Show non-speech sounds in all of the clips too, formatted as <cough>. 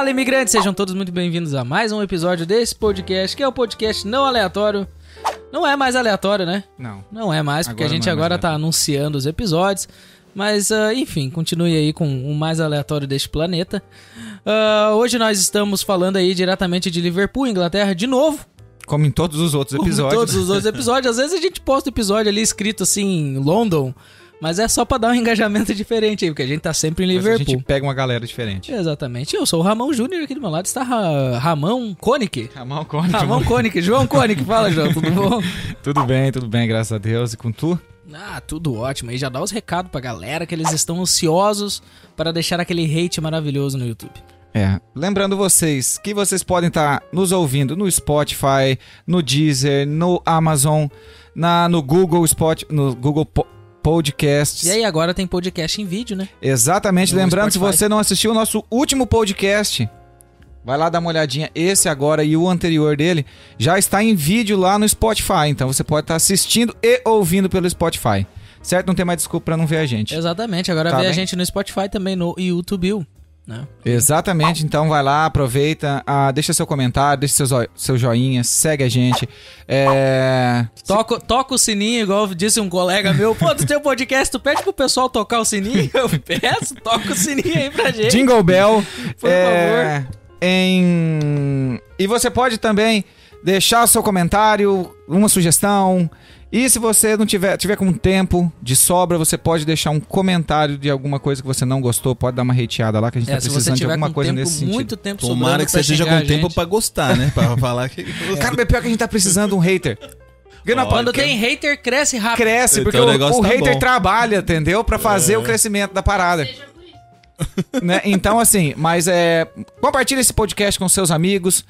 Fala, imigrantes! Sejam todos muito bem-vindos a mais um episódio desse podcast, que é o podcast não aleatório. Não é mais aleatório, né? Não. Não é mais, porque Agora a gente é agora tá anunciando os episódios. Mas, ah, enfim, continue aí com o mais aleatório deste planeta. Ah, hoje nós estamos falando aí diretamente de Liverpool, Inglaterra, de novo. Como em todos os outros Como episódios. todos os outros <laughs> episódios. Às vezes a gente posta o episódio ali escrito assim, London. Mas é só pra dar um engajamento <laughs> diferente aí, porque a gente tá sempre em Mas a Liverpool. gente pega uma galera diferente. Exatamente. Eu sou o Ramon Júnior, aqui do meu lado está Ra Ramão Koenig. Ramon Cone. Ramon Koenig, João Koenig. Fala, João, tudo <laughs> bom? Tudo bem, tudo bem, graças a Deus. E com tu? Ah, tudo ótimo. Aí já dá os recados pra galera que eles estão ansiosos para deixar aquele hate maravilhoso no YouTube. É. Lembrando vocês que vocês podem estar nos ouvindo no Spotify, no Deezer, no Amazon, na, no Google Spot, no Google Po- Podcasts. E aí agora tem podcast em vídeo, né? Exatamente. No Lembrando, se Spotify. você não assistiu o nosso último podcast, vai lá dar uma olhadinha. Esse agora e o anterior dele já está em vídeo lá no Spotify. Então você pode estar assistindo e ouvindo pelo Spotify. Certo? Não tem mais desculpa pra não ver a gente. Exatamente. Agora Tá vê a bem? gente no Spotify também, no YouTube, né? Exatamente, então vai lá, aproveita, ah, deixa seu comentário, deixa seu, zoi- seu joinha, segue a gente. É, Toca, toca o sininho, igual disse um colega meu. Pô, tem um podcast, tu pede pro pessoal tocar o sininho? <laughs> Eu peço, toca o sininho aí pra gente. Jingle Bell. Por é, Em... E você pode também deixar o seu comentário, uma sugestão. E se você não tiver, tiver com tempo de sobra, você pode deixar um comentário de alguma coisa que você não gostou, pode dar uma hateada lá, que a gente É, tá se você precisando de alguma com coisa tempo, nesse sentido. muito tempo Tomara que você esteja com tempo pra gostar, né? Pra <laughs> falar que. <laughs> Cara, é pior que a gente tá precisando de um hater. Não, Quando tem hater, cresce rápido. cresce, Então porque o o, negócio o tá hater bom. trabalha, entendeu? Pra fazer o crescimento da parada. Né? Então, assim, mas é. Compartilha esse podcast com seus amigos,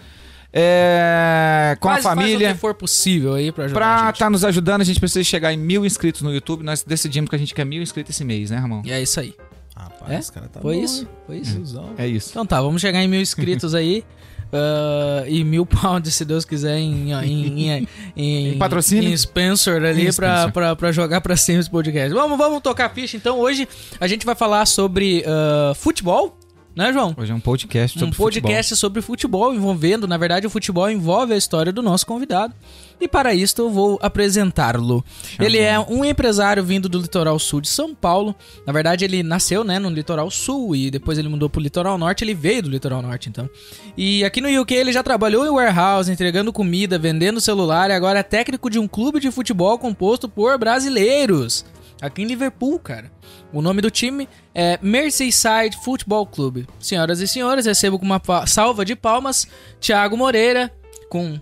é, com Faz- a Faz o família. que for possível aí pra ajudar Pra a estar nos ajudando, a gente precisa chegar em mil inscritos no YouTube. Nós decidimos que a gente quer mil inscritos esse mês, né, Ramon? E é isso aí. Rapaz, É? esse cara tá Foi bom, isso? hein? Foi isso. Tiozão. É isso. Então tá, vamos chegar em mil inscritos aí. <laughs> ah, e mil pounds, se Deus quiser, em, em, em, em, Em patrocínio? em Spencer ali Em pra, Spencer. pra, pra jogar pra cima esse podcast. Vamos, vamos tocar ficha. Então hoje a gente vai falar sobre ah, futebol, né, João? Hoje é um podcast sobre um podcast sobre futebol envolvendo, na verdade, o futebol envolve a história do nosso convidado. E para isto eu vou apresentá-lo. Ele é um empresário vindo do litoral sul de São Paulo. Na verdade, ele nasceu, né, no litoral sul e depois ele mudou pro litoral norte. Ele veio do litoral norte, então. E aqui no UK ele já trabalhou em warehouse, entregando comida, vendendo celular e agora é técnico de um clube de futebol composto por brasileiros. Aqui em Liverpool, cara. O nome do time é Merseyside Football Club. Senhoras e senhores, recebo com uma salva de palmas Thiago Moreira, com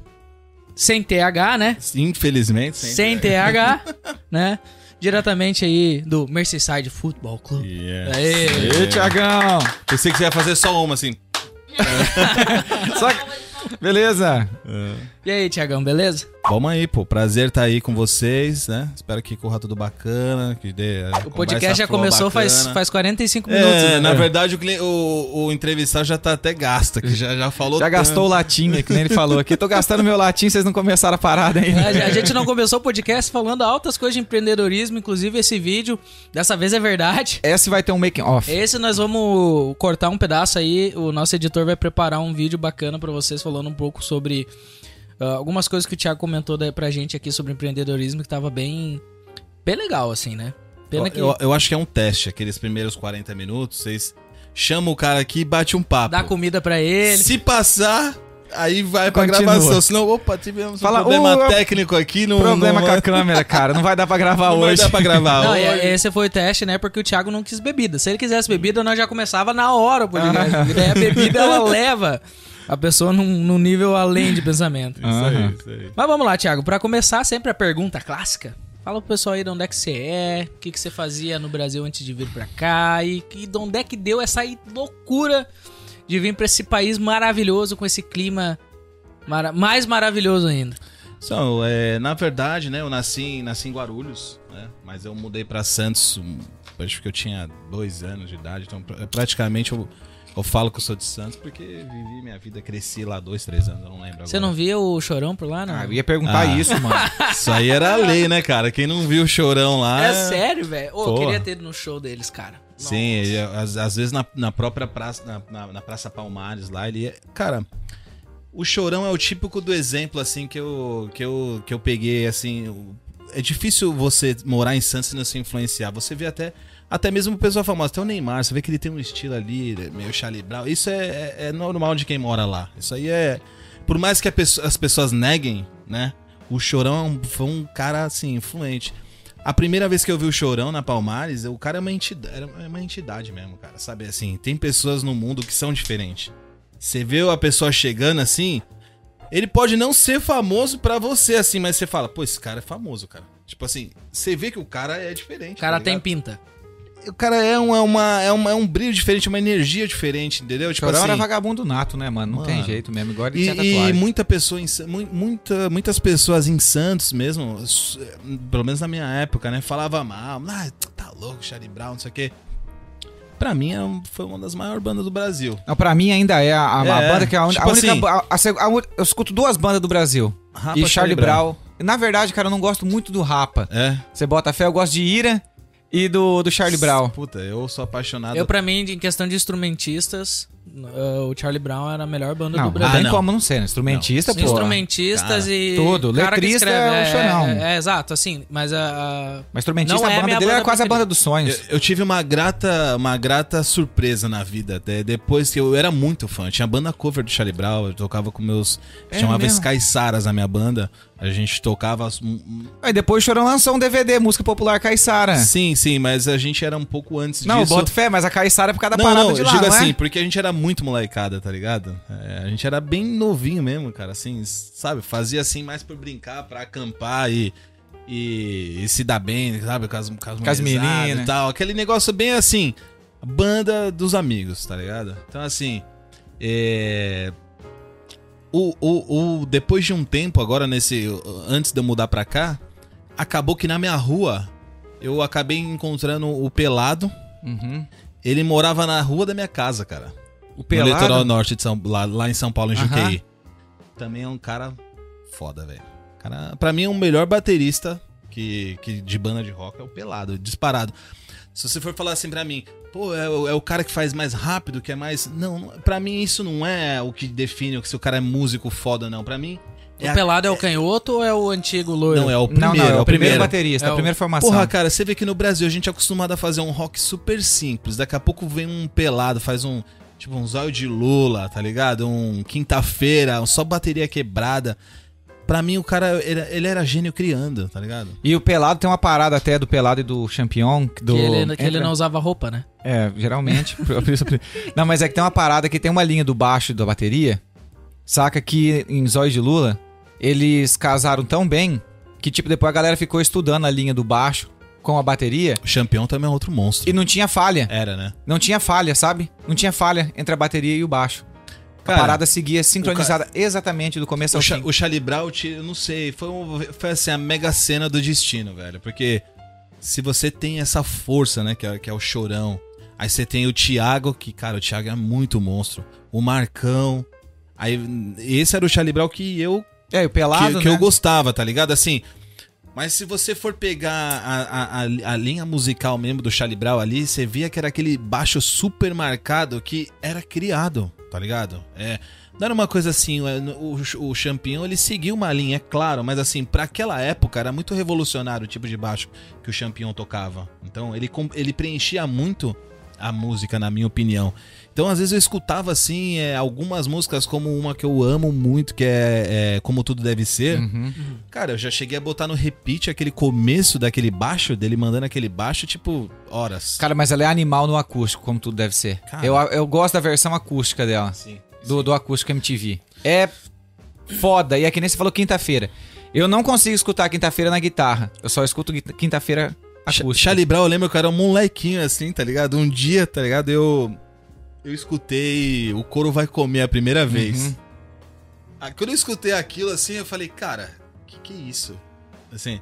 sem TH, né? Infelizmente, Sem TH, <laughs> né? Diretamente aí do Merseyside Football Club. Yeah. Aê. Ei, Tiagão! Pensei que você ia fazer só uma, assim. <laughs> Só que... Beleza. E aí, Thiagão, beleza? Vamos aí, pô. Prazer estar aí com vocês, né? Espero que corra tudo bacana, que dê. O podcast já começou faz, faz 45 minutos. É, né? na verdade o, o, o entrevistado já tá até gasto, que já, já falou Já gastou o latim, que nem ele falou aqui. Tô gastando meu latim, vocês não começaram a parada ainda. A a gente não começou o podcast falando altas coisas de empreendedorismo, inclusive esse vídeo, dessa vez é verdade. Esse vai ter um making off. Esse nós vamos cortar um pedaço aí. O nosso editor vai preparar um vídeo bacana pra vocês falando um pouco sobre ah, algumas coisas que o Thiago comentou da, pra gente aqui sobre empreendedorismo que tava bem bem legal assim, né? Pena Eu, que eu, eu acho que é um teste, aqueles primeiros 40 minutos, vocês chamam o cara aqui e bate um papo. dá comida pra ele. Se passar, aí vai pra Continua. gravação. Senão, opa, tivemos Fala, um problema "Uh, técnico aqui. Não, Problema não, com a <laughs> câmera, cara. Não vai dar pra gravar não vai hoje. dar pra gravar <laughs> Não, hoje. e- esse foi o teste, né? Porque o Thiago não quis bebida. Se ele quisesse bebida, nós já começava na hora o podcast. Porque daí a bebida ela <laughs> leva a pessoa num, num nível além de pensamento. Isso aí, isso aí. Mas vamos lá, Thiago. Pra começar, sempre a pergunta clássica. Fala pro pessoal aí de onde é que você é, o que, que você fazia no Brasil antes de vir pra cá e, e de onde é que deu essa loucura de vir pra esse país maravilhoso com esse clima mara- mais maravilhoso ainda. Então, é, na verdade, né, eu nasci, nasci em Guarulhos, né, mas eu mudei pra Santos, acho que eu tinha dois anos de idade, então pra- praticamente eu Eu falo que eu sou de Santos porque vivi minha vida, cresci lá dois, três anos, eu não lembro Você agora. não via o Chorão por lá, não? Ah, eu ia perguntar Ah. isso, mano. <laughs> Isso aí era a lei, né, cara? Quem não viu o chorão lá. É sério, velho? Ô, eu queria ter ido no show deles, cara. Sim, Nossa. ele, às, às vezes na, na própria praça, na, na- na Praça Palmares lá, ele. é- Cara, o chorão é o típico do exemplo, assim, que eu, que eu, que eu peguei, assim. É difícil você morar em Santos e não se influenciar. Você vê até. Até mesmo pessoa famosa, até o Neymar, você vê que ele tem um estilo ali, meio Charlie Brown. Isso é, é- é normal de quem mora lá. Isso aí é. Por mais que as pessoas neguem, né? O Chorão é um- foi um cara, assim, influente. A primeira vez que eu vi o Chorão na Palmares, o cara é uma entidade, era uma entidade mesmo, cara. Sabe assim, tem pessoas no mundo que são diferentes. Você vê a pessoa chegando assim, ele pode não ser famoso pra você assim, mas você fala, pô, esse cara é famoso, cara. Tipo assim, você vê que o cara é diferente. O cara tá tem pinta. O cara é, um, é, uma, é, uma, é um brilho diferente, uma energia diferente, entendeu? Tipo Chorão assim, era vagabundo nato, né, mano? Não tem Mano. jeito mesmo. Igual ele E, tinha e muita pessoa em muita, muitas pessoas em Santos mesmo, pelo menos na minha época, né? Falava mal, ah, tá louco, Charlie Brown, não sei o quê. Pra mim é foi uma das maiores bandas do Brasil. Não, pra mim ainda é a, a- a É, banda que é a, un- a tipo única. assim- a- a a eu escuto duas bandas do Brasil. Rapa, e Charlie Brown. Na verdade, cara, eu não gosto muito do Rapa. É. Você bota fé, eu gosto de Ira e do, do Charlie Brown. Puta, eu sou apaixonado. Eu, pra mim, em questão de instrumentistas, uh, o Charlie Brown era a melhor banda Não, do não Brasil. tem não. como não ser, né? Instrumentista, pô. Instrumentistas Cara, e. tudo. Letrista escreve, é o Chorão. É, é, exato, assim, mas a. a- Mas instrumentista, Não a é a banda minha dele era banda quase a banda dos sonhos. Eu, eu tive uma grata, uma grata surpresa na vida. Até depois que eu era muito fã. Tinha banda cover do Charlie Brown, eu tocava com meus. É chamava mesmo? Sky Saras a minha banda. A gente tocava. Aí depois o Chorão lançou um DVD, Música Popular Caiçara. Sim, sim, mas a gente era um pouco antes Não, disso. boto fé, mas a Caiçara é por causa da não, parada não, de eu lá, digo não é? assim, porque a gente era muito molecada, tá ligado? É, a gente era bem novinho mesmo, cara, assim, sabe? Fazia assim mais por brincar, pra acampar e, e, e se dar bem, sabe? Com as, com as, Com as mulherzadas meninas. e tal. Aquele negócio bem assim, banda dos amigos, tá ligado? Então, assim, é... O, o, o, depois de um tempo, agora nesse. Antes de eu mudar pra cá, acabou que na minha rua eu acabei encontrando o Pelado. Uhum. Ele morava na rua da minha casa, cara. O No litoral norte de São lá, lá em São Paulo, em. Juqueí. Também é um cara foda, velho. Cara, pra mim, o melhor baterista que, que de banda de rock é o Pelado, disparado. Se você for falar assim pra mim, pô, é, o- é o cara que faz mais rápido, que é mais. Não, não- pra mim isso não é o que define se o cara é músico foda, não. Pra mim. O É a- pelado é o canhoto ou é o antigo loiro? Não, é o Não, primeiro. não, é o primeiro primeiro. baterista, É a o- primeira formação. Porra, cara, você vê que no Brasil a gente é acostumado a fazer um rock super simples. Daqui a pouco vem um pelado, faz um. Tipo, um zóio de Lula, tá ligado? Um quinta-feira, só bateria quebrada. Pra mim, o cara, ele, ele era gênio criando, tá ligado? E o Pelado tem uma parada até do Pelado e do Champion. Do... Que, ele, que ele não usava roupa, né? É, geralmente. <laughs> não, mas é que tem uma parada que tem uma linha do baixo da bateria. Saca que em Zóio de Lula, eles casaram tão bem que, tipo, depois a galera ficou estudando a linha do baixo com a bateria O Champion também é outro monstro. e não tinha falha. Era, né? Não tinha falha, sabe? Não tinha falha entre a bateria e o baixo. Cara, a parada seguia sincronizada exatamente do começo O, ao Cha fim. o Charlie Brown, te- eu não sei, foi, um- foi assim, a mega cena do destino, velho. Porque se você tem essa força, né, que é, que é o chorão. Aí você tem o Thiago, que, cara, o Thiago é muito monstro. O Marcão. Aí, esse era o Charlie Brown que eu É, o Pelado, que, que né? eu gostava, tá ligado? Assim. Mas se você for pegar a, a, a, linha musical mesmo do Charlie Brown ali, você via que era aquele baixo super marcado que era criado, tá ligado? É, não era uma coisa assim, o, o, o Champignon ele seguiu uma linha, é claro, mas assim, pra aquela época era muito revolucionário o tipo de baixo que o Champignon tocava. Então ele, ele preenchia muito a música, na minha opinião. Então, às vezes, eu escutava, assim, é, algumas músicas, como uma que eu amo muito, que é, é Como Tudo Deve Ser. Uhum. Cara, eu já cheguei a botar no repeat aquele começo daquele baixo, dele mandando aquele baixo, tipo, horas. Cara, mas ela é animal no acústico, como tudo deve ser. Cara. Eu, eu gosto da versão acústica dela. Sim. do, do acústico MTV. É foda, e é que nem você falou quinta-feira. Eu não consigo escutar quinta-feira na guitarra. Eu só escuto quinta-feira acústica. Charlie Brown, eu lembro que eu era um molequinho assim, tá ligado? Um dia, tá ligado? Eu. Eu escutei O Coro Vai Comer a primeira vez. Uhum. Ah, quando eu escutei aquilo assim, eu falei, cara, que que é isso? Assim,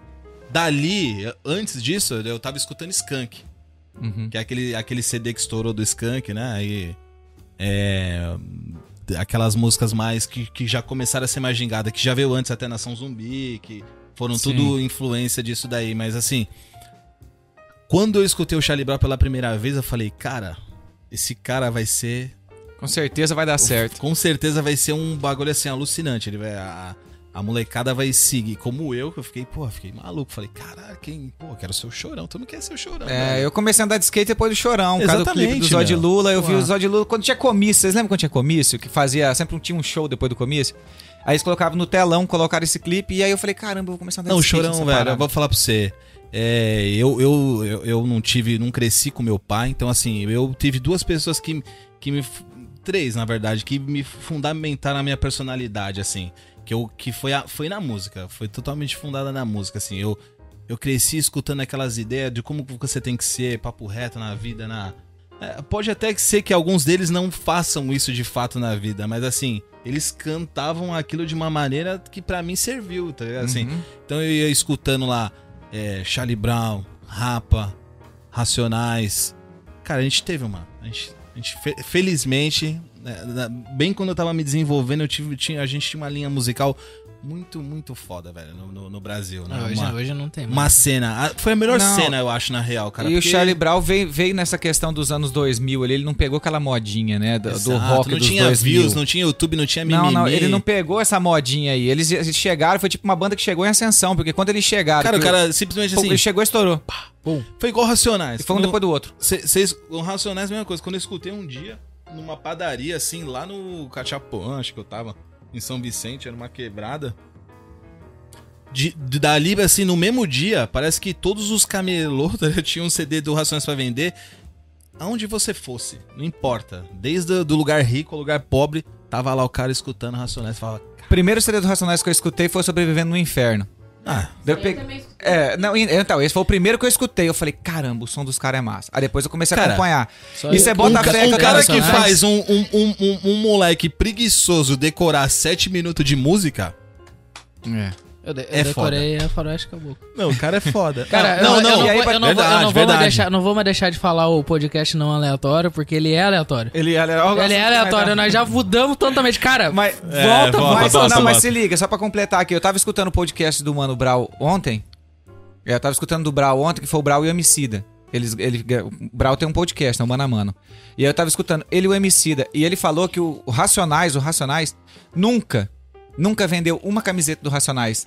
dali, antes disso, eu tava escutando Skunk. Uhum. Que é aquele, aquele CD que estourou do Skunk, né? Aí. É, aquelas músicas mais que, que já começaram a ser mais gingadas, que já veio antes até Nação Zumbi, que foram Sim. tudo influência disso daí. Mas assim, quando eu escutei o Charlie Brown pela primeira vez, eu falei, cara, esse cara vai ser Com certeza vai dar certo. com certeza vai ser um bagulho assim alucinante. Ele vai, a, a molecada vai seguir. Como eu, que eu fiquei, pô, fiquei maluco. Falei, caralho, quem, pô, quero ser o chorão. Tu não quer ser o chorão. É, velho. eu comecei a andar de skate depois do Chorão, por causa do clipe do Exatamente, Zó de. Lula. Eu vi o Zó de Lula quando tinha comício. Vocês lembram quando tinha comício? Que fazia, sempre tinha um show depois do comício? Aí eles colocavam no telão, colocaram esse clipe, e aí eu falei, caramba, eu vou começar a andar Não, o de skate chorão, nessa velho, parada. eu vou falar pra você. É, eu, eu, eu, eu não tive, não cresci com meu pai, então assim, eu tive duas pessoas que, que me. Três, na verdade, que me fundamentaram a minha personalidade, assim. Que, eu, que foi, a, foi na música, foi totalmente fundada na música, assim. Eu, eu cresci escutando aquelas ideias de como você tem que ser, papo reto na vida, na. É, pode até ser que alguns deles não façam isso de fato na vida, mas assim, eles cantavam aquilo de uma maneira que pra mim serviu, tá ligado? Assim, Uhum. então eu ia escutando lá é, Charlie Brown, Rapa, Racionais. Cara, a gente teve uma. A gente, a gente fe- felizmente, né, bem quando eu tava me desenvolvendo, eu tive, tinha, a gente tinha uma linha musical muito, muito foda, velho, no, no- no Brasil. Né? Hoje, uma, hoje não tem mais. uma cena. a- Foi a melhor Não. cena, eu acho, na real, cara. e porque- o Charlie Brown veio, veio nessa questão dos anos 2000 ali, ele não pegou aquela modinha, né, do, do Exato, rock não dos tinha 2000. views, não tinha YouTube, não tinha mimimi. Não, não, ele não pegou essa modinha aí. Eles, eles chegaram, foi tipo uma banda que chegou em ascensão, porque quando eles chegaram... Cara, o cara simplesmente pô, assim. ele chegou e estourou. Foi igual Racionais. E foi um Quando- depois do outro. Vocês, o Racionais, mesma coisa. Quando eu escutei um dia, numa padaria, assim, lá no Cachapoã, acho que eu tava, em São Vicente, era uma quebrada. De, de- dali, assim, no mesmo dia, parece que todos os camelôs <laughs> tá, tinham um CD do Racionais pra vender. Aonde você fosse, não importa. Desde o do lugar rico ao lugar pobre, tava lá o cara escutando Racionais. Falava, Primeiro CD do Racionais que eu escutei foi Sobrevivendo no Inferno. Ah, eu peguei- também escutei. É, não, então, esse foi o primeiro que eu escutei. Eu falei, caramba, o som dos caras é massa. Aí depois eu comecei a Cara, acompanhar. Só E você eu- bota um, fé um que cara aquela que Racionais- faz um, um, um, um, um moleque preguiçoso decorar sete minutos de música. É. Eu, de, eu É decorei a Faroeste Caboclo. Não, o cara é foda. <laughs> Cara, não, eu, não, eu não, aí, vou, eu não, vou, eu verdade, não, vou mais verdade. deixar, não vou mais deixar de falar o podcast não aleatório, porque ele é aleatório. Ele, ele, Ele é aleatório, nós já mudamos totalmente. Cara, <laughs> Mas, É, volta, volta, mas, volta, não, mas volta. se liga, só pra completar aqui. Eu tava escutando o podcast do Mano Brau ontem. É, Eu tava escutando do Brau ontem, que foi o Brau e o Emicida. Eles, ele, o Brau tem um podcast, é o Mano a Mano. E aí eu tava escutando ele e o Emicida. E ele falou que o, o Racionais, o Racionais, nunca, nunca vendeu uma camiseta do Racionais.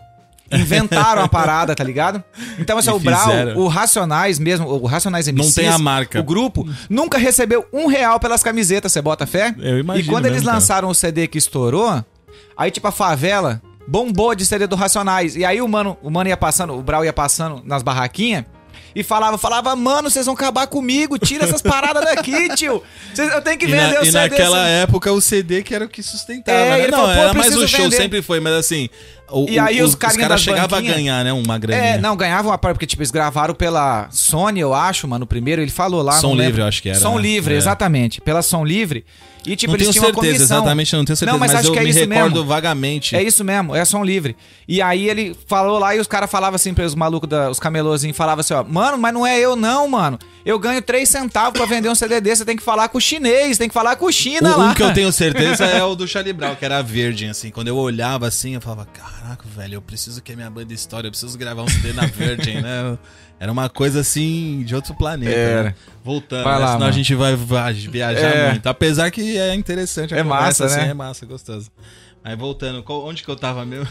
Inventaram a parada, tá ligado? Então, assim, E o Brau, fizeram. o Racionais mesmo, o Racionais Não MCs, tem a marca. o grupo, nunca recebeu um real pelas camisetas, você bota fé? Eu imagino E quando eles mesmo, cara. lançaram o CD que estourou, aí tipo a favela bombou de CD do Racionais. E aí o mano, o mano ia passando, o Brau ia passando nas barraquinhas e falava, falava, mano, vocês vão acabar comigo, tira essas paradas daqui, <laughs> tio. Cês- eu tenho que E, vender na- o e CD. naquela cê- época o CD que era o que sustentava. É, né? Não, falou, era mais o show, vender. sempre foi, mas assim. O, E aí os carinha caras das chegavam a ganhar, né? Uma graninha. É, não, ganhavam a parte, porque tipo, eles gravaram pela Sony, eu acho, mano, primeiro, ele falou lá. Som lembro. Livre, eu acho que era, Som né? Livre, É. exatamente. Pela Som Livre. E tipo, não eles tenho certeza, exatamente, não tenho certeza, Não, mas mas, acho eu que é me isso recordo mesmo. vagamente. É isso mesmo, é som livre. E aí ele falou lá e os caras falavam assim para os malucos, da, os camelôzinhos, falavam assim, ó, mano, mas não é eu não, mano. Eu ganho 3 centavos pra vender um CD desse, você tem que falar com o chinês, tem que falar com o China O, lá. um que eu tenho <laughs> certeza é o do Charlie Brown, que era Virgin, assim. Quando eu olhava assim, eu falava, caraca, velho, eu preciso que a minha banda história, eu preciso gravar um CD na Virgin, né? <laughs> Era uma coisa assim de outro planeta. Era. Né? Voltando, Vai né? lá, senão mano. a gente vai, viajar É. muito. Apesar que é interessante a É massa, assim, né? É massa, gostoso. Aí voltando, qual- onde que eu tava mesmo?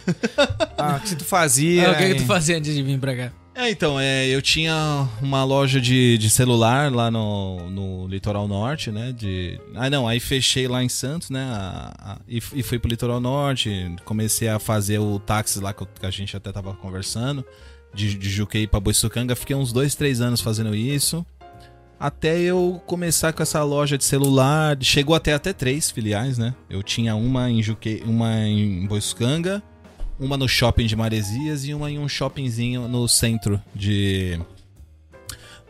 Ah, o que tu fazia? <laughs> o que, que tu fazia antes de vir pra cá? É, então, é, eu tinha uma loja de, de celular lá no, no litoral norte, né? De... Ah, não, aí fechei lá em Santos, né? a- a- e, e fui pro litoral norte, comecei a fazer o táxi lá que, a gente até tava conversando, de, de Juquei pra Boiçucanga. Fiquei uns dois, três anos fazendo isso. Até eu começar com essa loja de celular. Chegou até até três filiais, né? Eu tinha uma em Juquei, uma em Boiçucanga, uma no shopping de Maresias e uma em um shoppingzinho no centro de.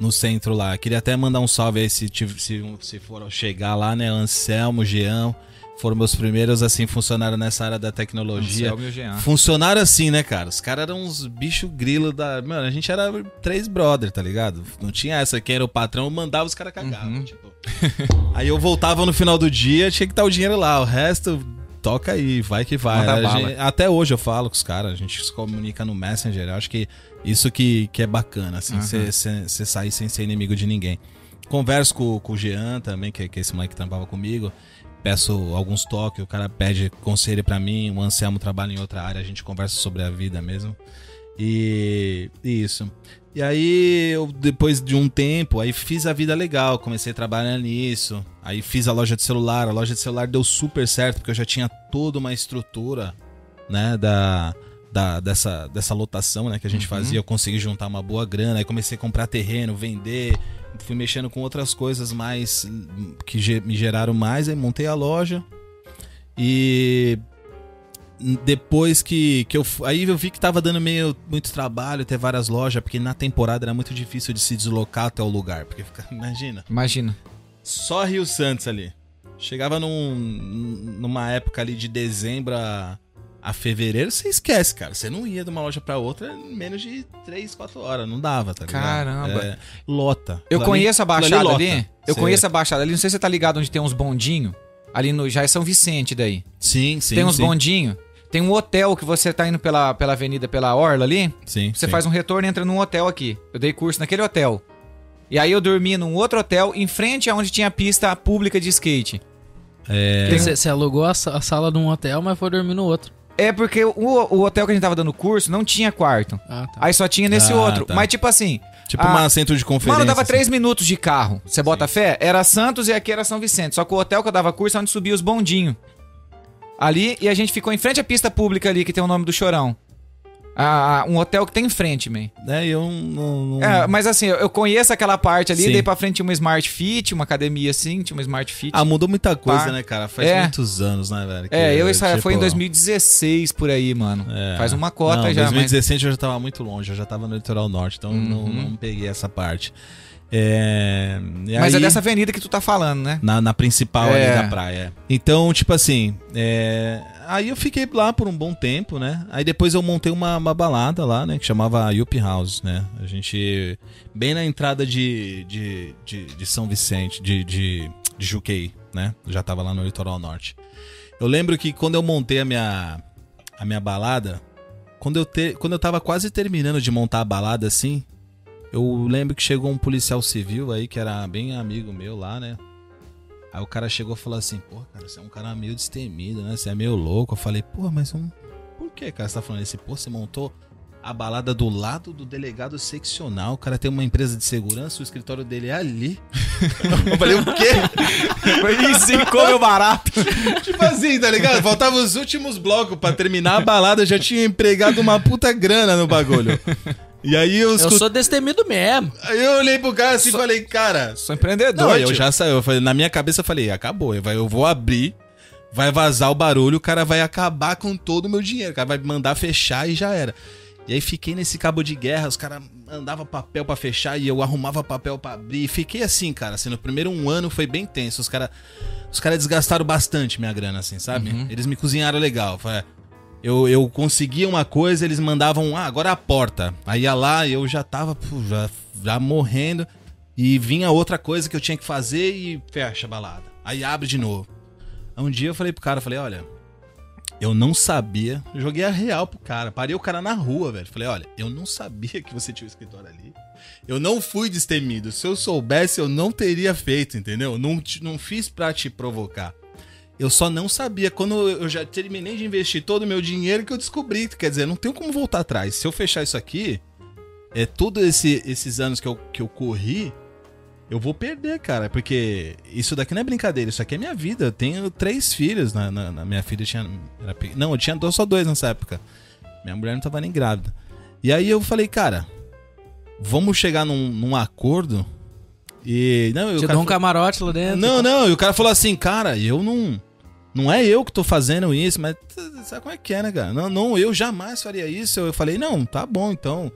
No centro lá. Queria até mandar um salve aí se, se, se for chegar lá, né? Anselmo, Jean. foram meus primeiros, assim, funcionários nessa área da tecnologia. Funcionaram assim, né, cara? Os caras eram uns bicho grilo da. Mano, a gente era três brother, tá ligado? Não tinha essa, quem era o patrão, eu mandava os caras cagar. Uhum. Tipo. <laughs> aí eu voltava no final do dia, tinha que estar o dinheiro lá. O resto, toca aí, vai que vai. Bala. gente- até hoje eu falo com os caras, a gente se comunica no Messenger. Eu acho que isso que, que é bacana, assim, Uhum. você sair sem ser inimigo de ninguém. Converso com, com o Jean também, que, que é esse moleque que trampava comigo. Peço alguns toques, o cara pede conselho pra mim. O Anselmo trabalha em outra área, a gente conversa sobre a vida mesmo. E isso. E aí, eu, depois de um tempo, aí fiz a vida legal, comecei a trabalhar nisso. Aí fiz a loja de celular, a loja de celular deu super certo, porque eu já tinha toda uma estrutura, né, da, da, dessa, dessa lotação, né, que a gente fazia. Eu consegui juntar uma boa grana, aí comecei a comprar terreno, vender, fui mexendo com outras coisas mais, que me geraram mais, aí montei a loja. E depois que, que eu. Aí eu vi que tava dando meio muito trabalho ter várias lojas, porque na temporada era muito difícil de se deslocar até o lugar. Porque fica, <laughs> imagina, Imagina. só Rio Santos ali. Chegava num, numa época ali de dezembro a, a fevereiro, você esquece, cara. Você não ia de uma loja pra outra em menos de 3, 4 horas. Não dava, tá ligado? Caramba. É, lota. Eu Aquilo conheço a Baixada lota. ali. Eu Cê- conheço a Baixada ali. Não sei se você tá ligado onde tem uns bondinhos. Ali no. Já é São Vicente daí. Sim, sim. tem uns bondinhos. Tem um hotel que você tá indo pela, pela avenida, pela Orla ali. Sim. Você sim. faz um retorno e entra num hotel aqui. Eu dei curso naquele hotel. E aí eu dormi num outro hotel em frente aonde tinha a pista pública de skate. É, Você, você alugou a, a sala de um hotel, mas foi dormir no outro. É porque o, o hotel que a gente tava dando curso não tinha quarto. Ah, tá. Aí só tinha nesse Ah, outro. tá. Mas tipo assim, tipo Ah, uma centro de conferência. mano, dava assim. três minutos de carro. Você bota fé? Era Santos e aqui era São Vicente. Só que o hotel que eu dava curso é onde subia os bondinhos. Ali, e a gente ficou em frente à pista pública ali, que tem o nome do Chorão. Ah, um hotel que tem em frente, man. É, eu não. não- É, mas assim, eu- conheço aquela parte ali, Sim. daí pra frente uma Smart Fit, uma academia assim, tinha uma Smart Fit. Ah, mudou muita coisa, Pá. né, cara? Faz É. muitos anos, né, velho? é, eu isso tipo, foi em 2016 por aí, mano. é. Faz uma cota Não, já, mas... 2016 eu já tava muito longe, eu já tava no litoral norte, então não, Uhum. não peguei essa parte. É, Mas é aí- dessa avenida que tu tá falando, né? Na, na principal É. ali da praia. Então, tipo assim, é, aí eu fiquei lá por um bom tempo, né? Aí depois eu montei uma, uma balada lá, né? Que chamava Yuppie House, né? A gente. Bem na entrada de, de, de, de São Vicente, de, de, de Juquei, né? Já tava lá no litoral norte. Eu lembro que quando eu montei a minha, a minha balada, quando eu, te, quando eu tava quase terminando de montar a balada assim, eu lembro que chegou um policial civil aí, que era bem amigo meu lá, né? Aí o cara chegou e falou assim, pô, cara, você é um cara meio destemido, né? Você é meio louco. Eu falei, pô, mas um... por que, cara, você tá falando isso? Pô, você montou a balada do lado do delegado seccional. O cara tem uma empresa de segurança, o escritório dele é ali. <laughs> eu falei, o quê? <laughs> Isso, comeu barato. <laughs> tipo assim, tá ligado? Faltavam os últimos blocos pra terminar a balada, eu já tinha empregado uma puta grana no bagulho. E aí eu, Eu escu- sou destemido mesmo. aí eu olhei pro cara assim e falei, cara, Sou empreendedor, Não, eu já saiu. Eu falei, na minha cabeça eu falei, acabou. Eu, eu vou abrir, vai vazar o barulho, o cara vai acabar com todo o meu dinheiro. O cara vai mandar fechar e já era. E aí fiquei nesse cabo de guerra, os caras mandavam papel pra fechar e eu arrumava papel pra abrir. E fiquei assim, cara, assim, no primeiro um ano foi bem tenso. Os caras os cara desgastaram bastante minha grana, assim, sabe? Eles me cozinharam legal. Foi- Eu, eu conseguia uma coisa, eles mandavam, ah, agora a porta. Aí ia lá eu já tava já, já morrendo. E vinha outra coisa que eu tinha que fazer e fecha a balada. Aí abre de novo. Aí Um dia eu falei pro cara, falei, olha, eu não sabia. Eu joguei a real pro cara. Parei o cara na rua, velho. Falei, olha, eu não sabia que você tinha o escritório ali. Eu não fui destemido. Se eu soubesse, eu não teria feito, entendeu? Não, não fiz pra te provocar. Eu só não sabia. Quando eu já terminei de investir todo o meu dinheiro, que eu descobri. Quer dizer, não tenho como voltar atrás. Se eu fechar isso aqui, é todos esse, esses anos que eu, que eu corri, eu vou perder, cara. Porque isso daqui não é brincadeira. Isso aqui é minha vida. Eu tenho três filhos. Na, na- na- minha filha tinha. era não, eu tinha dois, só dois nessa época. Minha mulher não tava nem grávida. E aí eu falei, cara, vamos chegar num, num acordo. E. Não, Te dou um falou- camarote lá dentro. não, não, e o cara falou assim, cara, eu não. Não é eu que tô fazendo isso, mas sabe como é que é, né, cara? Não, não, eu jamais faria isso. Eu falei, não, tá bom, então.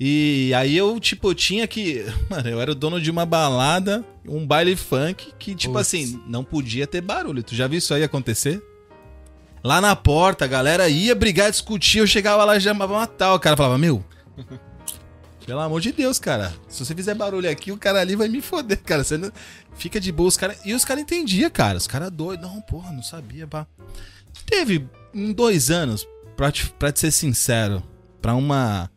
E aí eu, tipo, eu tinha que. <laughs> Mano, eu era o dono de uma balada, um baile funk, que, tipo assim, não podia ter barulho. Tu já viu isso aí acontecer? Lá na porta, a galera ia brigar, discutir, eu chegava lá e já pra matar. O cara falava, meu. Pelo amor de Deus, cara. Se você fizer barulho aqui, o cara ali vai me foder, cara. Você não... Fica de boa, os caras. E os caras entendiam, cara. Os caras doidos. Não, porra, não sabia, pá. Teve em dois anos, pra te, pra te ser sincero, pra uma.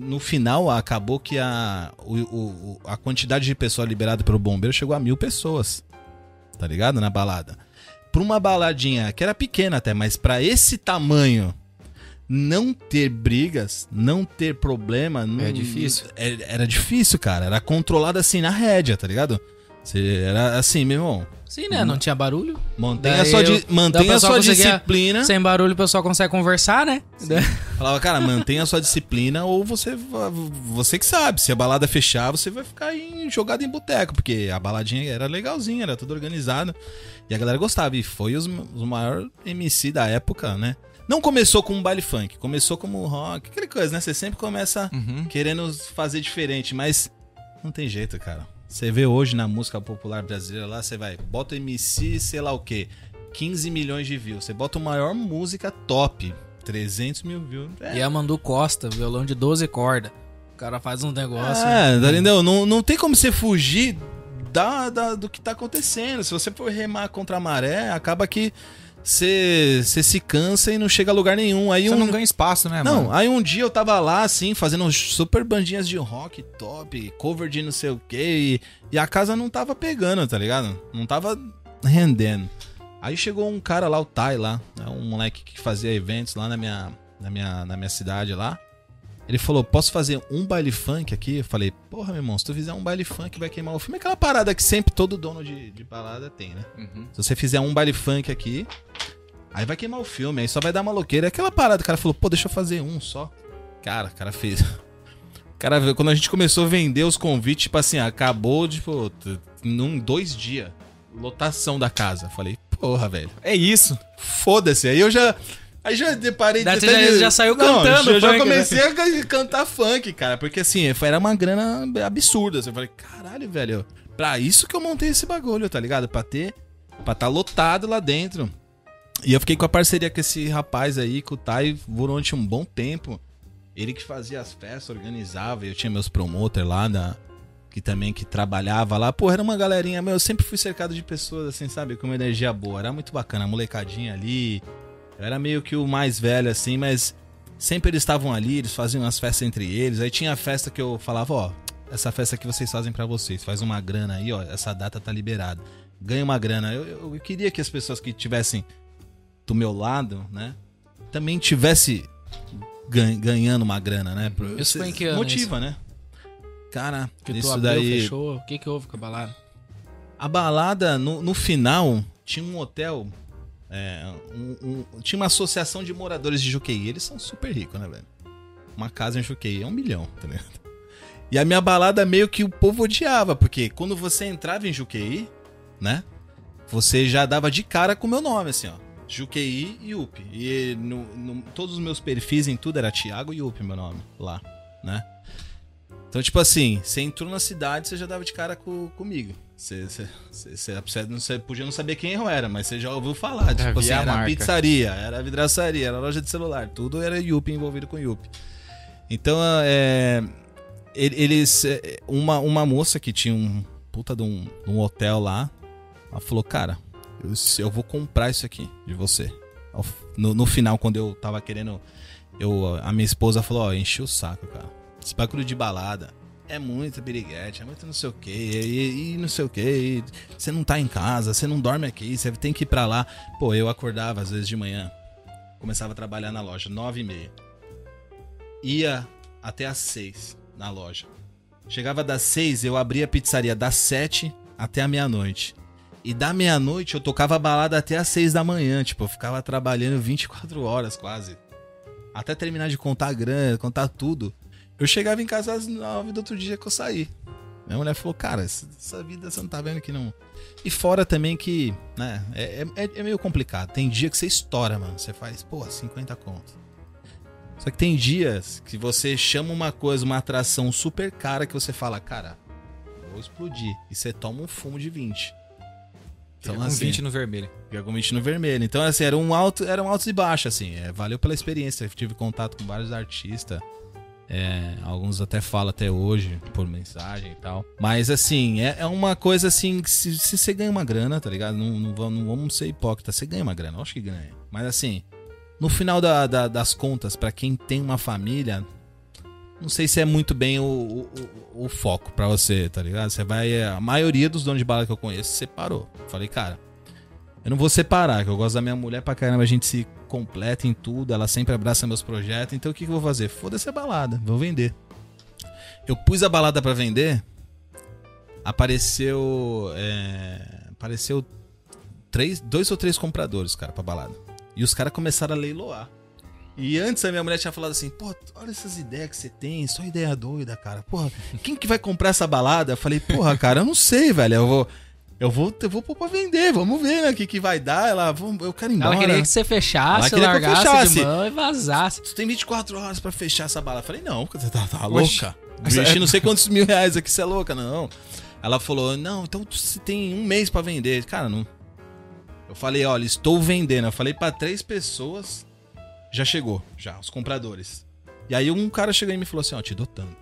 No final, acabou que a, o, o- a quantidade de pessoas liberada pelo bombeiro chegou a mil pessoas. Tá ligado? Na balada. Pra uma baladinha que era pequena até, mas pra esse tamanho, não ter brigas, não ter problema. não- difícil. é- Era difícil, cara. Era controlado assim na rédea, tá ligado? Era assim, meu irmão. Sim, né? Não tinha barulho. Mantenha Daí sua, di- mantenha sua disciplina. Sem barulho o pessoal consegue conversar, né? Falava, cara, mantenha a sua disciplina ou você você que sabe. Se a balada fechar, você vai ficar em, jogado em boteco, porque a baladinha era legalzinha, era tudo organizado. E a galera gostava. E foi os, os maiores MC da época, né? Não começou como um baile funk, começou como rock, aquela coisa, né? Você sempre começa Uhum. querendo fazer diferente, mas não tem jeito, cara. Você vê hoje na música popular brasileira lá, você vai, bota MC, sei lá o quê, 15 milhões de views. Você bota o maior música top, 300 mil views. É, E a Mandu Costa, violão de 12 cordas. O cara faz um negócio. é tá entendeu? Não, não tem como você fugir da, da- do que tá acontecendo. Se você for remar contra a maré, acaba que você se cansa e não chega a lugar nenhum. Aí Você um, não ganha espaço, né, Não, mano? aí um dia eu tava lá, assim, fazendo super bandinhas de rock top, cover de não sei o que, e, e a casa não tava pegando, tá ligado? Não tava rendendo. Aí chegou um cara lá, o Tai lá, né, um moleque que fazia eventos lá na minha, na minha, na minha cidade lá. Ele falou, posso fazer um baile funk aqui? Eu falei, porra, meu irmão, se tu fizer um baile funk vai queimar o filme. É aquela parada que sempre todo dono de, de balada tem, né? Uhum. Se você fizer um baile funk aqui, aí vai queimar o filme, aí só vai dar maloqueira. É aquela parada, o cara falou, pô, deixa eu fazer um só. Cara, o cara fez. O cara, quando a gente começou a vender os convites, tipo assim, acabou, tipo, num dois dias. Lotação da casa. Falei, porra, velho. É isso. Foda-se. Aí eu já. Aí já deparei Daí você já- de- já saiu Não, cantando Eu já funk, né? comecei a ca- cantar funk, cara. Porque assim, era uma grana absurda. assim. Eu falei, caralho, velho. Pra isso que eu montei esse bagulho, tá ligado? Pra ter. Pra tá lotado lá dentro. E eu fiquei com a parceria com esse rapaz aí, com o Tai, durante um bom tempo. Ele que fazia as festas, organizava. Eu tinha meus promoters lá da. Que também que trabalhava lá. Pô, era uma galerinha. Meu, eu sempre fui cercado de pessoas, assim, sabe? Com uma energia boa. Era muito bacana. A molecadinha ali. Eu era meio que o mais velho, assim, mas sempre eles estavam ali, eles faziam as festas entre eles. Aí tinha a festa que eu falava, ó, essa festa que vocês fazem pra vocês, faz uma grana aí, ó, essa data tá liberada. Ganha uma grana. Eu, eu, eu queria que as pessoas que tivessem do meu lado, né, também tivesse gan- ganhando uma grana, né? Isso foi em que ano, Motiva, né? Cara, Que isso abriu, daí. fechou. O que que houve com a balada? A balada, no, no final, tinha um hotel. É, um- um- tinha uma associação de moradores de Juqueí. Eles são super ricos, né, velho? Uma casa em Juqueí é um milhão, tá ligado? E a minha balada meio que o povo odiava, porque quando você entrava em Juqueí, né? Você já dava de cara com o meu nome, assim, ó. Juqueí e Up. E no, no- todos os meus perfis em tudo era Thiago e Up, meu nome, lá, né? Então, tipo assim, você entrou na cidade, você já dava de cara com, comigo. Você, você, você, você- podia não saber quem eu era, mas você já ouviu falar. Já Tipo assim, era marca. pizzaria, era vidraçaria, era loja de celular. Tudo era Yupi envolvido com Yupi. Então, é, ele- eles. é, Uma, uma moça que tinha um puta de um, um hotel lá, ela falou: Cara, eu, eu vou comprar isso aqui de você. No, no final, quando eu tava querendo. Eu, a minha esposa falou: Ó, enchi o saco, cara. Esse bagulho de balada é muito piriguete, é muito não sei o que, e, e não sei o que. Você não tá em casa, você não dorme aqui, você tem que ir pra lá. Pô, eu acordava às vezes de manhã, começava a trabalhar na loja, nove e meia. Ia até às seis na loja. Chegava das seis, eu abria a pizzaria das sete até a meia-noite. E da meia-noite eu tocava balada até às seis da manhã. Tipo, eu ficava trabalhando 24 horas quase. Até terminar de contar a grana, contar tudo. Eu chegava em casa às nove do outro dia que eu saí. Minha mulher falou, cara, essa vida você não tá vendo que não. E fora também que, né, é, é, é meio complicado. Tem dia que você estoura, mano. Você faz, pô, 50 conto. Só que tem dias que você chama uma coisa, uma atração super cara que você fala, cara, vou explodir. E você toma um fumo de 20. Então, com assim, 20 no vermelho. Fica com 20 no vermelho. Então, assim, era um alto, era um alto e baixo, assim. É, valeu pela experiência. Eu tive contato com vários artistas. É, alguns até falam até hoje, por mensagem e tal. Mas, assim, é, é uma coisa assim que se, se, você ganha uma grana, tá ligado? Não, não, não, vamos ser hipócritas. Você ganha uma grana, eu acho que ganha. Mas, assim, no final da, da, das contas, para quem tem uma família, não sei se é muito bem o, o, o foco para você, tá ligado? Você vai. A maioria dos donos de bala que eu conheço separou. Falei, cara, eu não vou separar, que eu gosto da minha mulher pra caramba, a gente se completa em tudo, ela sempre abraça meus projetos. Então o que, que eu vou fazer? Foda-se a balada, vou vender. Eu pus a balada para vender, apareceu. É, apareceu três, dois ou três compradores, cara, pra balada. E os caras começaram a leiloar. E antes a minha mulher tinha falado assim, pô, olha essas ideias que você tem, só ideia doida, cara. Porra, quem que vai comprar essa balada? Eu falei, porra, cara, eu não sei, velho. Eu vou. Eu vou, eu vou pôr pra vender, vamos ver, né? O que, que vai dar. Ela, eu quero ir embora. Ela queria que você fechasse, Ela largasse fechasse. de mão e vazasse. Você tem 24 horas pra fechar essa balada. Eu falei, não, você tá, tá louca. Investi não sei quantos mil reais aqui, você é louca, não. Ela falou, não, então você tem um mês pra vender. Cara, não. Eu falei, olha, estou vendendo. Eu falei para três pessoas já chegou, já, os compradores. E aí um cara chegou e me falou assim, ó, te dou tanto.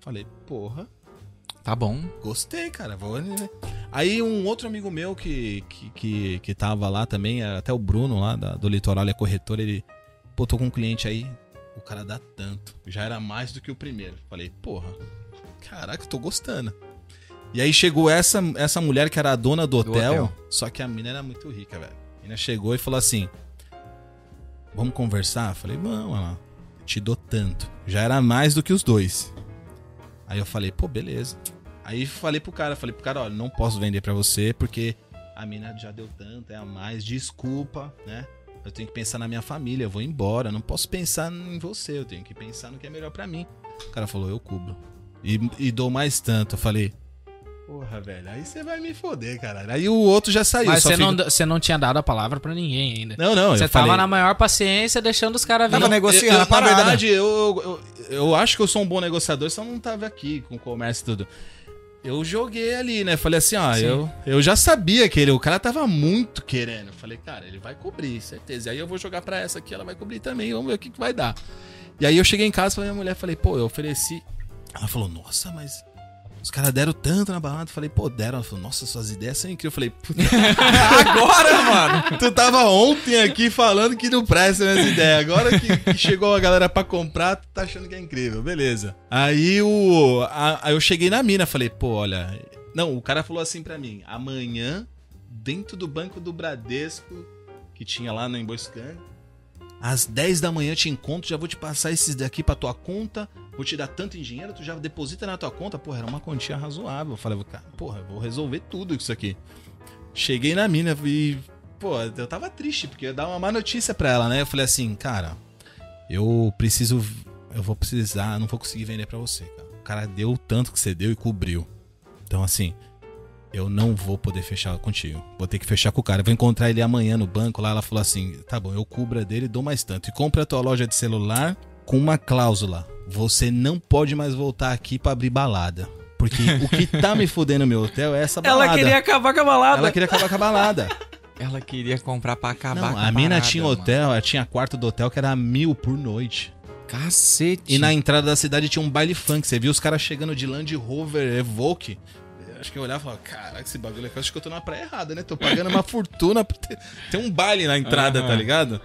Falei, porra. Tá bom. Gostei, cara. Vou... Aí um outro amigo meu que, que, que, que tava lá também, até o Bruno lá da, do Litoral, ele é corretor, ele, pô, tô com um cliente aí, o cara dá tanto. Já era mais do que o primeiro. Falei, porra, caraca, tô gostando. E aí chegou essa, essa mulher que era a dona do hotel, do hotel. só que a mina era muito rica, velho. A mina chegou e falou assim: Vamos conversar? falei, vamos, ela. Te dou tanto. Já era mais do que os dois. Aí eu falei, pô, beleza. Aí falei pro cara, falei pro cara, olha, não posso vender para você porque a mina já deu tanto, é a mais, desculpa, né? Eu tenho que pensar na minha família, eu vou embora, não posso pensar em você, eu tenho que pensar no que é melhor para mim. O cara falou, eu cubro. E, e dou mais tanto. Eu falei, Porra, velho, aí você vai me foder, caralho. Aí o outro já saiu. Mas você, não, você não tinha dado a palavra para ninguém ainda. Não, não, Você tava falei... na maior paciência, deixando os caras vir. Tava negociando. Eu, eu, na verdade, eu, eu, eu, acho que eu sou um bom negociador, só não tava aqui com o comércio e tudo. Eu joguei ali, né? Falei assim, ó, eu, eu já sabia que ele, o cara tava muito querendo. Falei, cara, ele vai cobrir, certeza. E aí eu vou jogar pra essa aqui, ela vai cobrir também, vamos ver o que, que vai dar. E aí eu cheguei em casa pra minha mulher, falei, pô, eu ofereci. Ela falou, nossa, mas os caras deram tanto na balada. Falei, pô, deram. Falou, nossa, suas ideias são incríveis. Eu falei, puta. <laughs> Agora, mano! Tu tava ontem aqui falando que não presta minhas ideias. Agora que, que, chegou a galera pra comprar, tu tá achando que é incrível. Beleza. Aí o. A, aí eu cheguei na mina, falei, pô, olha. Não, o cara falou assim pra mim: amanhã, dentro do banco do Bradesco, que tinha lá no Emboscane, às 10 da manhã te encontro, já vou te passar esses daqui pra tua conta vou te dar tanto em dinheiro, tu já deposita na tua conta. Porra, era uma quantia razoável. Eu falei, cara, porra, eu vou resolver tudo isso aqui. Cheguei na mina e, pô, eu tava triste, porque ia dar uma má notícia pra ela, né? Eu falei assim, cara, eu preciso. Eu vou precisar, não vou conseguir vender para você, cara. O cara deu o tanto que você deu e cobriu. Então, assim, eu não vou poder fechar contigo. Vou ter que fechar com o cara. Eu vou encontrar ele amanhã no banco lá. Ela falou assim: tá bom, eu cubro dele, dou mais tanto. E compra a tua loja de celular com uma cláusula você não pode mais voltar aqui para abrir balada. Porque o que tá me fudendo no meu hotel é essa <laughs> balada. Ela queria acabar com a balada. Ela queria acabar com a balada. Ela queria comprar pra acabar não, com a A mina tinha hotel, ela tinha quarto do hotel que era mil por noite. Cacete. E na entrada da cidade tinha um baile funk. Você viu os caras chegando de Land Rover Evoque. Acho que eu olhava e falava, caraca, esse bagulho aqui, acho que eu tô na praia errada, né? Tô pagando uma fortuna pra ter, ter um baile na entrada, uhum. tá ligado?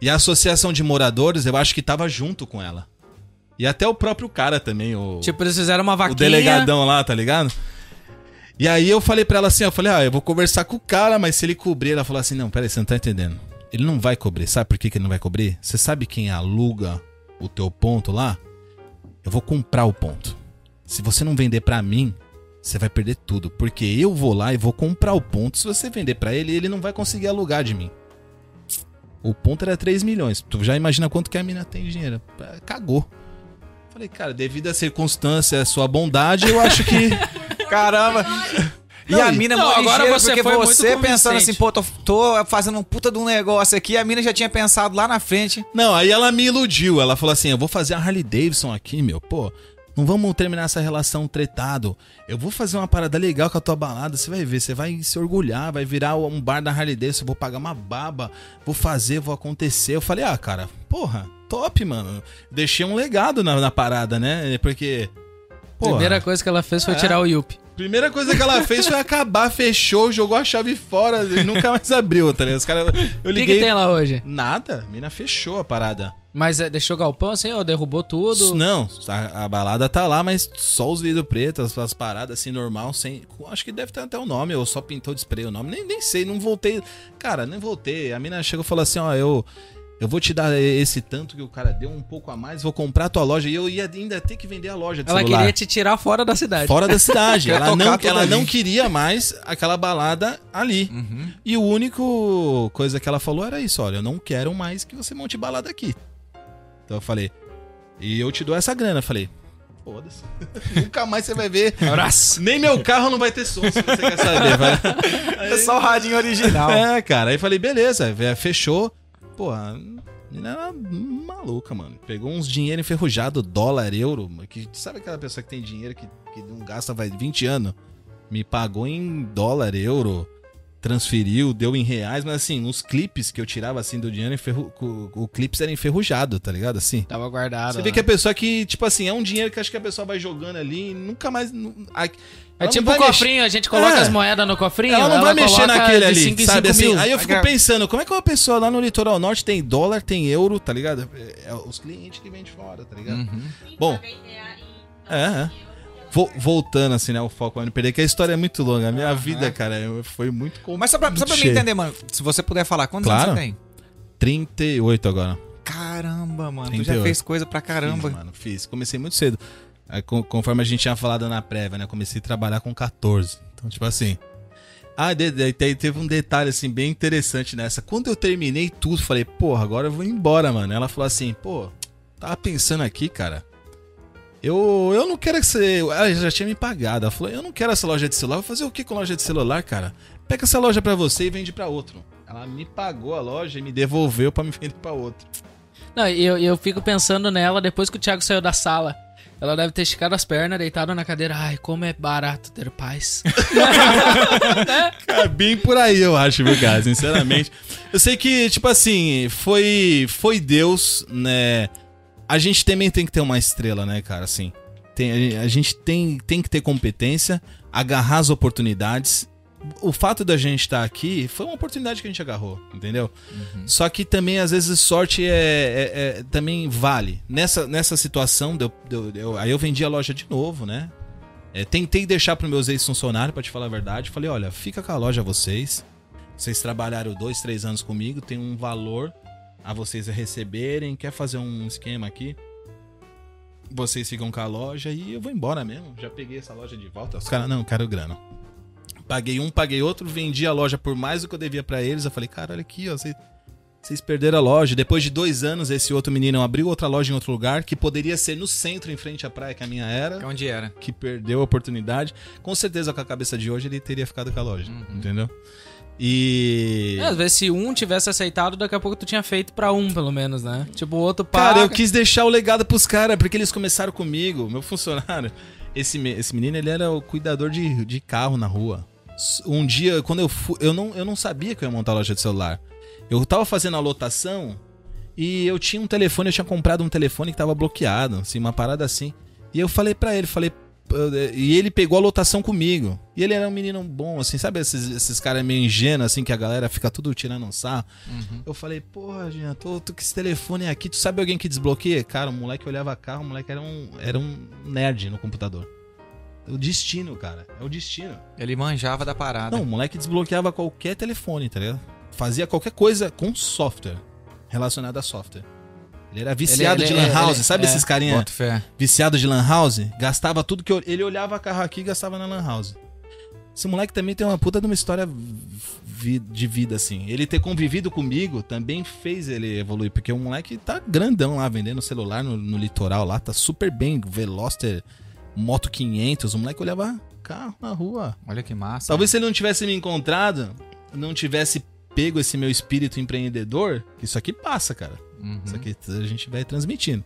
E a associação de moradores, eu acho que tava junto com ela. E até o próprio cara também, o. Tipo, eles fizeram uma vaquinha. O delegadão lá, tá ligado? E aí eu falei pra ela assim, eu falei, ah, eu vou conversar com o cara, mas se ele cobrir, ela falou assim, não, peraí, você não tá entendendo. Ele não vai cobrir. Sabe por que, que ele não vai cobrir? Você sabe quem aluga o teu ponto lá? Eu vou comprar o ponto. Se você não vender para mim, você vai perder tudo. Porque eu vou lá e vou comprar o ponto. Se você vender para ele, ele não vai conseguir alugar de mim. O ponto era 3 milhões. Tu já imagina quanto que a mina tem de dinheiro. Cagou. Falei, cara, devido à circunstância, à sua bondade, eu acho que. <laughs> Caramba! E a mina Não, agora você porque foi muito você pensando assim, pô, tô, tô fazendo um puta de um negócio aqui, a mina já tinha pensado lá na frente. Não, aí ela me iludiu. Ela falou assim: eu vou fazer a Harley Davidson aqui, meu. Pô, não vamos terminar essa relação tretado. Eu vou fazer uma parada legal com a tua balada. Você vai ver, você vai se orgulhar, vai virar um bar da Harley Davidson. Eu vou pagar uma baba, vou fazer, vou acontecer. Eu falei: ah, cara, porra, top, mano. Deixei um legado na, na parada, né? Porque. porra, Primeira coisa que ela fez foi É. tirar o Yuppie. Primeira coisa que ela fez foi acabar, fechou, jogou a chave fora e nunca mais abriu, tá ligado? Os caras. Eu O que, que liguei. tem lá hoje? Nada, a mina fechou a parada. Mas é, deixou galpão assim, ou derrubou tudo? Não, a, a balada tá lá, mas só os vidros pretos, as paradas assim, normal, sem. Acho que deve ter até o nome, ou só pintou de spray o nome. Nem, nem sei, não voltei. Cara, nem voltei. A mina chegou e falou assim: ó, eu. Eu vou te dar esse tanto que o cara deu um pouco a mais, vou comprar a tua loja. E eu ia ainda ter que vender a loja de Ela celular. queria te tirar fora da cidade. Fora da cidade. <laughs> Ela não, ela não queria mais aquela balada ali. E o único coisa que ela falou era isso: olha, eu não quero mais que você monte balada aqui. Então eu falei, e eu te dou essa grana. Eu falei, foda-se. <laughs> Nunca mais você vai ver. Abraço. Nem meu carro não vai ter som, se você quer saber. vai. <laughs> É só o radinho original. É, cara. Aí falei, beleza, vé, fechou. Porra, a menina era maluca, mano. Pegou uns dinheiro enferrujado, dólar, euro. Que, sabe aquela pessoa que tem dinheiro que, que não gasta faz 20 anos? Me pagou em dólar, euro. Transferiu, deu em reais, mas assim, os clipes que eu tirava assim do dinheiro, enferru... o, o clipes era enferrujado, tá ligado? Assim. Tava guardado. Você vê que a pessoa que, tipo assim, é um dinheiro que acho que a pessoa vai jogando ali e nunca mais. É ela tipo um vai mexer- cofrinho, a gente coloca É. as moedas no cofrinho. ela não vai mexer naquele ali, cinco sabe cinco assim? Aí eu fico Agra- pensando, como é que uma pessoa lá no litoral norte tem dólar, tem euro, tá ligado? É, é os clientes que vêm de fora, tá ligado? Uhum. Bom, é, é. Vo- voltando assim, né, o foco perder, que a história é muito longa. A minha vida, cara, foi muito complicado. Mas só pra, só pra mim entender, mano, se você puder falar, quantos Claro. anos você tem? 38 agora. Caramba, mano, tu já 38. fez coisa pra caramba. Fiz, mano, fiz. Comecei muito cedo. Aí, con- conforme a gente tinha falado na prévia, né? Comecei a trabalhar com 14. Então, tipo assim. Ah, de- de- te- teve um detalhe, assim, bem interessante nessa. Quando eu terminei tudo, falei, porra, agora eu vou embora, mano. Ela falou assim, pô, tava pensando aqui, cara. Eu, eu não quero que você. Ela já tinha me pagado. Ela falou, eu não quero essa loja de celular. Vou fazer o que com loja de celular, cara? Pega essa loja pra você e vende pra outro. Ela me pagou a loja e me devolveu pra me vender pra outro. Não, eu, eu fico pensando nela depois que o Thiago saiu da sala. Ela deve ter esticado as pernas, deitado na cadeira. Ai, como é barato ter paz. <laughs> É bem por aí, eu acho, viu, cara? Sinceramente. Eu sei que, tipo assim, foi, foi Deus, né? A gente também tem que ter uma estrela, né, cara? Assim, tem, a gente tem, tem que ter competência, agarrar as oportunidades. O fato da gente estar aqui foi uma oportunidade que a gente agarrou, entendeu? Só que também, às vezes, sorte é, é- é- também vale. Nessa, nessa situação, deu, deu- deu- aí eu vendi a loja de novo, né? É, tentei deixar para meus ex-funcionários, pra te falar a verdade. Falei, olha, fica com a loja vocês. Vocês trabalharam dois, três anos comigo, tem um valor a vocês receberem. Quer fazer um esquema aqui? Vocês ficam com a loja e eu vou embora mesmo. Já peguei essa loja de volta. Os caras, não, quero grana. Paguei um, paguei outro, vendi a loja por mais do que eu devia pra eles. Eu falei, cara, olha aqui, ó, vocês, vocês perderam a loja. Depois de dois anos, esse outro menino abriu outra loja em outro lugar, que poderia ser no centro, em frente à praia, que a minha era Onde era? que perdeu a oportunidade. Com certeza, com a cabeça de hoje, ele teria ficado com a loja. Entendeu? E. É, às vezes se um tivesse aceitado, daqui a pouco tu tinha feito pra um, pelo menos, né? Tipo, o outro paga. Cara, eu quis deixar o legado pros caras, porque eles começaram comigo, meu funcionário. Esse, esse menino, ele era o cuidador de, de carro na rua. Um dia, quando eu fui, eu não, eu não sabia que eu ia montar a loja de celular. Eu tava fazendo a lotação e eu tinha um telefone, eu tinha comprado um telefone que tava bloqueado, assim, uma parada assim. E eu falei pra ele, falei, "Pô, e ele pegou a lotação comigo. E ele era um menino bom, assim, sabe esses, esses caras meio ingênuos, assim, que a galera fica tudo tirando um sarro. Eu falei, porra, Jean, tô, tô com esse telefone aqui, tu sabe alguém que desbloqueia? Cara, o moleque olhava carro, o moleque era um, era um nerd no computador. O destino, cara, é o destino. Ele manjava da parada. Não, o moleque desbloqueava qualquer telefone, tá ligado? Fazia qualquer coisa com software, relacionado a software. Ele era viciado ele- de lan ele- house, sabe é. esses carinha viciado de lan house? Gastava tudo que eu- ele olhava carro aqui e gastava na lan house. Esse moleque também tem uma puta de uma história vi- de vida, assim. Ele ter convivido comigo também fez ele evoluir, porque o moleque tá grandão lá, vendendo celular no, no litoral lá, tá super bem, Veloster, Moto 500, o moleque olhava carro na rua. Olha que massa. Talvez se ele não tivesse me encontrado, não tivesse pego esse meu espírito empreendedor, isso aqui passa, cara. Uhum. Isso aqui a gente vai transmitindo.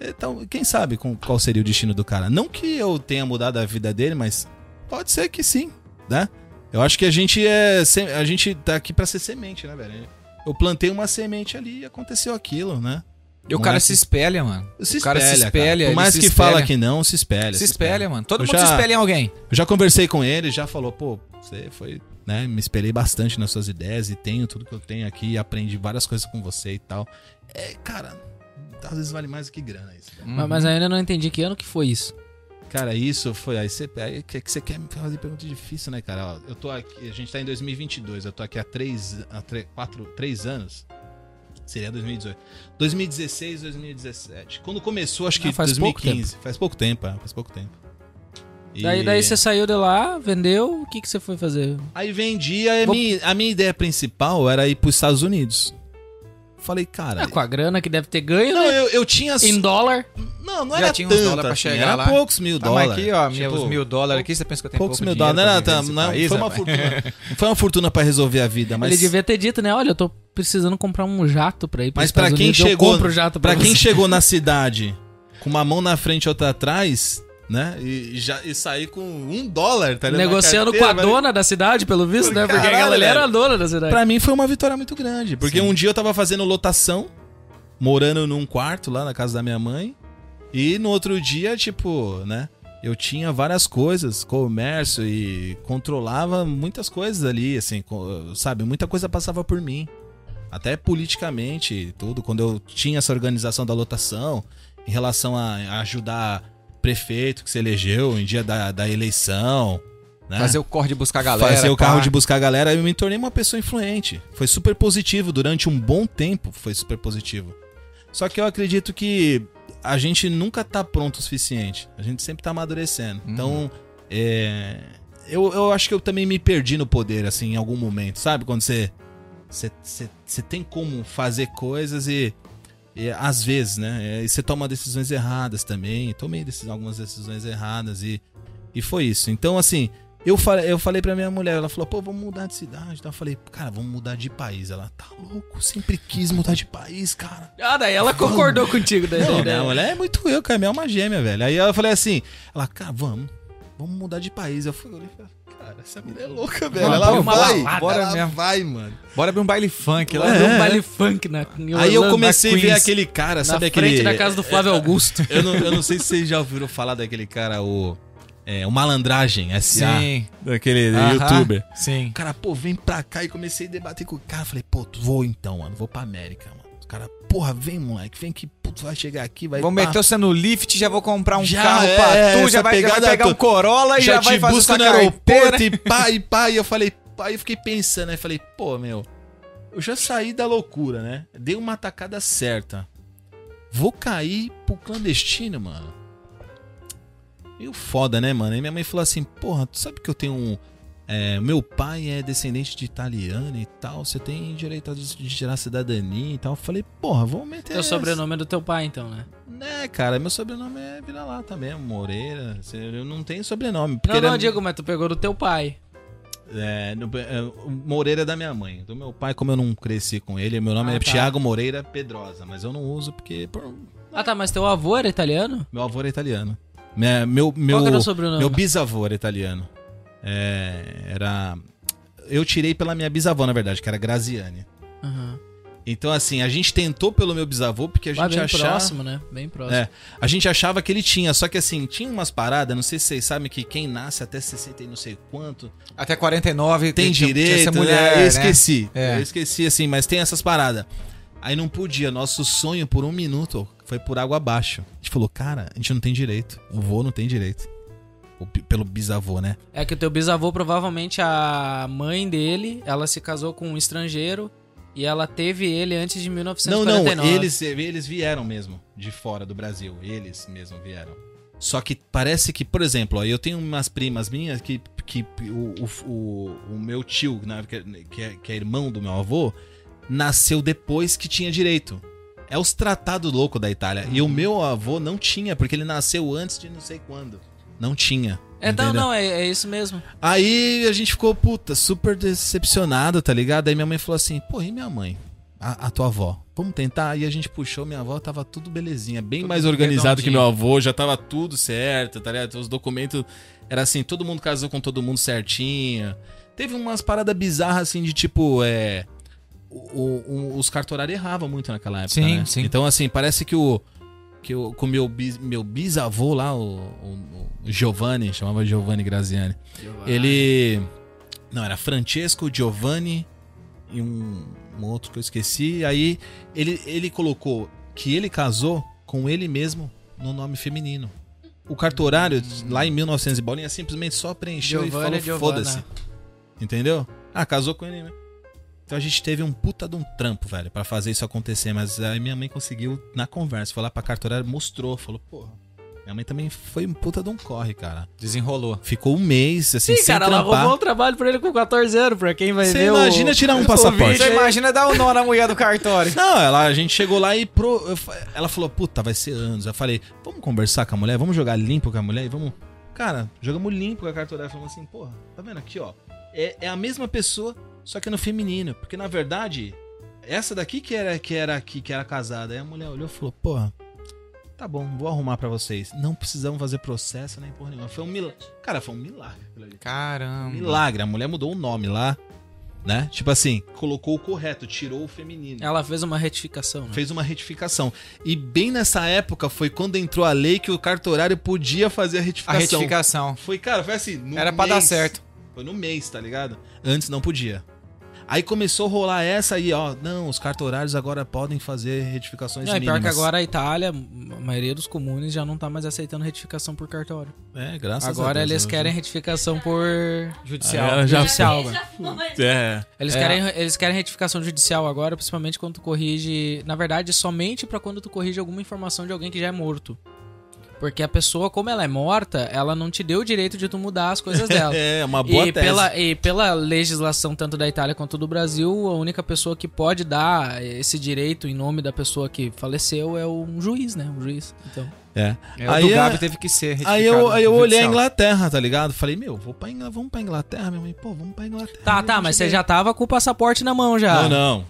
Então, quem sabe com qual seria o destino do cara? Não que eu tenha mudado a vida dele, mas pode ser que sim, né? Eu acho que a gente é. A gente tá aqui pra ser semente, né, velho? Eu plantei uma semente ali e aconteceu aquilo, né? E o Não cara é se que- espelha, mano. Se o cara se espelha, espelha. cara. Por mais se que espelha. fala que não, se espelha. Se espelha, mano. Todo Eu mundo já- se espelha em alguém. Eu já conversei com ele, já falou, pô, você foi, né? Me espelhei bastante nas suas ideias e tenho tudo que eu tenho aqui, aprendi várias coisas com você e tal. É, cara, às vezes vale mais do que grana isso. velho. Mas, mas ainda não entendi que ano que foi isso. Cara, isso foi. Aí você, aí que, que você quer me fazer pergunta difícil, né, cara? Ó, eu tô aqui, a gente tá em 2022, eu tô aqui há três, há três, quatro, três anos. Seria 2018. 2016, 2017. Quando começou, acho que Ah, faz pouco 2015. Faz pouco tempo, é, faz pouco tempo. E- Daí, daí você saiu de lá, vendeu, o que, que você foi fazer? Aí vendi, a, Vou- minha, a minha ideia principal era ir pros Estados Unidos. Falei, cara. Ah, com a grana que deve ter ganho, não, né? eu, eu tinha. Em dólar. Não, não Já era tinha uns tanto, dólares pra assim, chegar era lá? poucos mil Tamo dólares. aqui, ó, Tipo, meus mil dólares aqui. Você pensa que eu tenho poucos pouco mil dólares. Não, viver não, nesse país, foi, uma fortuna, não <laughs> foi uma fortuna pra resolver a vida, mas. Ele devia ter dito, né? Olha, eu tô precisando comprar um jato pra ir Mas pra Estados quem Unidos, chegou, eu jato pra, pra quem chegou na <laughs> cidade com uma mão na frente e outra atrás, né? E, já e sair com um dólar, tá ligado? Negociando com carteira, a mas- dona da cidade, pelo visto, né? Porque Caralho, ali velho. era a dona da cidade. Pra mim foi uma vitória muito grande. Porque Sim. um dia eu tava fazendo lotação, morando num quarto lá na casa da minha mãe. E no outro dia, tipo, né? Eu tinha várias coisas, comércio e controlava muitas coisas ali, assim, sabe? Muita coisa passava por mim. Até politicamente tudo. Quando eu tinha essa organização da lotação, em relação a, a ajudar prefeito que se elegeu em dia da, da eleição. Né? Fazer o corre de buscar a galera. fazer o pá. carro de buscar a galera, eu me tornei uma pessoa influente. Foi super positivo durante um bom tempo, foi super positivo. Só que eu acredito que a gente nunca tá pronto o suficiente. A gente sempre tá amadurecendo. Uhum. Então, é, eu, eu acho que eu também me perdi no poder, assim, em algum momento. Sabe? Quando você, você, você, você tem como fazer coisas e, e às vezes, né? é, e você toma decisões erradas também. Tomei decis- algumas decisões erradas e, e foi isso. Então, assim, eu falei, eu falei pra minha mulher, ela falou, pô, vamos mudar de cidade. Então eu falei, cara, vamos mudar de país. Ela, tá louco, sempre quis mudar de país, cara. Ah, daí ela concordou contigo. Daí, Não, minha mulher é muito eu, cara. Minha é uma gêmea, velho. Aí eu falei assim, ela, cara, vamos, vamos mudar de país. Eu fui, olhei e falei, essa mulher é louca, velho. Vamos ela vai, balada. bora Ela mesmo. vai, mano. Bora abrir um baile funk lá. Ela É. deu um baile funk na, em Aí eu Orlando, comecei a na ver aquele cara, na sabe frente aquele... da casa do Flávio Augusto. <laughs> Eu não, eu não sei se vocês já ouviram falar daquele cara, o... É, o Malandragem, S.A. Sim. Daquele Aham. youtuber. Sim. O cara, pô, vem pra cá e comecei a debater com o cara. Falei, pô, tu vou então, mano. Vou pra América, mano. Cara, porra, vem, moleque. Vem que tu vai chegar aqui, vai Vou pá. meter você no lift, já vou comprar um Já carro é, pra tu, já vai, já vai pegar tu- um Corolla e já, já, vai fazer busca no aeroporto e pá, e pá. E eu falei, <laughs> pá, eu fiquei pensando, aí falei, pô, meu, eu já saí da loucura, né? Dei uma atacada certa. Vou cair pro clandestino, mano. Meio foda, né, mano? Aí minha mãe falou assim, porra, tu sabe que eu tenho um. É, meu pai é descendente de italiano e tal, você tem direito a de tirar cidadania e tal. Eu falei, porra, vamos meter. Teu sobrenome é do teu pai, então, né? Né, cara, meu sobrenome é vira-lata mesmo, Moreira. Eu não tenho sobrenome. Não, não, era- Diego, mas tu pegou do teu pai. é, é, Moreira é da minha mãe. Do meu pai, como eu não cresci com ele, meu nome Ah, é tá. Thiago Moreira Pedrosa, mas eu não uso porque por- Ah, tá, mas teu avô era italiano? meu avô era italiano. Meu Qual meu, que era o sobrenome? meu bisavô era italiano. É, era. Eu tirei pela minha bisavó, na verdade, que era Graziane. Aham. Então, assim, a gente tentou pelo meu bisavô porque a gente bem achava. próximo, né? Bem próximo. É, a gente achava que ele tinha, só que assim, tinha umas paradas, não sei se vocês sabem que quem nasce até 60 e não sei quanto, Até 49 tem tinha- tinha direito, essa né? mulher, Eu né? esqueci. É. Eu esqueci, assim, mas tem essas paradas. Aí não podia. Nosso sonho por um minuto foi por água abaixo. A gente falou, cara, a gente não tem direito. O vô não tem direito. Pelo bisavô, né? É que o teu bisavô, provavelmente a mãe dele, ela se casou com um estrangeiro e ela teve ele antes de Não, 1949. não, eles, eles vieram mesmo de fora do Brasil. Eles mesmo vieram. Só que parece que, por exemplo, ó, eu tenho umas primas minhas que, que o, o, o, meu tio, né, que, é, que, é, que é irmão do meu avô, nasceu depois que tinha direito. É os tratados loucos da Itália. E o meu avô não tinha, porque ele nasceu antes de não sei quando. Não tinha. Então, Entendeu? não, é, é isso mesmo. Aí a gente ficou, puta, super decepcionado, tá ligado? Aí minha mãe falou assim, pô, e minha mãe? A, a tua avó? Vamos tentar? Aí a gente puxou, minha avó tava tudo belezinha, bem Tudo mais organizado que meu avô, já tava tudo certo, tá ligado? Os documentos, era assim, todo mundo casou com todo mundo certinho. Teve umas paradas bizarras assim de tipo, é... o- o- os cartorários erravam muito naquela época, Sim, né? sim. Então, assim, parece que o... Que o, com meu, bis, meu bisavô lá, o, o, o Giovanni, chamava Giovanni Graziani. Ele. Não, era Francesco, Giovanni e um, um outro que eu esqueci. Aí ele, ele colocou que ele casou com ele mesmo no nome feminino. O cartorário, lá em 1900 e bolinha, simplesmente só preencheu e falou foda-se. Entendeu? Ah, casou com ele mesmo. Então a gente teve um puta de um trampo, velho, pra fazer isso acontecer. Mas aí minha mãe conseguiu, na conversa, foi lá pra cartorário, mostrou, falou, porra. Minha mãe também foi um puta de um corre, cara. Desenrolou. Ficou um mês, assim, Sim, sem cara, ela trampar. arrumou um trabalho pra ele com 14 anos, pra quem vai Você ver imagina o... tirar um <laughs> passaporte. Você imagina dar o nó na mulher do cartório. Não, ela, a gente chegou lá e pro, ela falou, puta, vai ser anos. Eu falei, vamos conversar com a mulher, vamos jogar limpo com a mulher e vamos. Cara, jogamos limpo com a cartorária. Falamos assim, porra, tá vendo aqui, ó? É, é a mesma pessoa, só que no feminino. Porque na verdade, essa daqui que era que era aqui, que era casada. Aí a mulher olhou e falou, porra, tá bom, vou arrumar pra vocês. Não precisamos fazer processo nem porra nenhuma. Foi um milagre. Cara, foi um milagre. Caramba. Milagre. A mulher mudou o nome lá, né? Tipo assim, colocou o correto, tirou o feminino. Ela fez uma retificação, né? Fez uma retificação. E bem nessa época foi quando entrou a lei que o cartorário podia fazer a A retificação. retificação. Foi, cara, foi assim. no Era pra dar certo. Foi no mês, tá ligado? Antes não podia. Aí começou a rolar essa aí, ó. Não, os cartorários agora podem fazer retificações Não, e pior mínimas. que agora a Itália, a maioria dos comunes já não tá mais aceitando retificação por cartório. É, graças a agora Deus. eles eu quem retificação por Judicial. É, já- judicial. Já agora. É. Eles, É. querem, eles querem retificação judicial agora, principalmente quando tu corrige. Na verdade, somente pra quando tu corrige alguma informação de alguém que já é morto. Porque a pessoa, como ela é morta, ela não te deu o direito de tu mudar as coisas <laughs> dela. É, uma boa e, tese. pela, e pela legislação tanto da Itália quanto do Brasil, a única pessoa que pode dar esse direito em nome da pessoa que faleceu é um juiz, né? Um juiz. Então. É. É, o Aí do é- Gabi teve que ser Aí eu, aí eu olhei a. Inglaterra, tá ligado? Falei, meu, vou pra Inglaterra, vamos pra Inglaterra, minha mãe. Pô, vamos pra Inglaterra. Tá, Aí tá, mas você já tava com o passaporte na mão já. Não, não.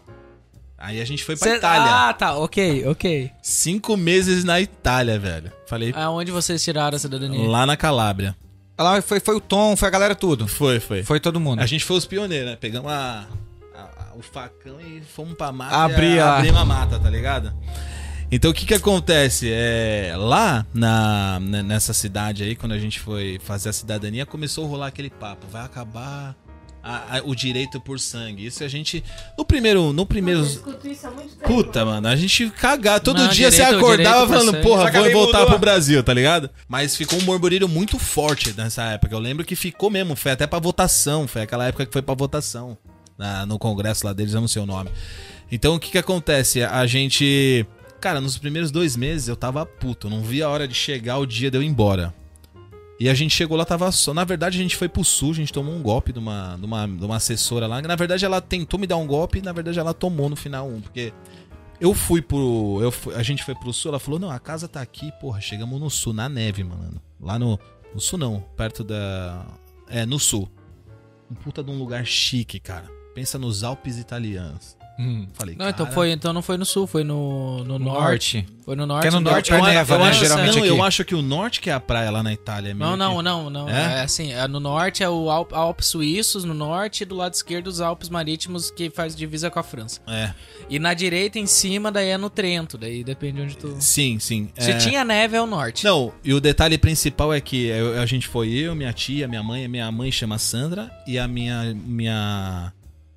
Aí a gente foi pra Cê- Itália. Ah, tá, ok, ok. Cinco meses na Itália, velho. Falei, Aonde vocês tiraram a cidadania? lá na Calábria. Lá foi, foi o Tom, foi a galera tudo. Foi, foi. Foi todo mundo. A gente foi os pioneiros, né? Pegamos a, a- a- o facão e fomos pra mata. Abrir a- abrimos a mata, tá ligado? Então o que que acontece? É, lá na, nessa cidade aí, quando a gente foi fazer a cidadania, começou a rolar aquele papo. Vai acabar a- a- o direito por sangue. Isso a gente. No primeiro. No primeiro. Eu escuto isso há muito tempo. Puta, mano, a gente cagar. Todo Não, dia você direito- acordava direito pra falando, porra, vou voltar mudou. pro Brasil, tá ligado? Mas ficou um murmurírio muito forte nessa época. Eu lembro que ficou mesmo, foi até pra votação. Foi aquela época que foi pra votação. na- no congresso lá deles, eu não sei o nome. Então o que que acontece? A gente. Cara, nos primeiros dois meses eu tava puto. Não via a hora de chegar o dia de eu ir embora. E a gente chegou lá, tava só. Na verdade, a gente foi pro sul, a gente tomou um golpe de uma, de uma, de uma assessora lá. Na verdade, ela tentou me dar um golpe e na verdade ela tomou no final um. Porque eu fui pro. Eu fui- a gente foi pro sul, ela falou: não, a casa tá aqui, porra, chegamos no sul, na neve, mano. Lá no. No sul não, perto da. É, no sul. Um puta de um lugar chique, cara. Pensa nos Alpes italianos. Hum. Falei, Não, então foi, então não foi no sul, foi no, no norte. Foi no norte. Que é no norte, eu, acho- neva, eu né, acho, geralmente não, aqui. eu acho que o norte que é a praia lá na Itália. é meio Não, não, que- não, não. É? É, assim, é no norte é o Al- Alpes Suíços, no norte, e do lado esquerdo os Alpes Marítimos, que faz divisa com a França. É, E na direita, em cima, daí é no Trento, daí depende onde tu... sim, sim. Se é... tinha neve, é o norte. Não, e o detalhe principal é que eu- a gente foi eu, minha tia, minha mãe. Minha mãe chama Sandra e a minha. minha...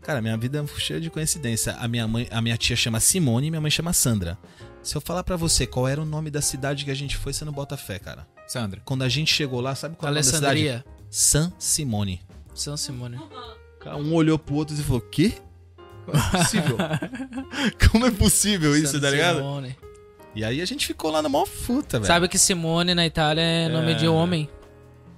Cara, minha vida é cheia de coincidência. A minha, mãe, a minha tia chama Simone e minha mãe chama Sandra. Se eu falar pra você qual era o nome da cidade que a gente foi, você não bota fé, cara. Sandra. Quando a gente chegou lá, sabe qual é o nome da cidade? Alessandria, San Simone. São Simone. Cara, Um olhou pro outro e falou: Quê? Como é possível? <laughs> Como é possível isso, San tá ligado? Simone. E aí a gente ficou lá na maior futa, velho. Sabe que Simone na Itália é nome É. de homem.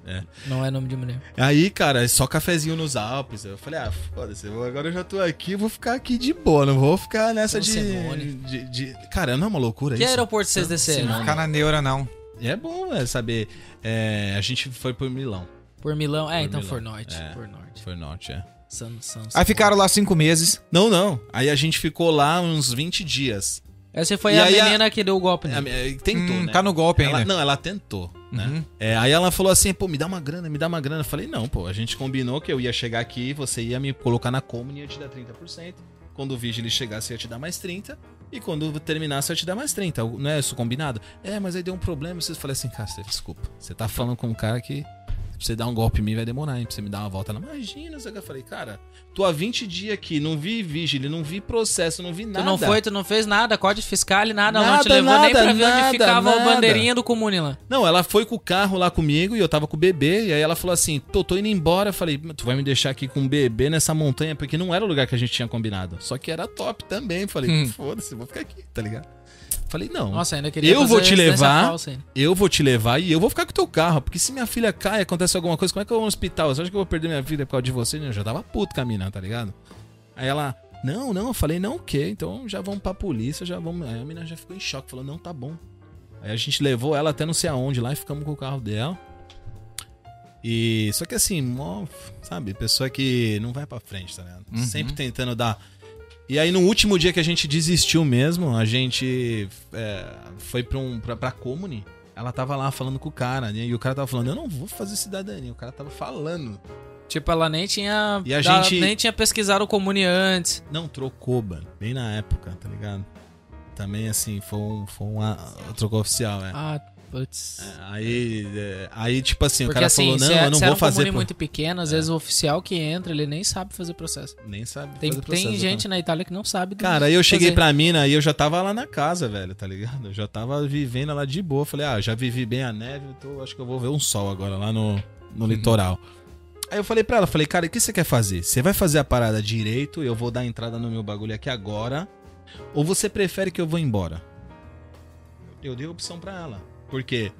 É. Não é nome de mulher. Aí, cara, é só cafezinho nos Alpes. Eu falei, ah, foda-se, agora eu já tô aqui, vou ficar aqui de boa, não vou ficar nessa de, Simone. de, de- Cara, não é uma loucura Que isso? aeroporto vocês desceram? Não ficar na neura, não. E é bom é, saber. é, a gente foi por Milão. Por Milão. É, Por então Milão. for norte. É. For norte. Foi norte, é. São, são, Aí ficaram lá cinco meses. Não, não. Aí a gente ficou lá uns 20 dias. Essa foi E a aí a- menina que deu o golpe. É, nele. é, tentou, Hum, né? tá no golpe Ela- ainda. não, ela tentou, né? Uhum. É, aí ela falou assim, pô, me dá uma grana, me dá uma grana. Eu falei, não, pô, a gente combinou que eu ia chegar aqui, você ia me colocar na Common e ia te dar 30%. Quando o Vigil chegasse, eu ia te dar mais 30%. E quando terminasse, eu ia te dar mais 30%. Não é isso combinado? É, mas aí deu um problema. Vocês falei assim, cara, desculpa. Você tá falando com um cara que pra você dar um golpe em mim vai demorar, hein? Pra você me dar uma volta. Ela, Imagina, eu falei, cara, tô há 20 dias aqui, não vi Vigil, não vi processo, não vi Tu nada. não foi, tu não fez nada, código fiscal e nada, ela não te Nada, levou nem nada, pra ver nada, onde ficava nada. a bandeirinha do comune lá. Não, ela foi com o carro lá comigo e eu tava com o bebê. E aí ela falou assim: tô, tô indo embora. Eu falei, tu vai me deixar aqui com o bebê nessa montanha, porque não era o lugar que a gente tinha combinado. Só que era top também. Eu Falei, Hum. foda-se, vou ficar aqui, tá ligado? Falei, não. Nossa, ainda queria Eu vou te levar. Eu vou te levar e eu vou ficar com o teu carro. Porque se minha filha cai, acontece alguma coisa, como é que eu vou no hospital? Você acha que eu vou perder minha vida por causa de você? Eu já tava puto caminhando, tá ligado? Aí ela, não, não, eu falei, não, o quê? Então já vamos pra polícia, já vamos. Aí a menina já ficou em choque, falou, não, tá bom. Aí a gente levou ela até não sei aonde lá e ficamos com o carro dela. E só que assim, mó, sabe, pessoa que não vai pra frente, tá ligado? Uhum. Sempre tentando dar. E aí no último dia que a gente desistiu mesmo, a gente é, foi pra, um, pra, pra Comune. Ela tava lá falando com o cara, né? E o cara tava falando, eu não vou fazer cidadania. O cara tava falando. Tipo, ela nem tinha. E a da- gente- Nem tinha pesquisado o comune antes. Não, trocou, mano. Bem na época, tá ligado? Também assim, foi um. Foi um a- trocou oficial, é. Ah, putz. É, Aí, é, aí, tipo assim, o Porque cara assim, falou, não, se, é, eu não se vou um fazer. comune por- muito pequeno, às vezes o oficial que entra, ele nem sabe fazer processo. Nem sabe. Tem, fazer tem processo, gente na Itália que não sabe. Cara, aí eu cheguei fazer. pra mina e eu já tava lá na casa, velho, tá ligado? Eu já tava vivendo lá de boa. Falei, ah, já vivi bem a neve, então acho que eu vou ver um sol agora lá no, no Uhum. litoral. Aí eu falei pra ela, falei, cara, o que você quer fazer? Você vai fazer a parada direito, eu vou dar entrada no meu bagulho aqui agora, ou você prefere que eu vou embora? Eu dei a opção pra ela. Por quê?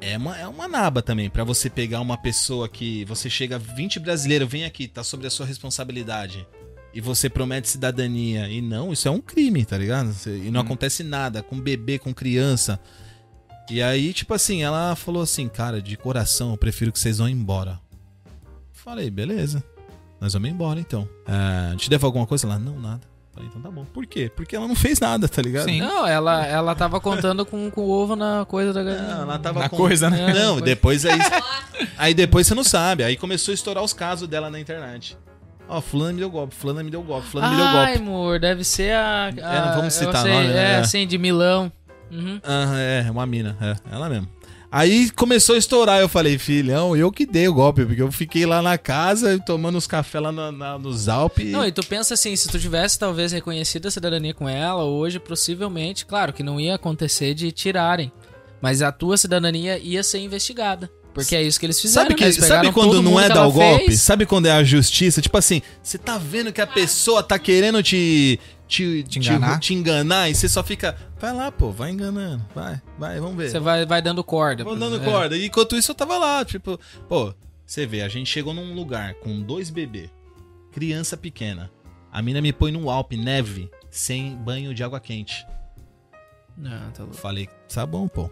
É uma, é uma naba também, pra você pegar uma pessoa que você chega 20 brasileiros, vem aqui, tá sobre a sua responsabilidade. E você promete cidadania. E não, isso é um crime, tá ligado? E não Hum. acontece nada com bebê, com criança. E aí, tipo assim, ela falou assim, cara, de coração, eu prefiro que vocês vão embora. Falei, beleza. Nós vamos embora então. É, te devo alguma coisa? Ela, não, nada. Falei, então tá bom. Por quê? Porque ela não fez nada, tá ligado? Sim. Não, ela, ela tava contando com, com o ovo na coisa da galinha. Não, ela tava Na com- coisa, né? É, Não, depois aí. <laughs> Aí depois você não sabe. Aí começou a estourar os casos dela na internet. Ó, fulano me deu golpe, fulano me deu golpe, fulano me deu Ai, golpe. amor, deve ser a. a É, não vamos citar sei, nome, É, né? assim, de Milão. Uhum. Ah, é, uma mina, é, ela mesmo. Aí começou a estourar, eu falei, filhão, eu que dei o golpe, porque eu fiquei lá na casa tomando os cafés lá na- na- nos Alpes. Não, e tu pensa assim, se tu tivesse talvez reconhecido a cidadania com ela, hoje possivelmente, claro que não ia acontecer de tirarem, mas a tua cidadania ia ser investigada. Porque é isso que eles fizeram. Sabe, que, né? Sabe quando não é dar o golpe? fez. Sabe quando é a justiça? Tipo assim, você tá vendo que a pessoa tá querendo te, te, Te enganar? te enganar e você só fica, vai lá, pô, vai enganando, vai, vai, vamos ver. Você vai, vai dando corda. Vou dando É. corda. E enquanto isso eu tava lá, tipo, pô, você vê, a gente chegou num lugar com dois bebês, criança pequena. A mina me põe no Alpe, neve, sem banho de água quente. Não, tá Eu louco. falei, tá bom, pô.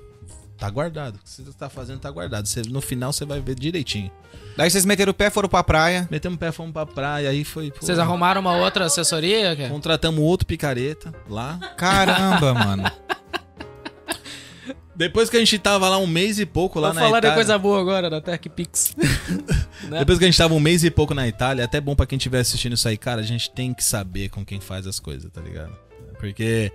Tá guardado. O que você tá fazendo tá guardado. Você- no final você vai ver direitinho. Daí vocês meteram o pé, foram pra praia. Metemos o pé, fomos pra praia, aí foi. pô, Vocês arrumaram uma outra assessoria? cara? Contratamos outro picareta lá. Caramba, <laughs> mano. Depois que a gente tava lá um mês e pouco lá Vamos na falar de Itália. coisa boa agora, da TechPix. <laughs> né? Depois que a gente tava um mês e pouco na Itália, é até bom pra quem estiver assistindo isso aí, cara, a gente tem que saber com quem faz as coisas, tá ligado? Porque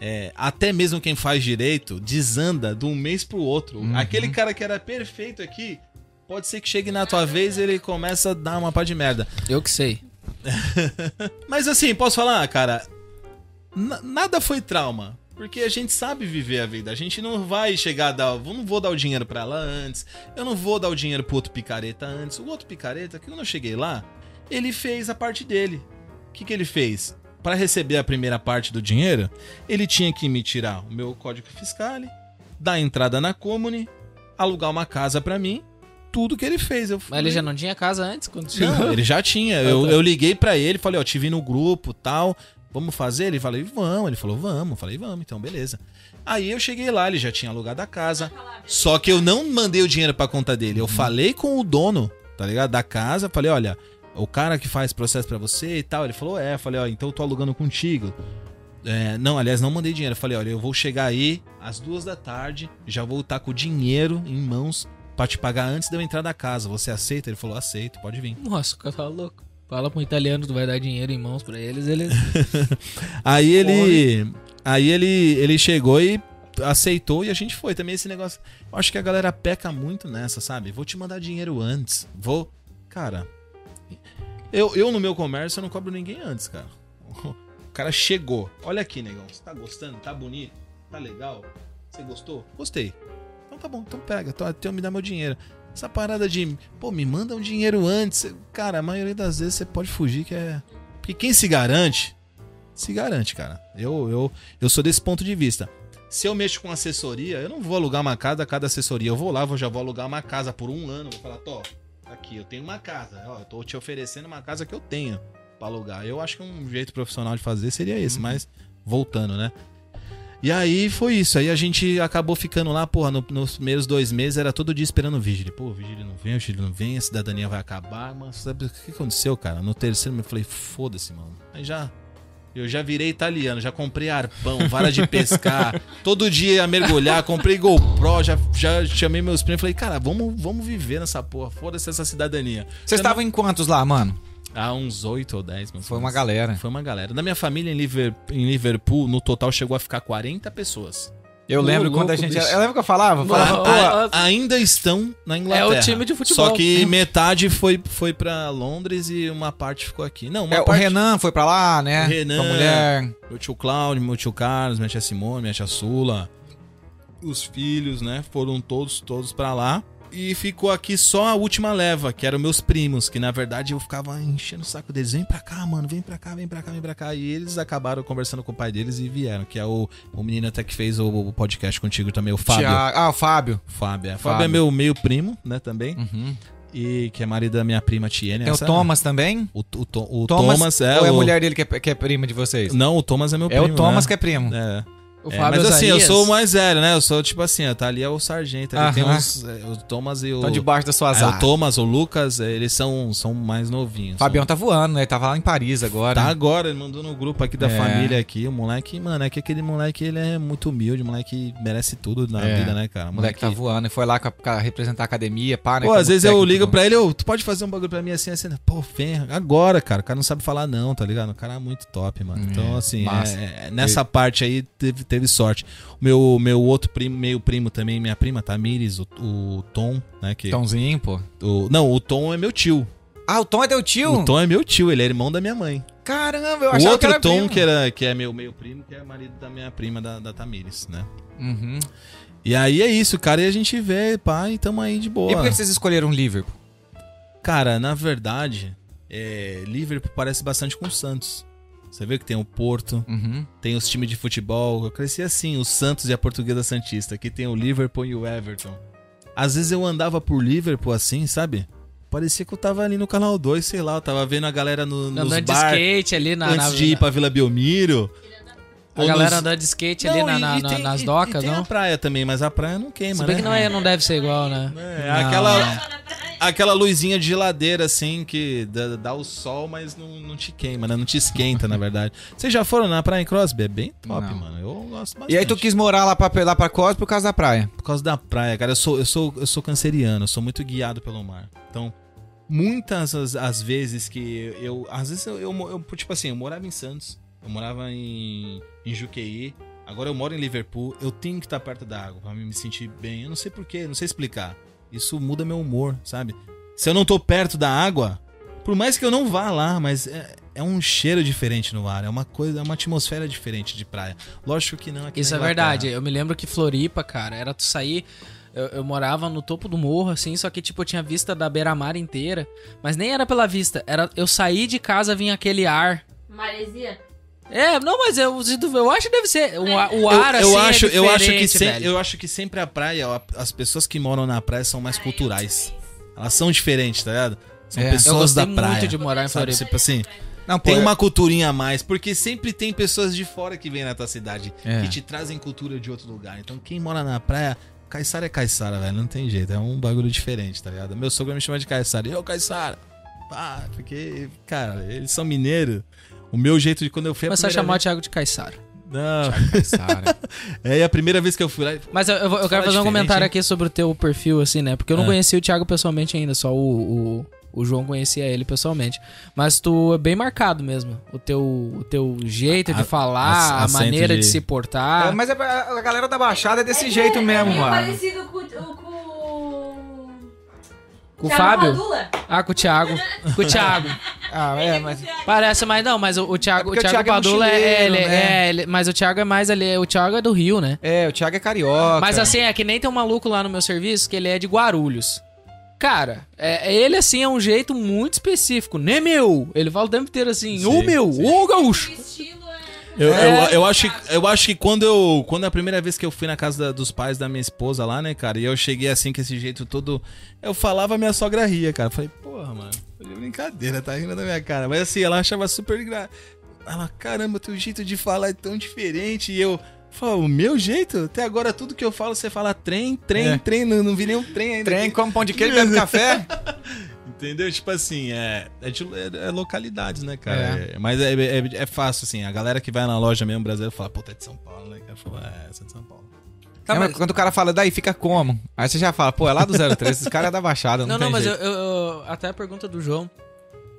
é, até mesmo quem faz direito desanda de um mês pro outro. Uhum. Aquele cara que era perfeito aqui, pode ser que chegue na tua vez e ele começa a dar uma pá de merda. Eu que sei. <laughs> Mas assim, posso falar, cara, na- nada foi trauma. Porque a gente sabe viver a vida. A gente não vai chegar a dar. Eu não vou dar o dinheiro pra ela antes. Eu não vou dar o dinheiro pro outro picareta antes. O outro picareta, que quando eu cheguei lá, ele fez a parte dele. O que, que ele fez? Pra receber a primeira parte do dinheiro, ele tinha que me tirar o meu código fiscal, dar entrada na Comune, alugar uma casa pra mim. Tudo que ele fez. Eu Mas ele já não tinha casa antes? Quando <laughs> chegou? não, ele já tinha. Eu, tá. eu liguei pra ele, falei, ó, te vi no grupo tal. Vamos fazer? Ele falou, vamos. Ele falou, vamos. Eu falei, vamos, então, beleza. Aí eu cheguei lá, ele já tinha alugado a casa. Só que eu não mandei o dinheiro pra conta dele. Eu falei com o dono, tá ligado? Da casa. Falei, olha, o cara que faz processo pra você e tal. Ele falou, é. Eu falei, ó, então eu tô alugando contigo. É, não, aliás, não mandei dinheiro. Eu falei, olha, eu vou chegar aí às duas da tarde, já vou estar com o dinheiro em mãos pra te pagar antes de eu entrar da casa. Você aceita? Ele falou, aceito, pode vir. Nossa, o cara tá louco. Fala pro italiano tu vai dar dinheiro em mãos pra eles, eles. <laughs> Aí ele. Aí ele, ele chegou e aceitou e a gente foi. Também esse negócio. Eu acho que a galera peca muito nessa, sabe? Vou te mandar dinheiro antes. Vou. Cara. Eu, eu no meu comércio eu não cobro ninguém antes, cara. <laughs> O cara chegou. Olha aqui, negão. Você tá gostando? Tá bonito? Tá legal? Você gostou? Gostei. Então tá bom, então pega. Então, então me dá meu dinheiro. Essa parada de, pô, me manda um dinheiro antes. Cara, a maioria das vezes você pode fugir que é. Porque quem se garante, se garante, cara. Eu, eu, eu sou desse ponto de vista. Se eu mexo com assessoria, eu não vou alugar uma casa a cada assessoria. Eu vou lá, vou, já vou alugar uma casa por um ano. Vou falar, tô, aqui, eu tenho uma casa. Ó, eu tô te oferecendo uma casa que eu tenho pra alugar. Eu acho que um jeito profissional de fazer seria esse, mas voltando, né? E aí foi isso. Aí a gente acabou ficando lá, porra, no- nos primeiros dois meses era todo dia esperando o Vigília. Pô, o Vigília não vem, o Vigília não vem, a cidadania vai acabar. Mas sabe o que aconteceu, cara? No terceiro eu falei, foda-se, mano. Aí já. Eu já virei italiano, já comprei arpão, vara de pescar, <laughs> todo dia ia mergulhar, comprei GoPro, já, já chamei meus primos e falei, cara, vamos, vamos viver nessa porra, foda-se essa cidadania. Vocês estavam em quantos lá, mano? Há uns oito ou dez, mais ou Foi uma galera. Foi uma galera. Da minha família em Liverpool, no total chegou a ficar 40 pessoas. Eu lembro louco, quando a gente. bicho. Eu lembro que eu falava? Falava, a- A- ainda estão na Inglaterra. É o time de futebol. Só que metade foi, foi para Londres e uma parte ficou aqui. Não, uma é, o parte. Renan foi pra lá, né? O Renan. Com a mulher. Meu tio Cláudio, meu tio Carlos, minha tia Simone, minha tia Sula. Os filhos, né? Foram todos, todos pra lá. E ficou aqui só a última leva, que eram meus primos, que na verdade eu ficava enchendo o saco deles. Vem pra cá, mano, vem pra cá, vem pra cá, vem pra cá. E eles acabaram conversando com o pai deles e vieram, que é o, o menino até que fez o, o podcast contigo também, o Fábio. Ah, o Fábio. Fábio, é. Fábio. Fábio é meu meio primo, né, também. Uhum. E que é marido da minha prima Tiene. Tem o essa- Thomas também? O, o, o Thomas, Thomas, é ou é a o... mulher dele que é, que é prima de vocês? Não, o Thomas é meu é primo. o Thomas né? que é primo. É. O É, Fábio mas assim, eu Osarias. sou o mais velho, né? Eu sou tipo assim, ó, tá ali é o sargento. Ali tem os, é, o Thomas e o. Estão debaixo das suas é, o. Thomas, o Lucas, é, eles são, são mais novinhos. Fabião são... tá voando, né? Ele tava lá em Paris agora. Tá agora, ele mandou no grupo aqui da É. família aqui. O moleque, mano, é que aquele moleque ele é muito humilde, o moleque merece tudo na É. vida, né, cara? O moleque tá voando e foi lá com a- com a- representar a academia, pá, né? Pô, às vezes eu técnico ligo do- pra ele, tu pode fazer um bagulho pra mim assim, assim, pô, vem, agora, cara. O cara não sabe falar não, tá ligado? O cara é muito top, mano. Então, assim, é- é- nessa parte aí teve, teve sorte. O meu, meu outro primo, meio primo também, minha prima, Tamires, o, o Tom, né? Que, Tomzinho, pô. o, não, o Tom é meu tio. Ah, o Tom é teu tio? O Tom é meu tio, ele é irmão da minha mãe. Caramba, eu O achava outro que era Tom, primo. que, era, que é meu meio primo, que é marido da minha prima, da, da Tamires, né? Uhum. E aí é isso, cara, e a gente vê, pá, e tamo aí de boa. E por que vocês escolheram Liverpool? Cara, na verdade, é, Liverpool parece bastante com o Santos. Você vê que tem o Porto, Uhum. tem os times de futebol. Eu cresci assim, o Santos e a Portuguesa Santista. Aqui tem o Liverpool e o Everton. Às vezes eu andava por Liverpool assim, sabe? Parecia que eu tava ali no canal 2, sei lá, eu tava vendo a galera no, nos Andando de bar skate ali na. antes na- de ir pra Vila Belmiro. A galera nos- andando de skate Não, ali na, e- e tem- nas e- docas, e tem não? a praia também, mas a praia não queima, Se bem né? que não, é, não deve ser igual, né? É, Não. aquela, aquela luzinha de geladeira, assim, que dá, dá o sol, mas não, não te queima, né? Não te esquenta, na verdade. Vocês já foram na Praia em Crosby? É bem top, Não. mano. Eu gosto bastante. E aí tu quis morar lá pra, lá pra Cos por causa da praia? Por causa da praia, cara. Eu sou, eu sou, eu sou canceriano, eu sou muito guiado pelo mar. Então, muitas as, as vezes que eu. Às vezes eu, eu, eu, Tipo assim, eu morava em Santos, eu morava em, em Juqueí. Agora eu moro em Liverpool, eu tenho que estar perto da água pra me sentir bem. Eu não sei porquê, não sei explicar. Isso muda meu humor, sabe? Se eu não tô perto da água, por mais que eu não vá lá, mas é, é um cheiro diferente no ar, é uma coisa, é uma atmosfera diferente de praia. Lógico que não aqui Isso na é verdade. Eu me lembro que Floripa, cara, era tu sair. Eu, eu morava no topo do morro, assim, só que, tipo, eu tinha vista da beira-mar inteira. Mas nem era pela vista. Era eu saí de casa, vinha aquele ar. Maresia? É, não, mas eu, eu acho que deve ser. O, ar- o Eu, ar, eu assim, acho, é eu acho que se- eu acho que sempre a praia, as pessoas que moram na praia são mais culturais. Elas são diferentes, tá ligado? São É. Eu pessoas da praia. muito de morar em sabe? Floripa. Tipo assim, Não, pô, tem eu- uma culturinha a mais, porque sempre tem pessoas de fora que vêm na tua cidade É. que te trazem cultura de outro lugar. Então quem mora na praia, Caiçara é Caiçara, velho, não tem jeito, é um bagulho diferente, tá ligado? Meu sogro me chama de Caiçara, e eu Caiçara. Pá, porque, cara, eles são mineiros. O meu jeito de quando eu fui a Mas você vai primeira chamar o vez... Thiago de Caissara. Não, <laughs> é a primeira vez que eu fui lá. Mas eu, eu eu quero fazer um comentário hein? aqui sobre o teu perfil, assim, né? Porque eu não É. conhecia o Thiago pessoalmente ainda, só o, o, o João conhecia ele pessoalmente. Mas tu é bem marcado mesmo. O teu, o teu jeito de A- falar, a- a, maneira de... de- se portar. É, mas a, a galera da Baixada é desse jeito mesmo, é meio mano. parecido com, com... Com o Fábio? Padula. Ah, com o Thiago. <laughs> Com o Thiago. Ah, é, mas. Parece, mas não, mas o, o Thiago, É o Thiago Thiago é Padula é, mochileiro, ele- né? é, ele- mas o Thiago é mais ali, o Thiago é do Rio, né? É, o Thiago é carioca. Mas assim, é que nem tem um maluco lá no meu serviço que ele é de Guarulhos. Cara, é, ele assim é um jeito muito específico, né, meu? Ele fala o tempo inteiro assim, ô meu, ô O gaúcho. estilo é... Eu, É. eu, eu acho, que- eu acho que quando eu. Quando a primeira vez que eu fui na casa da- dos pais da minha esposa lá, né, cara, e eu cheguei assim com esse jeito todo. Eu falava, minha sogra ria, cara. Eu falei, porra, mano, falei, brincadeira, tá rindo da minha cara. Mas assim, ela achava super gra... Ela, caramba, teu jeito de falar é tão diferente. E eu. Falo, o meu jeito? Até agora tudo que eu falo, você fala trem, trem, É. trem, não, não vi nenhum trem ainda. Trem, come pão de queijo, bebe café. <laughs> Entendeu? Tipo assim, é, é, de- é- é localidades, né, cara? É, mas é, é, é fácil, assim. A galera que vai na loja mesmo brasileira fala, puta, é de São Paulo, né? cara? Fala, é, essa é de São Paulo. É, mas quando o cara fala, daí fica como? Aí você já fala, pô, é lá do 03, esses caras é da Baixada, não, Não, não, tem mas eu, jeito. eu- eu- Até a pergunta do João.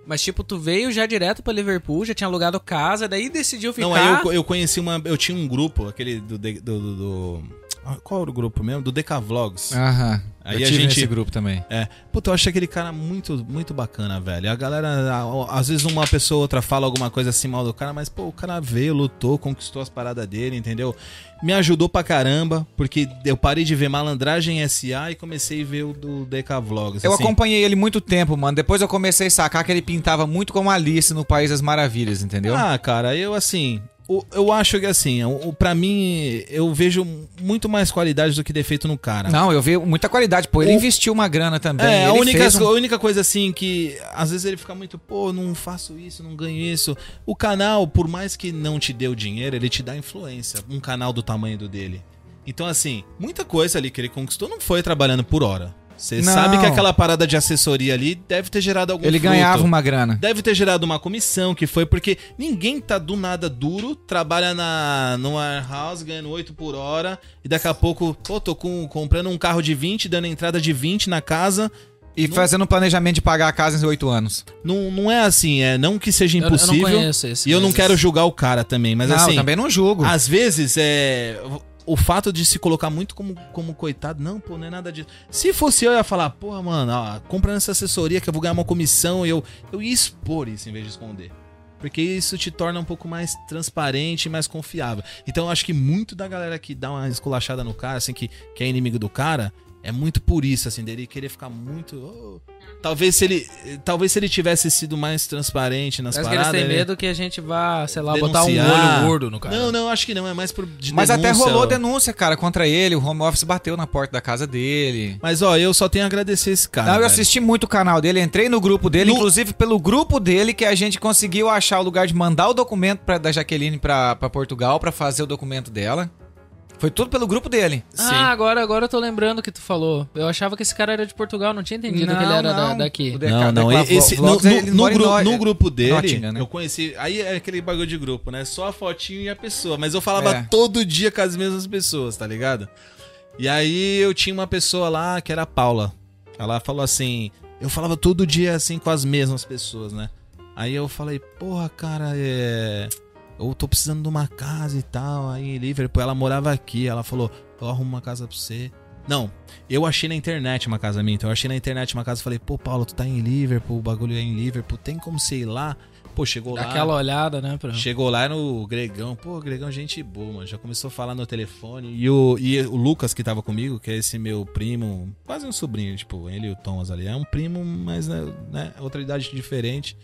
Mas tipo, tu veio já direto pra Liverpool, já tinha alugado casa, daí decidiu ficar. Não, aí eu, eu conheci uma... Eu tinha um grupo, aquele do... do, do- do- qual era o grupo mesmo? Do Decavlogs. Aham. Aí eu a tive gente- nesse grupo também. É. Puta, eu achei aquele cara muito, muito bacana, velho. A galera, a- às vezes uma pessoa ou outra fala alguma coisa assim mal do cara, mas, pô, o cara veio, lutou, conquistou as paradas dele, entendeu? Me ajudou pra caramba, porque eu parei de ver Malandragem SA e comecei a ver o do DK Vlogs. Eu assim. acompanhei ele muito tempo, mano. Depois eu comecei a sacar que ele pintava muito como Alice no País das Maravilhas, entendeu? Ah, cara, eu assim. Eu acho que assim, o, pra mim, eu vejo muito mais qualidade do que defeito no cara. Não, eu vi muita qualidade. Pô, ele O- investiu uma grana também. É, a única, um- a única coisa assim que às vezes ele fica muito, pô, não faço isso, não ganho isso. O canal, por mais que não te dê o dinheiro, ele te dá influência. Um canal do tamanho do dele. Então, assim, muita coisa ali que ele conquistou não foi trabalhando por hora. Você Não. sabe que aquela parada de assessoria ali deve ter gerado algum Ele fruto. ganhava uma grana. Deve ter gerado uma comissão, que foi porque ninguém tá do nada duro, trabalha na, no warehouse, ganhando 8 por hora, e daqui a pouco, pô, tô com, comprando um carro de 20, dando entrada de 20 na casa. E fazendo um planejamento de pagar a casa em oito anos. Não, não é assim, é não que seja Eu- eu não impossível. conheço esse, e eu não quero julgar o cara também, mas não, assim, também não julgo. às vezes é. O fato de se colocar muito como, como coitado, não, pô, não é nada disso. Se fosse eu, eu ia falar, porra, mano, ó, compra nessa assessoria que eu vou ganhar uma comissão eu, eu ia expor isso em vez de esconder. Porque isso te torna um pouco mais transparente e mais confiável. Então eu acho que muito da galera que dá uma esculachada no cara, assim, que, que é inimigo do cara, é muito por isso, assim, dele querer ficar muito. oh. Talvez se ele. Talvez se ele tivesse sido mais transparente nas Parece que eles paradas. têm ele- medo que a gente vá, sei lá, botar um denunciar. olho gordo no cara. Não, não, acho que não, é mais por. de Mas até denúncia, rolou ó. denúncia, cara, contra ele. O home office bateu na porta da casa dele. Mas ó, eu só tenho a agradecer esse cara. não, eu velho. assisti muito o canal dele, entrei no grupo dele, No- inclusive pelo grupo dele que a gente conseguiu achar o lugar de mandar o documento pra, da Jaqueline pra, pra Portugal pra fazer o documento dela. Foi tudo pelo grupo dele. Sim. Ah, agora, agora eu tô lembrando o que tu falou. Eu achava que esse cara era de Portugal, não tinha entendido que ele era da- daqui. DK Não, não, DK esse, no, Vlogs, no- no gru- no grupo dele, Nottingham, né? eu conheci. Aí é aquele bagulho de grupo, né? Só a fotinho e a pessoa. Mas eu falava É. todo dia com as mesmas pessoas, tá ligado? E aí eu tinha uma pessoa lá que era a Paula. Ela falou assim. Eu falava todo dia assim com as mesmas pessoas, né? Aí eu falei, porra, cara, é. Eu tô precisando de uma casa e tal. Aí em Liverpool, ela morava aqui. Ela falou, eu arrumo uma casa pra você. Não, eu achei na internet uma casa minha. Então eu achei na internet uma casa e falei, pô, Paulo, tu tá em Liverpool, o bagulho é em Liverpool, tem como você ir lá? Pô, chegou Dá lá. aquela olhada, né? Pra... Chegou lá no Gregão, pô, Gregão, gente boa, mano. Já começou a falar no telefone. E o, e o Lucas, que tava comigo, que é esse meu primo, quase um sobrinho, tipo, ele e o Thomas ali. É um primo, mas né, né, outra idade diferente.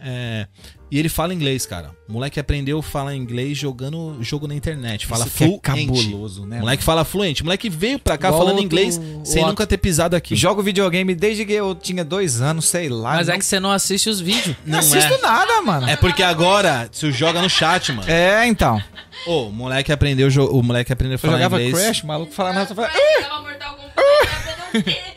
É, e ele fala inglês, cara. O moleque aprendeu a falar inglês jogando jogo na internet. Fala Isso que é fluente. cabuloso, né? Moleque fala fluente. Moleque veio pra cá Igual falando inglês do- sem o nunca ter pisado aqui. Jogo videogame desde que eu tinha dois anos, sei lá. Mas não, é que você não assiste os vídeos. não Não assisto é. nada, mano. É porque agora você joga no chat, mano. É, então. Ô, o moleque aprendeu o moleque aprendeu a Eu falar jogava inglês. Crash, o maluco falava nada, eu falava, Jogava Mortal Kombat, quê?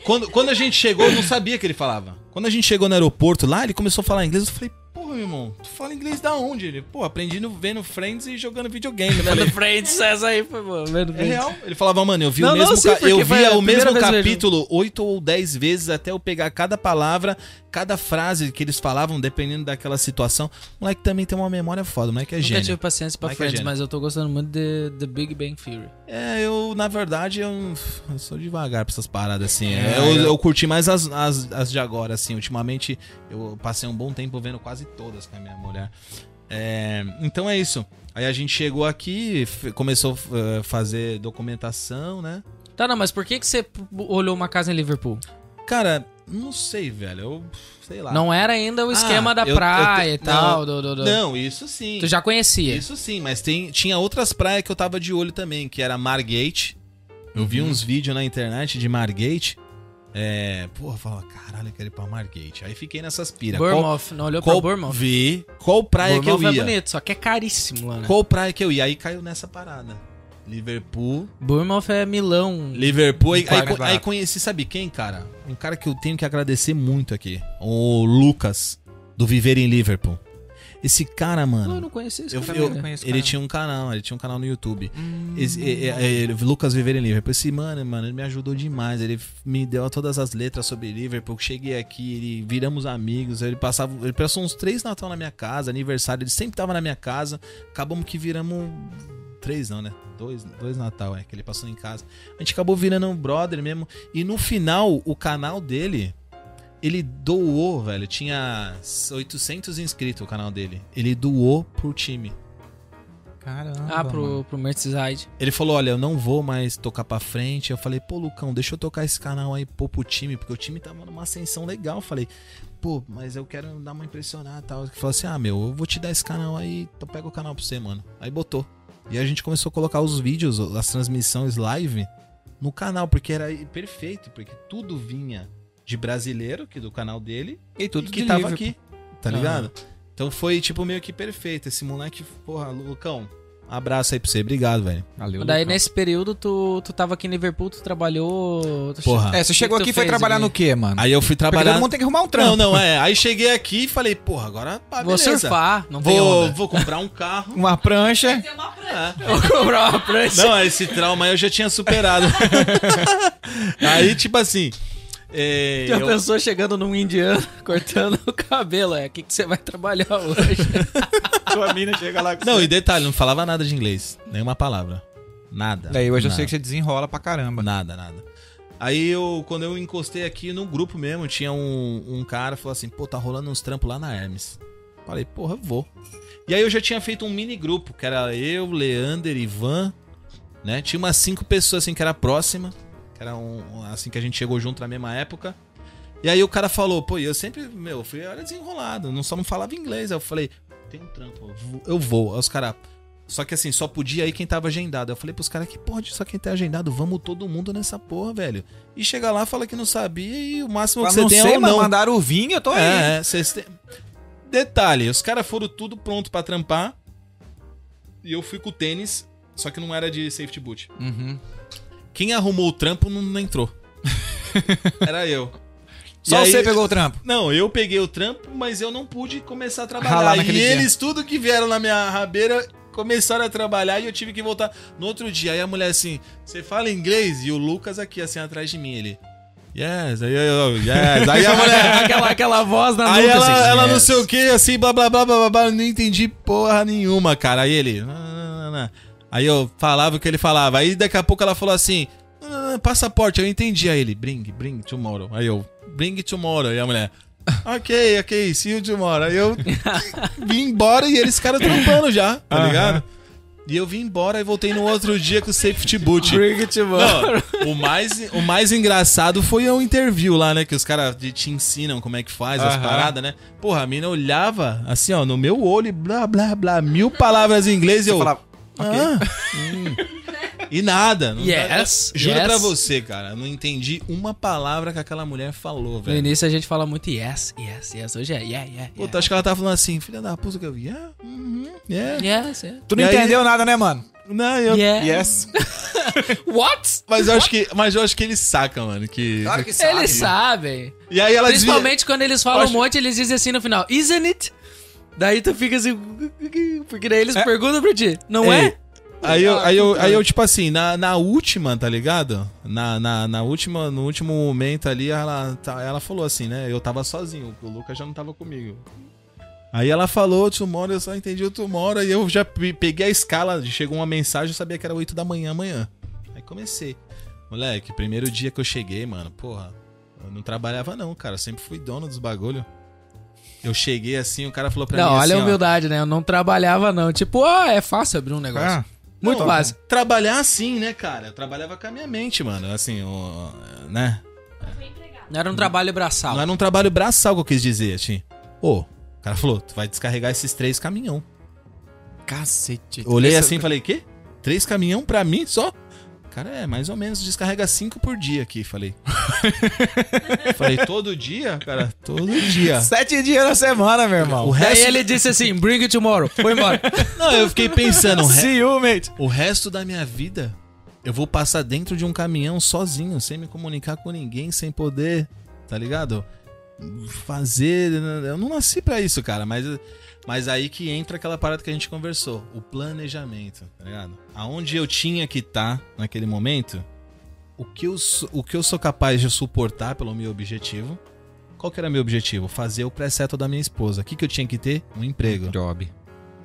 Quando, quando a gente chegou, eu não sabia que ele falava. Quando a gente chegou no aeroporto lá, ele começou a falar inglês. Eu falei, meu irmão, tu fala inglês da onde? Ele, pô, aprendi no, vendo Friends e jogando videogame. Falei, Vendo Friends, essa aí foi boa. Vendo É real. Ele falava, mano, eu vi Não, o mesmo não, sim, eu via o mesmo capítulo oito ou dez vezes até eu pegar cada palavra, cada frase que eles falavam, dependendo daquela situação. O moleque também tem uma memória foda, o moleque é Nunca gênio. tive paciência pra é Friends, gênio. mas eu tô gostando muito de The Big Bang Theory. É, eu, na verdade, eu, eu sou devagar pra essas paradas, assim. É, eu, eu- eu curti mais as, as, as de agora, assim. Ultimamente, eu passei um bom tempo vendo quase todas com a minha mulher. É, então é isso. Aí a gente chegou aqui, começou a fazer documentação, né? Tá, não, mas por que, que você olhou uma casa em Liverpool? Cara, não sei, velho. Eu sei lá. Não era ainda o esquema Ah, da eu- eu praia te- e tal. não, do- do- do- Não, isso sim. Tu já conhecia. Isso sim, mas tem, tinha outras praias que eu tava de olho também, que era Margate. Eu vi Uhum. uns vídeos na internet de Margate. É, porra, fala, caralho, eu quero ir pra Margate. Aí fiquei nessas piras. Bournemouth, não olhou qual, pra Bournemouth? vi qual praia que eu Bournemouth ia. é bonito, só que é caríssimo lá, né? Qual praia que eu ia? Aí caiu nessa parada. Liverpool. Bournemouth é Milão. Liverpool. Aí, aí, aí conheci, sabe quem, cara? Um cara que eu tenho que agradecer muito aqui. O Lucas, do Viver em Liverpool. Esse cara, mano. Não, eu não conhecia esse Eu- cara. eu- né? conheço ele cara. tinha um canal, ele tinha um canal no YouTube. Hum. Esse- é- é- é, Lucas Viver em Liverpool. Esse mano, mano, ele me ajudou demais. Ele me deu todas as letras sobre Liverpool. Cheguei aqui, ele viramos amigos. Ele passava, ele passou uns três Natal na minha casa, aniversário. Ele sempre tava na minha casa. Acabamos que viramos três, não, né? Dois, dois Natal, é que ele passou em casa. A gente acabou virando um brother mesmo. E no final, o canal dele ele doou, velho. Tinha 800 inscritos o canal dele. Ele doou pro time. Caramba. Ah, pro, mano. pro Merseyside. Ele falou: Olha, eu não vou mais tocar pra frente. Eu falei: Pô, Lucão, deixa eu tocar esse canal aí pô, pro time, porque o time tava numa ascensão legal. Eu falei: Pô, mas eu quero dar uma impressionada e tal. Ele falou assim: Ah, meu, eu vou te dar esse canal aí. Tu pega o canal pra você, mano. Aí botou. E a gente começou a colocar os vídeos, as transmissões live no canal, porque era perfeito, porque tudo vinha de brasileiro, que do canal dele, E tudo e que de tava Liverpool. aqui, tá ligado? Então foi, tipo, meio que perfeito. Esse moleque, porra, Lucão, abraço aí pra você. Obrigado, velho. Valeu, Daí Lucão. nesse período tu, tu tava aqui em Liverpool, tu trabalhou. tu Porra. É, você chegou que aqui e foi trabalhar no quê, mano? Aí eu fui Porque trabalhar... todo mundo tem que arrumar um trampo. Não, não, é. Aí cheguei aqui e falei, porra, agora pá, Vou beleza. surfar, não tem Vou, onda. vou comprar um carro. <laughs> Uma prancha. Tem uma prancha. É. Vou comprar uma prancha. Não, esse trauma aí eu já tinha superado. <laughs> aí, tipo assim... É, Já eu- pensou chegando num indiano, <laughs> cortando o cabelo? É, o que, que você vai trabalhar hoje? <laughs> Sua mina chega lá com Não, e detalhe, não falava nada de inglês. Nenhuma palavra. Nada. Daí hoje eu nada. sei que você desenrola pra caramba. Nada, nada. Aí eu, quando eu encostei aqui no grupo mesmo, tinha um, um cara falou assim, pô, tá rolando uns trampos lá na Hermes. Falei, porra, eu vou. E aí eu já tinha feito um mini grupo, que era eu, Leander, Ivan, né? Tinha umas cinco pessoas assim que era próxima, que era um, assim que a gente chegou junto na mesma época. E aí o cara falou, pô, e eu sempre, meu, fui era desenrolado, não só não falava inglês. Aí eu falei, tem um trampo, eu vou-. Aí os caras, só que assim, só podia ir quem tava agendado. Eu falei pros caras que pode, só quem tá agendado, vamos todo mundo nessa porra, velho. E chega lá, fala que não sabia e o máximo que você não tem sei, é o mas não. mandaram o vinho, eu tô aí. É, é, vocês têm... Detalhe, os caras foram tudo pronto pra trampar. E eu fui com o tênis, só que não era de safety boot. Uhum. Quem arrumou o trampo não, não entrou. <laughs> era eu. E Só aí- você pegou o trampo. Não, eu peguei o trampo, mas eu não pude começar a trabalhar. E naquele dia. eles, tudo que vieram na minha rabeira, começaram a trabalhar e eu tive que voltar no outro dia. Aí a mulher assim, você fala inglês? E o Lucas aqui, assim, atrás de mim, ele... Yes, aí eu, yes. Aí a mulher... <laughs> aquela, aquela voz na Aí ela, assim, ela não yes. sei o que, assim, blá blá blá blá blá, blá, não entendi porra nenhuma, cara. Aí ele. "Não, não, não, não." Aí eu falava o que ele falava. Aí daqui a pouco ela falou assim: "Não, não, não, passaporte, eu entendi. Aí ele, bring, bring tomorrow. Aí eu, bring tomorrow. Aí a mulher, <laughs> ok, ok, see you tomorrow. Aí eu vim embora e eles caras trampando já, tá Aham. ligado? E eu vim embora e voltei no outro dia com o safety boot. Bring it Não, o mais, o mais engraçado foi o interview lá, né? Que os caras te ensinam como é que faz as Aham. paradas, né? Porra, a mina olhava assim, ó, no meu olho, e blá, blá, blá, mil palavras em inglês e eu. falava, "Ah, hum." E nada. Não, Yes, Juro yes. pra você, cara. eu Não entendi uma palavra que aquela mulher falou, No velho. início a gente fala muito yes, yes, yes. Hoje é yeah, yeah, Puta, yeah. acho que ela tava falando assim, filha da puta que eu vi. Yeah, uhum, yeah. Yes, yeah. Tu não E aí- entendeu nada, né, mano? Não, eu. Yeah. Yes. <laughs> What? Mas eu acho que, mas eu acho que eles sacam, mano, que Claro que Eles sabem. E aí ela desvia- Principalmente quando eles falam acho- um monte, eles dizem assim no final, isn't it? Daí tu fica assim, porque daí eles perguntam pra ti, não Ei, é? Aí eu, Ah, aí, eu, puta. aí eu, tipo assim, na, na última, tá ligado? Na, na, na última, no último momento ali, ela, tá- ela falou assim, né? Eu tava sozinho, o Lucas já não tava comigo. Aí ela falou tomorrow, eu só entendi o tomorrow, aí eu já pe- peguei a escala, chegou uma mensagem, eu sabia que era 8 da manhã amanhã. Aí comecei. Moleque, primeiro dia que eu cheguei, mano, porra, eu não trabalhava não, cara, eu sempre fui dono dos bagulho. Eu cheguei assim, o cara falou pra Não, mim olha assim, a humildade, né? Eu não trabalhava não. Tipo, ah, é fácil abrir um negócio. Ah, Muito Não, fácil. Trabalhar assim, né, cara? Eu trabalhava com a minha mente, mano. Assim, né? Não era um trabalho braçal. Não era um trabalho braçal que eu quis dizer, assim. Ô, o cara falou, tu vai descarregar esses três caminhão. cacete. Olhei assim e falei, quê? Três caminhão pra mim só? Cara, é, mais ou menos, descarrega cinco por dia aqui, falei. <laughs> falei, todo dia? Cara, todo dia. Sete dias na semana, meu irmão. O Daí resto... ele disse assim, bring it tomorrow. Foi embora. <laughs> Não, eu fiquei pensando, re- See you, mate. o resto da minha vida, eu vou passar dentro de um caminhão sozinho, sem me comunicar com ninguém, sem poder, tá ligado? Fazer. Eu não nasci pra isso, cara, mas, mas aí que entra aquela parada que a gente conversou: o planejamento, tá ligado? Aonde eu tinha que estar naquele momento, o que, eu, sou- o que eu sou capaz de suportar pelo meu objetivo. Qual que era meu objetivo? Fazer o pré-seto da minha esposa. O que, que eu tinha que ter? Um emprego Job.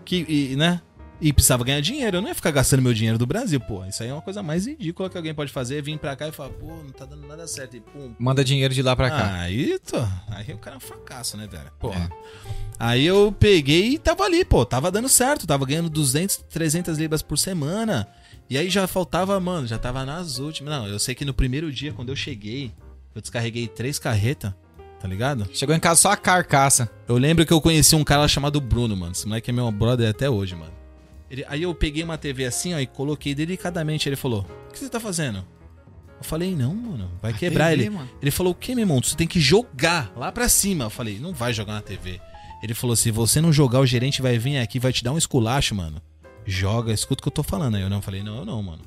que, e, né? E precisava ganhar dinheiro. Eu não ia ficar gastando meu dinheiro do Brasil, pô. Isso aí é uma coisa mais ridícula que alguém pode fazer. Vir pra cá e falar, pô, não tá dando nada certo. E pum. Manda dinheiro de lá pra cá. Aí, tô. Aí o cara é um fracasso, né, velho? Porra. É. Aí eu peguei e tava ali, pô. Tava dando certo. Tava ganhando 200, 300 libras por semana. E aí já faltava, mano, já tava nas últimas. Não, eu sei que no primeiro dia, quando eu cheguei, eu descarreguei três carretas, tá ligado? Chegou em casa só a carcaça. Eu lembro que eu conheci um cara chamado Bruno, mano. Esse moleque é meu brother até hoje, mano. Ele- aí eu peguei uma TV assim, ó, e coloquei delicadamente. Ele falou: O que você tá fazendo? Eu falei: Não, mano, vai quebrar TV, ele. mano. Ele falou: O que, meu irmão? Você tem que jogar lá pra cima. Eu falei: Não vai jogar na TV. Ele falou: Se você não jogar, o gerente vai vir aqui vai te dar um esculacho, mano. Joga, escuta o que eu tô falando. Aí eu não falei: Não, eu não, mano.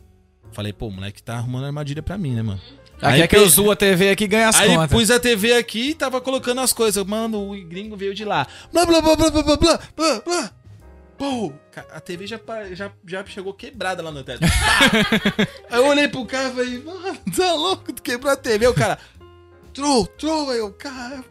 Falei: Pô, o moleque tá arrumando armadilha pra mim, né, mano? Aqui é que eu zoo a TV aqui e ganha as Aí contas. pus a TV aqui e tava colocando as coisas. Mano, o gringo veio de lá. Blá, blá, blá, blá, blá, blá, blá, blá, blá. Pô, a TV já, já, já chegou quebrada lá no teto. <laughs> Aí eu olhei pro cara e falei, mano, tá louco? Tu quebrou a TV. Aí o cara, troll, troll. Aí eu, cara...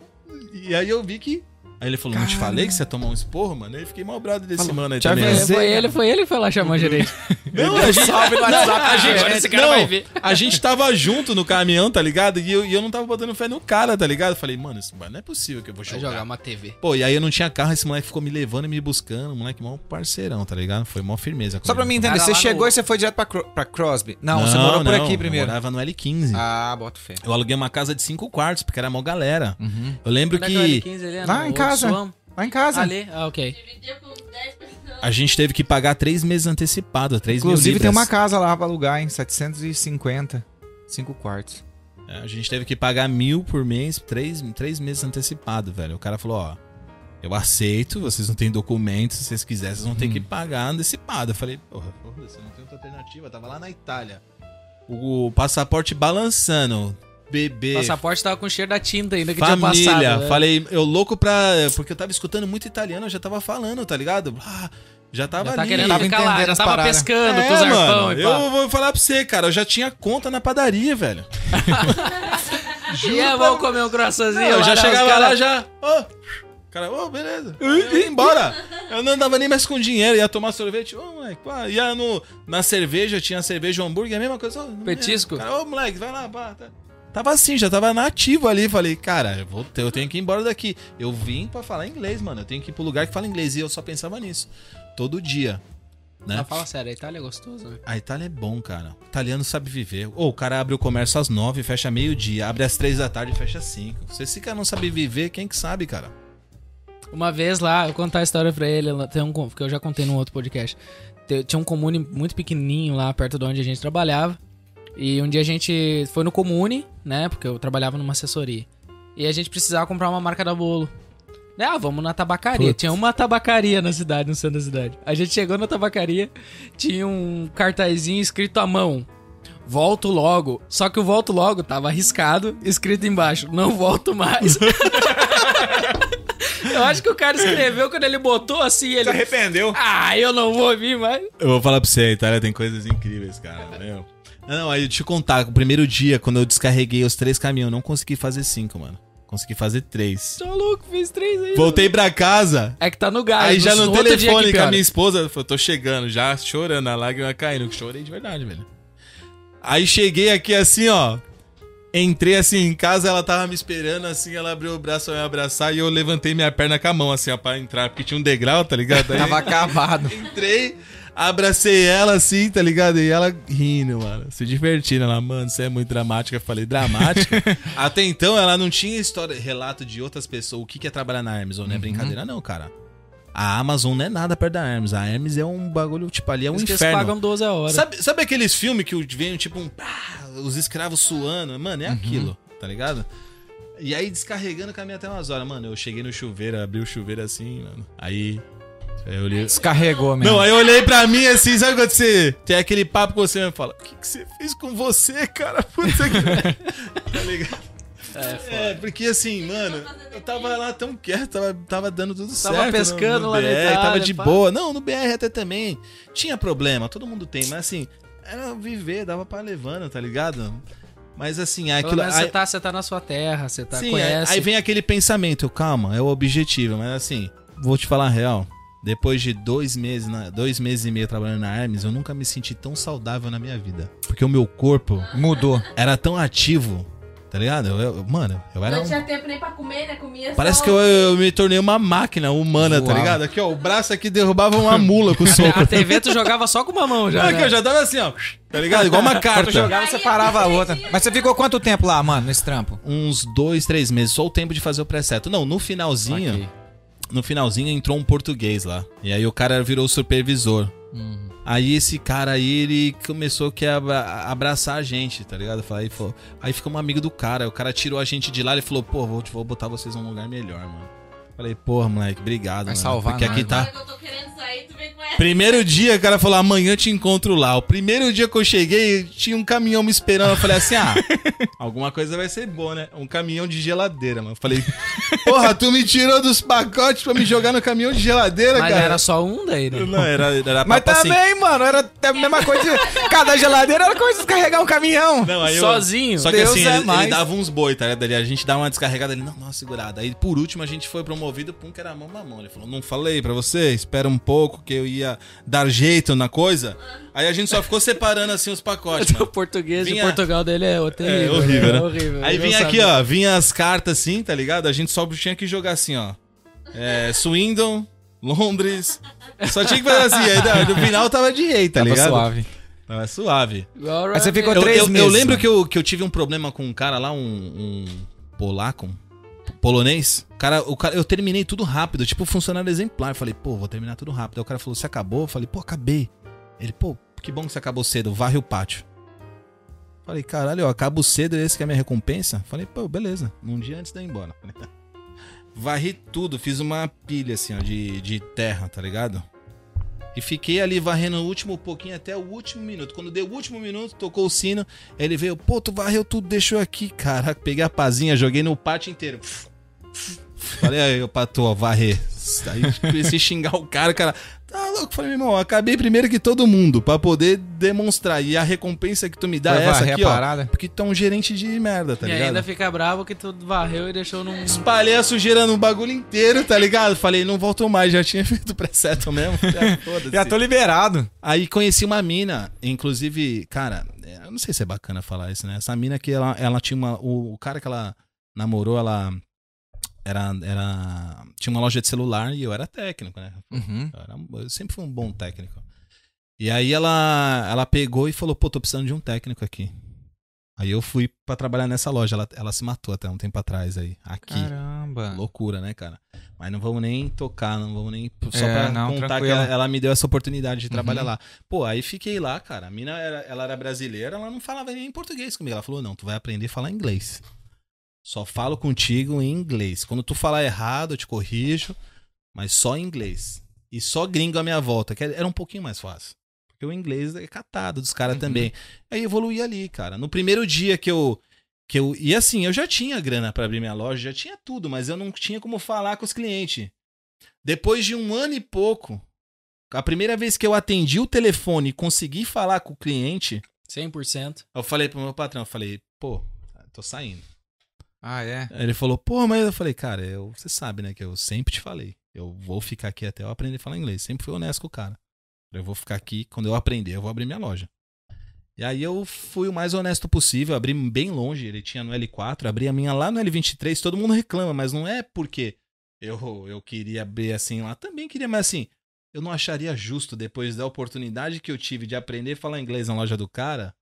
E aí eu vi que... Aí ele falou, não te falei que você ia tomar um esporro, mano? Aí eu fiquei mal brado desse mano aí também. avisei. né? foi ele, foi ele que foi lá chamar a gerente. <laughs> Não, a gente, Salve no WhatsApp, a gente, agora esse cara não, vai ver. a gente tava junto no caminhão, tá ligado? E eu, e eu não tava botando fé no cara, tá ligado? Eu falei, mano, isso não é possível que eu vou Vai jogar. jogar uma TV. Pô, e aí eu não tinha carro, esse moleque ficou me levando e me buscando. O moleque mó parceirão, tá ligado? Foi mó firmeza. Só pra mim entender, você chegou no- e você foi direto pra, Cro- pra Crosby? Não, você morou por aqui primeiro. Eu morava no L15. Ah, bota fé. Eu aluguei uma casa de cinco quartos, porque era mó galera. Uhum. Eu lembro é que é o que L15 ali? É Lá no em outro casa. Lá em casa. Ali? Ah, ok. Dividiu com 10 pessoas. a gente teve que pagar três meses antecipado, três Inclusive tem uma casa lá pra alugar em 750. Cinco quartos. É, A gente teve que pagar mil por mês, três, três meses antecipado, velho. O cara falou, ó, eu aceito, vocês não têm documento, se vocês quiserem, vocês vão ter que pagar antecipado. Eu falei, porra, foda-se, eu não tenho outra alternativa. Eu tava lá na Itália. O passaporte balançando, bebê, O passaporte tava com cheiro da tinta ainda que tinha família. passado. né? Falei, eu louco pra... Porque eu tava escutando muito italiano, eu já tava falando, tá ligado? Ah, já tava Já tá ali. querendo tava ficar lá, já tava paradas. pescando É, com os arpão mano, pá. eu vou falar pra você, cara, eu já tinha conta na padaria, velho. <laughs> E é, vamos comer um croissantzinho eu já né? chegava cara- lá, já. Ô, cara, ô, beleza. Eu ia embora. Eu não andava nem mais com dinheiro, ia tomar sorvete. Ô, moleque, pá. Ia no, na cerveja, tinha cerveja hambúrguer, a mesma coisa. Não Petisco? é. Cara, ô, moleque, vai lá, pá. Tá. Tava assim, já tava nativo ali. Falei, cara, eu, vou ter- eu tenho que ir embora daqui. Eu vim pra falar inglês, mano. Eu tenho que ir pro lugar que fala inglês. E eu só pensava nisso. Todo dia. né? Não, fala sério, a Itália é gostoso, né? A Itália é bom, cara. O italiano sabe viver. Ou o cara abre o comércio às nove, fecha meio-dia. Abre às três da tarde e fecha às cinco. Se esse cara não sabe viver, quem que sabe, cara? Uma vez lá, eu contar a história pra ele, tem um, que eu já contei num outro podcast. Tinha um comune muito pequenininho lá perto de onde a gente trabalhava. E um dia a gente foi no comune, né? Porque eu trabalhava numa assessoria. E a gente precisava comprar uma marca da bolo. Ah, vamos na tabacaria. Putz. Tinha uma tabacaria na cidade, no centro da cidade. A gente chegou na tabacaria, tinha um cartazinho escrito à mão. Volto logo. Só que o volto logo tava arriscado, escrito embaixo, não volto mais. <laughs> Eu acho que o cara escreveu quando ele botou assim, ele. arrependeu? Ah, eu não vou vir mais. Eu vou falar pra você, a Itália tem coisas incríveis, cara. Meu. Não, aí eu te contar, o primeiro dia, quando eu descarreguei os três caminhões, eu não consegui fazer cinco, mano. Consegui fazer três. Tô louco, fez três aí. Voltei pra casa. É que tá no gás. Aí já no dia telefone com a minha esposa, eu falei, tô chegando já, chorando, a lágrima caindo. Chorei de verdade, velho. Aí cheguei aqui assim, ó. Entrei assim em casa, ela tava me esperando, assim, ela abriu o braço pra me abraçar e eu levantei minha perna com a mão, assim, ó, pra entrar, porque tinha um degrau, tá ligado? Aí Tava <laughs> acabado. entrei, abracei ela assim, tá ligado? E ela rindo, mano, se divertindo. Ela, mano, você é muito dramática. Eu falei, dramática? <laughs> Até então ela não tinha história, relato de outras pessoas, o que que é trabalhar na ou não é brincadeira, não, cara. A Amazon não é nada perto da Hermes. A Hermes é um bagulho, tipo, ali é um eles inferno. pagam 12 a hora. Sabe, sabe aqueles filmes que vem tipo um. pá, os escravos suando? Mano, é aquilo, tá ligado? E aí descarregando caminho até umas horas. Mano, eu cheguei no chuveiro, abri o chuveiro assim, mano. Aí. Aí eu olhei. Descarregou mesmo. Não, aí eu olhei pra mim assim, sabe quando você tem aquele papo com você e fala: O que, que você fez com você, cara? <laughs> Puta que. tá ligado? É, porque assim, mano, eu tava lá tão quieto, tava, tava dando tudo Tava certo. pescando lá na BR, Itália, Tava de pá. boa. Não, no BR até também. Tinha problema, todo mundo tem, mas assim, era viver, dava pra levando, tá ligado? Mas assim, Pelo aquilo. menos aí- você tá, você tá na sua terra, você tá, Sim, conhece. aí vem aquele pensamento, calma, é o objetivo, mas assim, vou te falar a real. Depois de dois meses, na- dois meses e meio trabalhando na Hermes, eu nunca me senti tão saudável na minha vida. Porque o meu corpo Mudou. era tão ativo, tá ligado? Eu, eu- mano, eu era. Não um- tinha tempo nem pra comer, né? Comia Parece só... que eu, eu me tornei uma máquina humana, tá Voava. ligado? Aqui, ó, o braço aqui derrubava uma mula com o <laughs> soco. A TV tu jogava só com uma mão já. Não, né? que eu já tava assim, ó, tá ligado? Igual uma <laughs> Quando carta. jogava, você parava a outra. Mas você ficou quanto tempo lá, mano, nesse trampo? Uns dois, três meses, só o tempo de fazer o preseto. Não, no finalzinho. No finalzinho entrou um português lá. E aí o cara virou supervisor. Uhum. Aí esse cara aí, ele começou a querer abra- abraçar a gente, tá ligado? Aí, falou, aí ficamos amigo do cara. O cara tirou a gente de lá e falou, pô, vou, vou botar vocês num lugar melhor, mano. Falei, porra, moleque, obrigado, Vai mano. salvar Porque aqui nós, tá... Agora que eu tô querendo sair, tu vem com essa. Primeiro dia, o cara falou, amanhã eu te encontro lá. O primeiro dia que eu cheguei, tinha um caminhão me esperando. Eu falei assim, ah, <laughs> alguma coisa vai ser boa, né? Um caminhão de geladeira, mano. Eu falei, porra, tu me tirou dos pacotes pra me jogar no caminhão de geladeira, Mas cara. era só um daí, né? Não, era, era Mas papo assim. também, mano, era a mesma coisa. Cada geladeira era coisa de descarregar um caminhão. Não, aí eu- Sozinho? Só que Deus assim, é ele, mais. ele dava uns boi, tá ligado? Ele- A gente dava uma descarregada ali, não, não, uma segurada. Aí por último a gente foi promovido, pum, que era mão a mão. Ele falou, não falei pra você, espera um pouco que eu ia dar jeito na coisa. Aí a gente só ficou separando assim os pacotes, <laughs> O português de Vinha- Portugal dele é outro É horrível, né? É horrível. Aí Eu vinha não aqui, ó, vinha as cartas assim, tá ligado? A gente só tinha que jogar assim, ó. É, Swindon, Londres. Só tinha que fazer assim. Aí no final tava de rei, tá Tava ligado? suave. Tava suave. Igual Aí você ficou Eu, três eu- eu meses. lembro mano. que eu, que eu tive um problema com um cara lá, um, um polaco, um polonês. Cara, o cara, eu terminei tudo rápido, tipo funcionário exemplar. Eu falei, pô, vou terminar tudo rápido. Aí o cara falou, você acabou? Eu falei, pô, acabei. Ele, pô, que bom que você acabou cedo, varre o pátio. Falei, caralho, eu acabo cedo, esse que é a minha recompensa? Falei, pô, beleza, um dia antes de ir embora. <laughs> Varri tudo, fiz uma pilha assim, ó, de, de terra, tá ligado? E fiquei ali varrendo o último pouquinho até o último minuto. Quando deu o último minuto, tocou o sino. Ele veio, pô, tu varreu tudo, deixou aqui. Caraca, peguei a pazinha, joguei no pátio inteiro. Falei, aí, eu pato, ó, varrer. Aí comecei a xingar o cara, o cara. Tá louco? Falei, meu irmão, acabei primeiro que todo mundo, pra poder demonstrar. E a recompensa que tu me dá Foi é essa varrer aqui, a ó. parada? Porque tu é um gerente de merda, tá e ligado? ainda fica bravo que tu varreu e deixou num. Espalhei a sujeira no bagulho inteiro, tá ligado? Falei, não voltou mais, já tinha <laughs> feito o preseto mesmo. <laughs> Já, tô liberado. Aí conheci uma mina, inclusive, cara, é, eu não sei se é bacana falar isso, né? Essa mina que ela, ela tinha uma. O, o cara que ela namorou, ela. Era, era. Tinha uma loja de celular e eu era técnico, né? Uhum. Eu, era- eu sempre fui um bom técnico. E aí ela, ela pegou e falou, pô, tô precisando de um técnico aqui. Aí eu fui pra trabalhar nessa loja. Ela, ela se matou até um tempo atrás aí. Aqui. Caramba. Loucura, né, cara? Mas não vamos nem tocar, não vamos nem. Só É, pra não, contar que tranquilo. ela, ela me deu essa oportunidade de trabalhar Uhum. lá. Pô, aí fiquei lá, cara. A mina era, ela era brasileira, ela não falava nem português comigo. Ela falou: não, tu vai aprender a falar inglês. Só falo contigo em inglês. Quando tu falar errado, eu te corrijo, mas só em inglês. E só gringo à minha volta, que era um pouquinho mais fácil. Porque o inglês é catado dos caras Uhum. também. Aí evoluí ali, cara. No primeiro dia que eu. Que eu e assim, eu já tinha grana pra abrir minha loja, já tinha tudo, mas eu não tinha como falar com os clientes. Depois de um ano e pouco, a primeira vez que eu atendi o telefone e consegui falar com o cliente, 100%. eu falei pro meu patrão, eu falei, pô, tô saindo. Ah, é? Ele falou, pô, mas eu falei, cara, eu, você sabe, né, que eu sempre te falei. Eu vou ficar aqui até eu aprender a falar inglês. Sempre fui honesto com o cara. Eu vou ficar aqui, quando eu aprender, eu vou abrir minha loja. E aí eu fui o mais honesto possível, abri bem longe, ele tinha no L4, abri a minha lá no L23, todo mundo reclama, mas não é porque eu, eu queria abrir assim lá, também queria, mas assim, eu não acharia justo, depois da oportunidade que eu tive de aprender a falar inglês na loja do cara,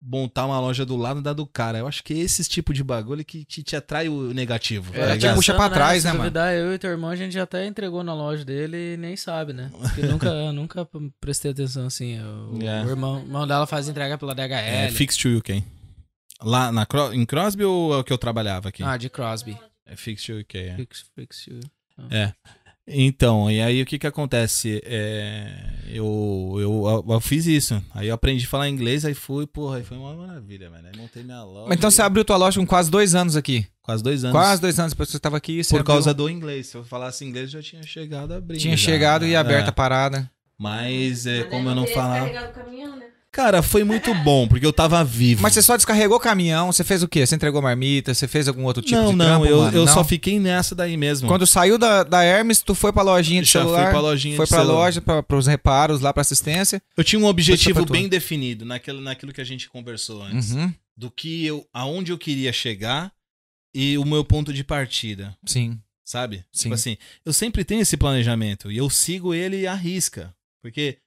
montar uma loja do lado da do cara. Eu acho que é esse tipo de bagulho que te, te atrai o negativo. É, tá te ligado? puxa pra trás, né, mano? duvidar, eu e teu irmão, a gente já até entregou na loja dele e nem sabe, né? <laughs> Porque nunca, nunca prestei atenção assim. O, É. o irmão, irmão dela faz entrega pela DHL. É, Fix to UK. Lá na, em Crosby ou é o que eu trabalhava aqui? Ah, de Crosby. É Fix to UK, é. Fix, fix you. É. Então, e aí o que que acontece? É, eu, eu, eu fiz isso. Aí eu aprendi a falar inglês, aí fui, porra, aí foi uma maravilha, mano. Aí montei minha loja. Então você abriu tua loja com quase dois anos aqui. Quase dois anos. Quase dois anos depois que você tava aqui. Você Por causa abriu- do inglês. Se eu falasse inglês, eu já tinha chegado a abrir. Tinha já. chegado e aberta É. a parada. Mas, é, Mas como eu não falava. caminhão, né? Cara, foi muito bom, porque eu tava vivo. Mas você só descarregou o caminhão, você fez o quê? Você entregou marmita, você fez algum outro tipo não, de não, trampo, eu, eu Não? só fiquei nessa daí mesmo. Quando saiu da, da Hermes, tu foi pra lojinha de Já fui celular, pra lojinha foi de pra celular. loja, pra, pros reparos, lá pra assistência. Eu tinha um objetivo bem definido naquilo, naquilo que a gente conversou antes. Uhum, Do que eu, aonde eu queria chegar e o meu ponto de partida, sim. sabe? Sim. Tipo assim, eu sempre tenho esse planejamento e eu sigo ele à risca. Porque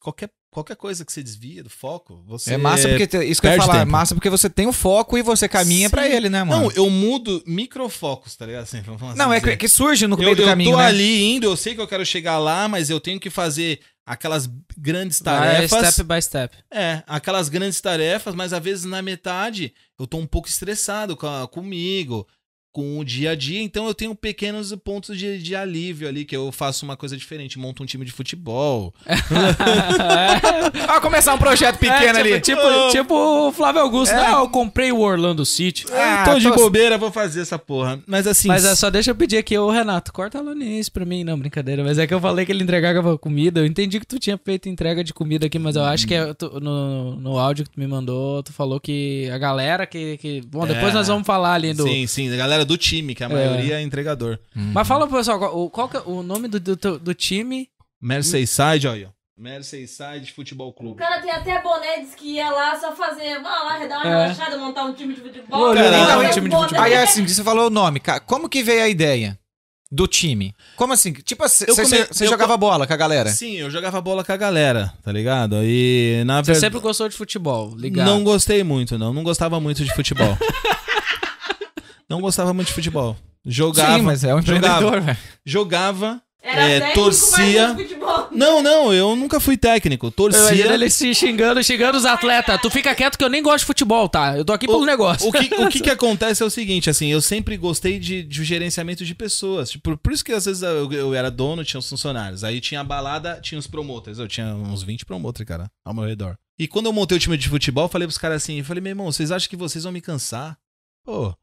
qualquer, qualquer coisa que você desvia do foco, você. É massa porque, te- isso que eu ia falar, é massa porque você tem o foco e você caminha pra ele, né, mano? Não, eu mudo microfocos, tá ligado? Assim, vamos Não, é dizer. que, que surge no eu, meio do eu caminho, tô né? ali indo, eu sei que eu quero chegar lá, mas eu tenho que fazer aquelas grandes Vai tarefas. step by step. É, aquelas grandes tarefas, mas às vezes na metade eu tô um pouco estressado com a- comigo, com o dia a dia, então eu tenho pequenos pontos de, de alívio ali, que eu faço uma coisa diferente, monto um time de futebol. <laughs> Ah, começar um projeto pequeno É, ali. tipo, tipo, tipo o Flávio Augusto. É. Não, eu comprei o Orlando City. Ah, tô de tô- bobeira, vou fazer essa porra. Mas assim, Mas é só deixa eu pedir aqui, ô Renato, corta a Lonice pra mim. Não, brincadeira. Mas é que eu falei que ele entregava comida. Eu entendi que tu tinha feito entrega de comida aqui, mas eu acho que é tu- no, no áudio que tu me mandou, tu falou que a galera que. que... Bom, depois É. nós vamos falar ali do. sim, sim, a galera do time, que a maioria é entregador. Mas fala pro pessoal, qual, o- qual que é o nome do, do, do time? Merseyside, olha. Merseyside Futebol O Clube. cara tem até boné, diz que ia lá só fazer, vai lá, dar uma É. relaxada, montar um time de futebol. Olha, Fazer então, um time de futebol. Aí assim, você falou o nome, cara. Como que veio a ideia do time? Como assim? Tipo, você Eu come- você eu jogava bola com a galera? Sim, eu jogava bola com a galera, tá ligado? E na Você verdade. sempre gostou de futebol, ligado? Não gostei muito, não. Não gostava muito de futebol. <laughs> não gostava muito de futebol. Jogava. Sim, mas é um jogava, empreendedor, velho. jogava. Era é, técnico, torcia. mas não futebol. Não, não, eu nunca fui técnico. Torcia. ele se xingando, xingando os atletas. Tu fica quieto que eu nem gosto de futebol, tá? Eu tô aqui pelo negócio. O que, o que que <laughs> acontece é o seguinte, assim, eu sempre gostei de, de gerenciamento de pessoas. Tipo, por isso que às vezes eu, eu era dono, tinha os funcionários. Aí tinha a balada, tinha os promoters. Eu tinha uns 20 promoters, cara, ao meu redor. E quando eu montei o time de futebol, eu falei pros caras assim, eu falei, meu irmão, vocês acham que vocês vão me cansar? Pô,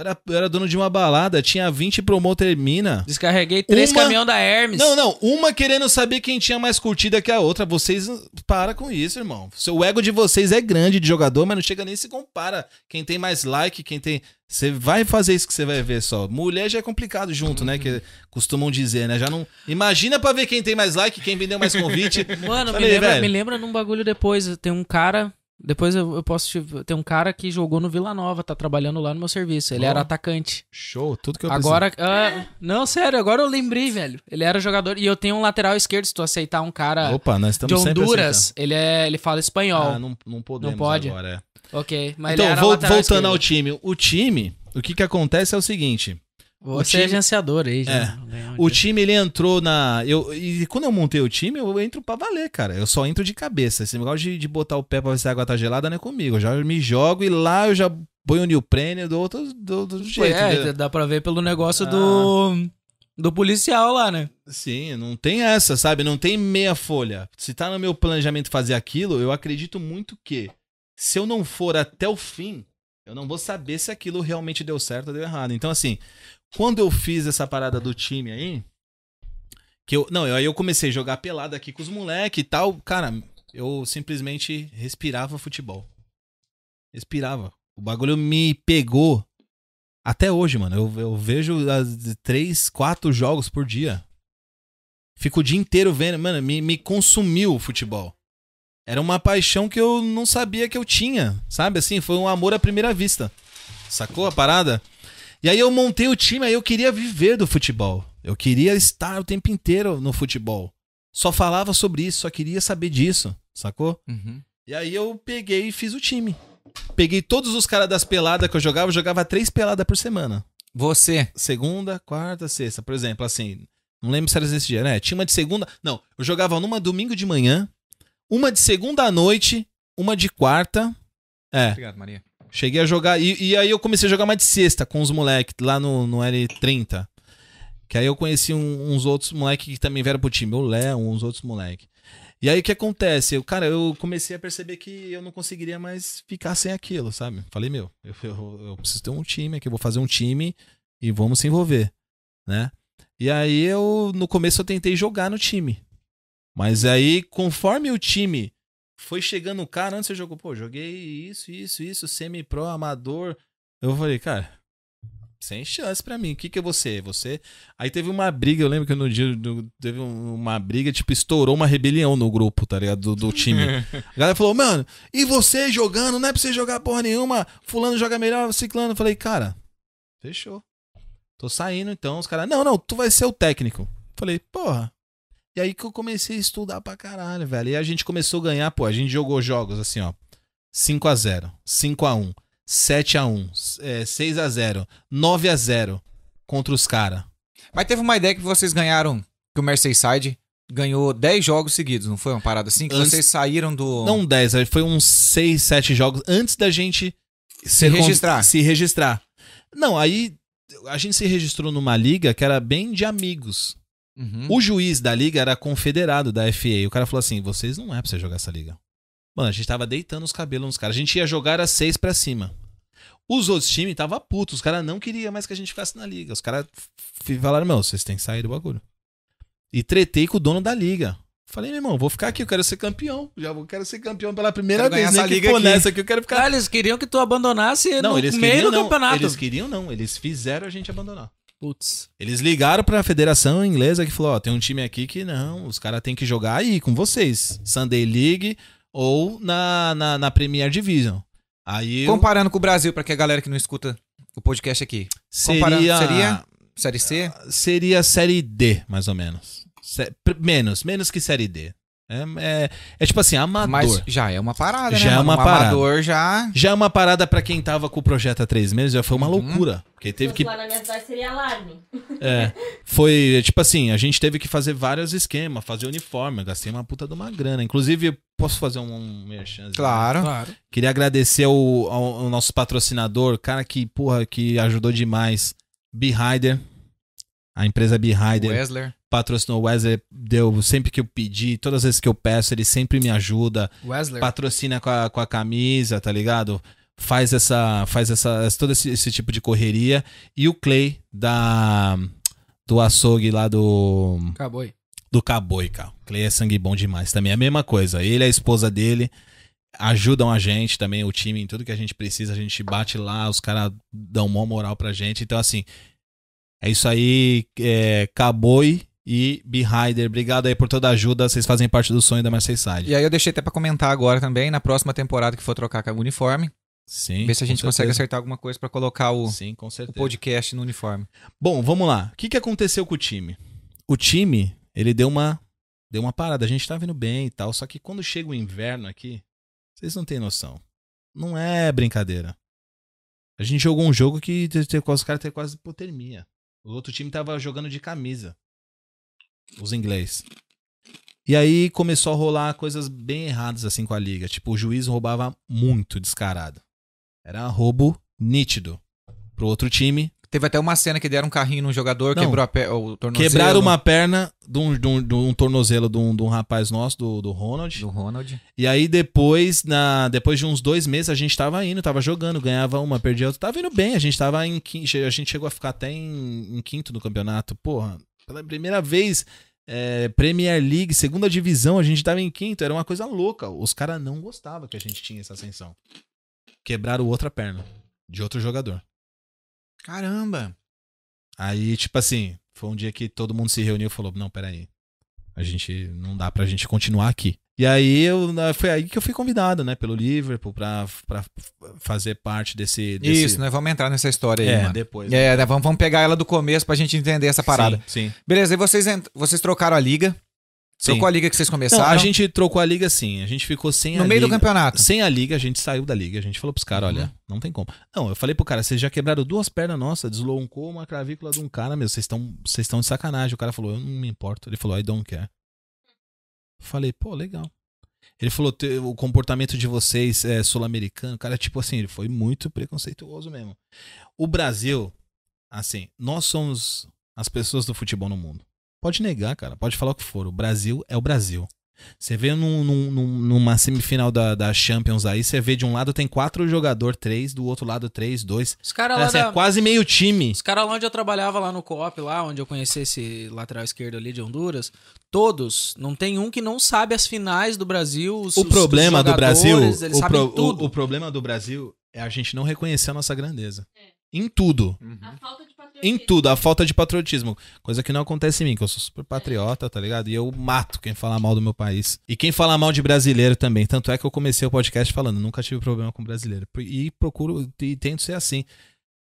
era, eu era dono de uma balada, tinha 20 promoter mina. Descarreguei três Uma- caminhão da Hermes. Não, não, uma querendo saber quem tinha mais curtida que a outra. Vocês, para com isso, irmão. O ego de vocês é grande de jogador, mas não chega nem se compara. Quem tem mais like, quem tem. Você vai fazer isso que você vai ver só. Mulher já é complicado junto, né? Que costumam dizer, né? Já não. Imagina pra ver quem tem mais like, quem vendeu mais convite. <laughs> Mano, me Falei, lembra, velho. me lembra num bagulho depois. Tem um cara Depois eu, eu posso te... Tem um cara que jogou no Vila Nova, tá trabalhando lá no meu serviço. Ele Ó. era atacante. Show, tudo que eu Agora. ah, não, sério, agora eu lembrei, velho. Ele era jogador. E eu tenho um lateral esquerdo. Se tu aceitar um cara. Opa, nós de estamos sempre Honduras, ele, é, ele fala espanhol. Ah, não, não podemos Não pode? agora, é. Ok. Mas então, ele era vol- lateral voltando ao esquerdo. time. O time, o que que acontece é o seguinte. Você é time- agenciador aí, já. É. O time, ele entrou na... Eu, e quando eu montei o time, eu entro pra valer, cara. Eu só entro de cabeça. Esse negócio de, de botar o pé pra ver se a água tá gelada não é comigo. Eu já me jogo e lá eu já ponho o neoprene do outro do, Pô, jeito. é, entendeu? dá pra ver pelo negócio Ah. do. Do policial lá, né? Sim, não tem essa, sabe? Não tem meia folha. Se tá no meu planejamento fazer aquilo, eu acredito muito que se eu não for até o fim, eu não vou saber se aquilo realmente deu certo ou deu errado. Então, assim, quando eu fiz essa parada do time aí, que eu. Não, eu- aí eu comecei a jogar pelada aqui com os moleques e tal, cara, eu simplesmente respirava futebol. Respirava. O bagulho me pegou até hoje, mano. Eu, eu vejo as três, quatro jogos por dia. Fico o dia inteiro vendo. Mano, me, me consumiu o futebol. Era uma paixão que eu não sabia que eu tinha. Sabe assim? Foi um amor à primeira vista. Sacou a parada? E aí eu montei o time, aí eu queria viver do futebol. Eu queria estar o tempo inteiro no futebol. Só falava sobre isso, só queria saber disso. Sacou? Uhum. E aí eu peguei e fiz o time. Peguei todos os caras das peladas que eu jogava, eu jogava três peladas por semana. Você. Segunda, quarta, sexta. Por exemplo, assim, não lembro se era esse dia, né? Tinha uma de segunda. Não, eu jogava numa domingo de manhã, uma de segunda à noite, uma de quarta. É, Obrigado, Maria. Cheguei a jogar. E, e aí eu comecei a jogar uma de sexta com os moleques lá no, no L30. Que aí eu conheci um- uns outros moleques que também vieram pro time. O Léo, uns outros moleques. E aí o que acontece? Eu, cara, eu comecei a perceber que eu não conseguiria mais ficar sem aquilo, sabe? Falei, meu, eu, eu, eu preciso ter um time aqui, eu vou fazer um time e vamos se envolver, né? E aí eu, no começo eu tentei jogar no time. Mas aí, conforme o time foi chegando o cara, antes você jogou, pô, joguei isso, isso, isso, semi-pro, amador. Eu falei, cara, sem chance pra mim. O que que é você? Você. Aí teve uma briga, eu lembro que no dia do- teve um- uma briga, tipo, estourou uma rebelião no grupo, tá ligado? Do, do time. <laughs> A galera falou, mano, e você jogando? Não é pra você jogar porra nenhuma. Fulano joga melhor, ciclano. Eu falei, cara, fechou. Tô saindo então. Os caras, não, não, tu vai ser o técnico. Falei, porra. E aí que eu comecei a estudar pra caralho, velho. E a gente começou a ganhar, pô, a gente jogou jogos assim, ó. 5x0, 5x1, 7x1, é, 6x0, 9x0 contra os caras. Mas teve uma ideia que vocês ganharam, que o Merseyside ganhou 10 jogos seguidos, não foi uma parada assim? Que Antes- vocês saíram do... Não 10, aí foi uns 6, 7 jogos antes da gente con- registrar. Se registrar. Não, aí a gente se registrou numa liga que era bem de amigos. Uhum. O juiz da liga era confederado da FA. O cara falou assim: vocês não é pra você jogar essa liga. Mano, a gente tava deitando os cabelos nos caras. A gente ia jogar a seis pra cima. Os outros times tava putos. Os caras não queriam mais que a gente ficasse na liga. Os caras falaram: meu, vocês têm que sair do bagulho. E tretei com o dono da liga. Falei, meu irmão, vou ficar aqui, eu quero ser campeão. Já vou, quero ser campeão pela primeira Quero vez. Nem que for aqui. nessa aqui, eu quero ficar. Cara, eles queriam que tu abandonasse não, no meio queriam do campeonato. Eles queriam não. Eles fizeram a gente abandonar. Putz. Eles ligaram pra federação inglesa que falou: ó, tem um time aqui que não, os caras têm que jogar aí com vocês. Sunday League ou na, na, na Premier Division. Aí eu- Comparando com o Brasil, pra que a galera que não escuta o podcast aqui. seria, seria? Série C? seria série D, mais ou menos. Menos, menos que série D. É, é, é tipo assim, amador. Mas já é uma parada, Já né? é mano? uma um parada. amador já... Já é uma parada pra quem tava com o projeto há três meses, já foi uma Uhum. loucura. Porque teve Se que lá na minha cidade seria alarme. É. Foi, tipo assim, a gente teve que fazer vários esquemas, fazer uniforme. Eu gastei uma puta de uma grana. Inclusive, eu posso fazer um, um merchan? Claro. Claro. Queria agradecer ao, ao- ao nosso patrocinador, cara que, porra, que ajudou demais. Behider. A empresa Behider Wesler. Patrocinou o Wesley, deu sempre que eu pedi, todas as vezes que eu peço, ele sempre me ajuda Wesley. patrocina com a, com a camisa, tá ligado? Faz essa, faz essa, todo esse, esse tipo de correria. E o Clay da do açougue lá do Acabou aí. do Caboi, cara. O Clay é sangue bom demais também. É a mesma coisa. Ele e a esposa dele ajudam a gente também, o time, em tudo que a gente precisa. A gente bate lá, os caras dão mó moral pra gente. Então, assim, é isso aí. É, Caboi e Behinder. Obrigado aí por toda a ajuda. Vocês fazem parte do sonho da Marseille Side. E aí eu deixei até pra comentar agora também, na próxima temporada que for trocar o uniforme, Sim. ver se a gente com consegue acertar alguma coisa pra colocar o, Sim, com o podcast no uniforme. Bom, vamos lá. O que, que aconteceu com o time? O time, ele deu uma, deu uma parada. A gente tá vindo bem e tal. Só que quando chega o inverno aqui, vocês não têm noção. Não é brincadeira. A gente jogou um jogo que os caras têm quase hipotermia. O outro time tava jogando de camisa. Os inglês. E aí começou a rolar coisas bem erradas assim com a liga. Tipo, o juiz roubava muito descarado. Era roubo nítido. Pro outro time, Teve até uma cena que deram um carrinho num jogador, Não. quebrou a pe- o tornozelo. Quebraram uma perna de um, de um- de um tornozelo de um, de um rapaz nosso, do, do Ronald. Do Ronald. E aí depois, na, depois de uns dois meses, a gente tava indo, tava jogando, ganhava uma, perdia outra. Tava indo bem, a gente tava em quinto, a gente chegou a ficar até em, em quinto no campeonato. Porra, pela primeira vez, é, Premier League, segunda divisão, a gente tava em quinto, era uma coisa louca. Os caras não gostavam que a gente tinha essa ascensão. Quebraram outra perna de outro jogador. Caramba. Aí, tipo assim, foi um dia que todo mundo se reuniu e falou: Não, peraí. A gente. Não dá pra gente continuar aqui. E aí eu, foi aí que eu fui convidado, né, pelo Liverpool pra, pra fazer parte desse. desse... Isso, nós vamos entrar nessa história aí, É, mano. depois. É, né, vamos, vamos pegar ela do começo pra gente entender essa parada. Sim. sim. Beleza, e vocês, vocês trocaram a liga. Sim. Trocou a liga que vocês Não, começaram. a gente trocou a liga sim. A gente ficou sem no a meio do liga. campeonato. Sem a liga, a gente saiu da liga. A gente falou pros caras, Uhum. olha, não tem como. Não, eu falei pro cara, vocês já quebraram duas pernas nossas, deslocou uma clavícula de um cara, meu, vocês estão vocês estão de sacanagem. O cara falou, eu não me importo. Ele falou, I don't care. Falei, pô, legal. Ele falou, "Te- o comportamento de vocês é sul-americano. Cara, tipo assim, ele foi muito preconceituoso mesmo. O Brasil, assim, nós somos as pessoas do futebol no mundo. Pode negar, cara, pode falar o que for. O Brasil é o Brasil. Você vê num- num- num- numa semifinal da, da Champions aí, você vê de um lado tem quatro jogadores, três, do outro lado três, dois. Os caras lá Assim, da... é quase meio time. Os caras lá onde eu trabalhava, lá no Co-op, lá onde eu conheci esse lateral esquerdo ali de Honduras, todos, não tem um que não sabe as finais do Brasil. Os, O problema os do Brasil, jogadores, Eles o, sabem pro- tudo. o- o problema do Brasil é a gente não reconhecer a nossa grandeza. Em tudo. A falta de patriotismo. Em tudo, a falta de patriotismo. Coisa que não acontece em mim, que eu sou super patriota, tá ligado? E eu mato quem fala mal do meu país. E quem fala mal de brasileiro também. Tanto é que eu comecei o podcast falando, nunca tive problema com brasileiro. E procuro, e tento ser assim.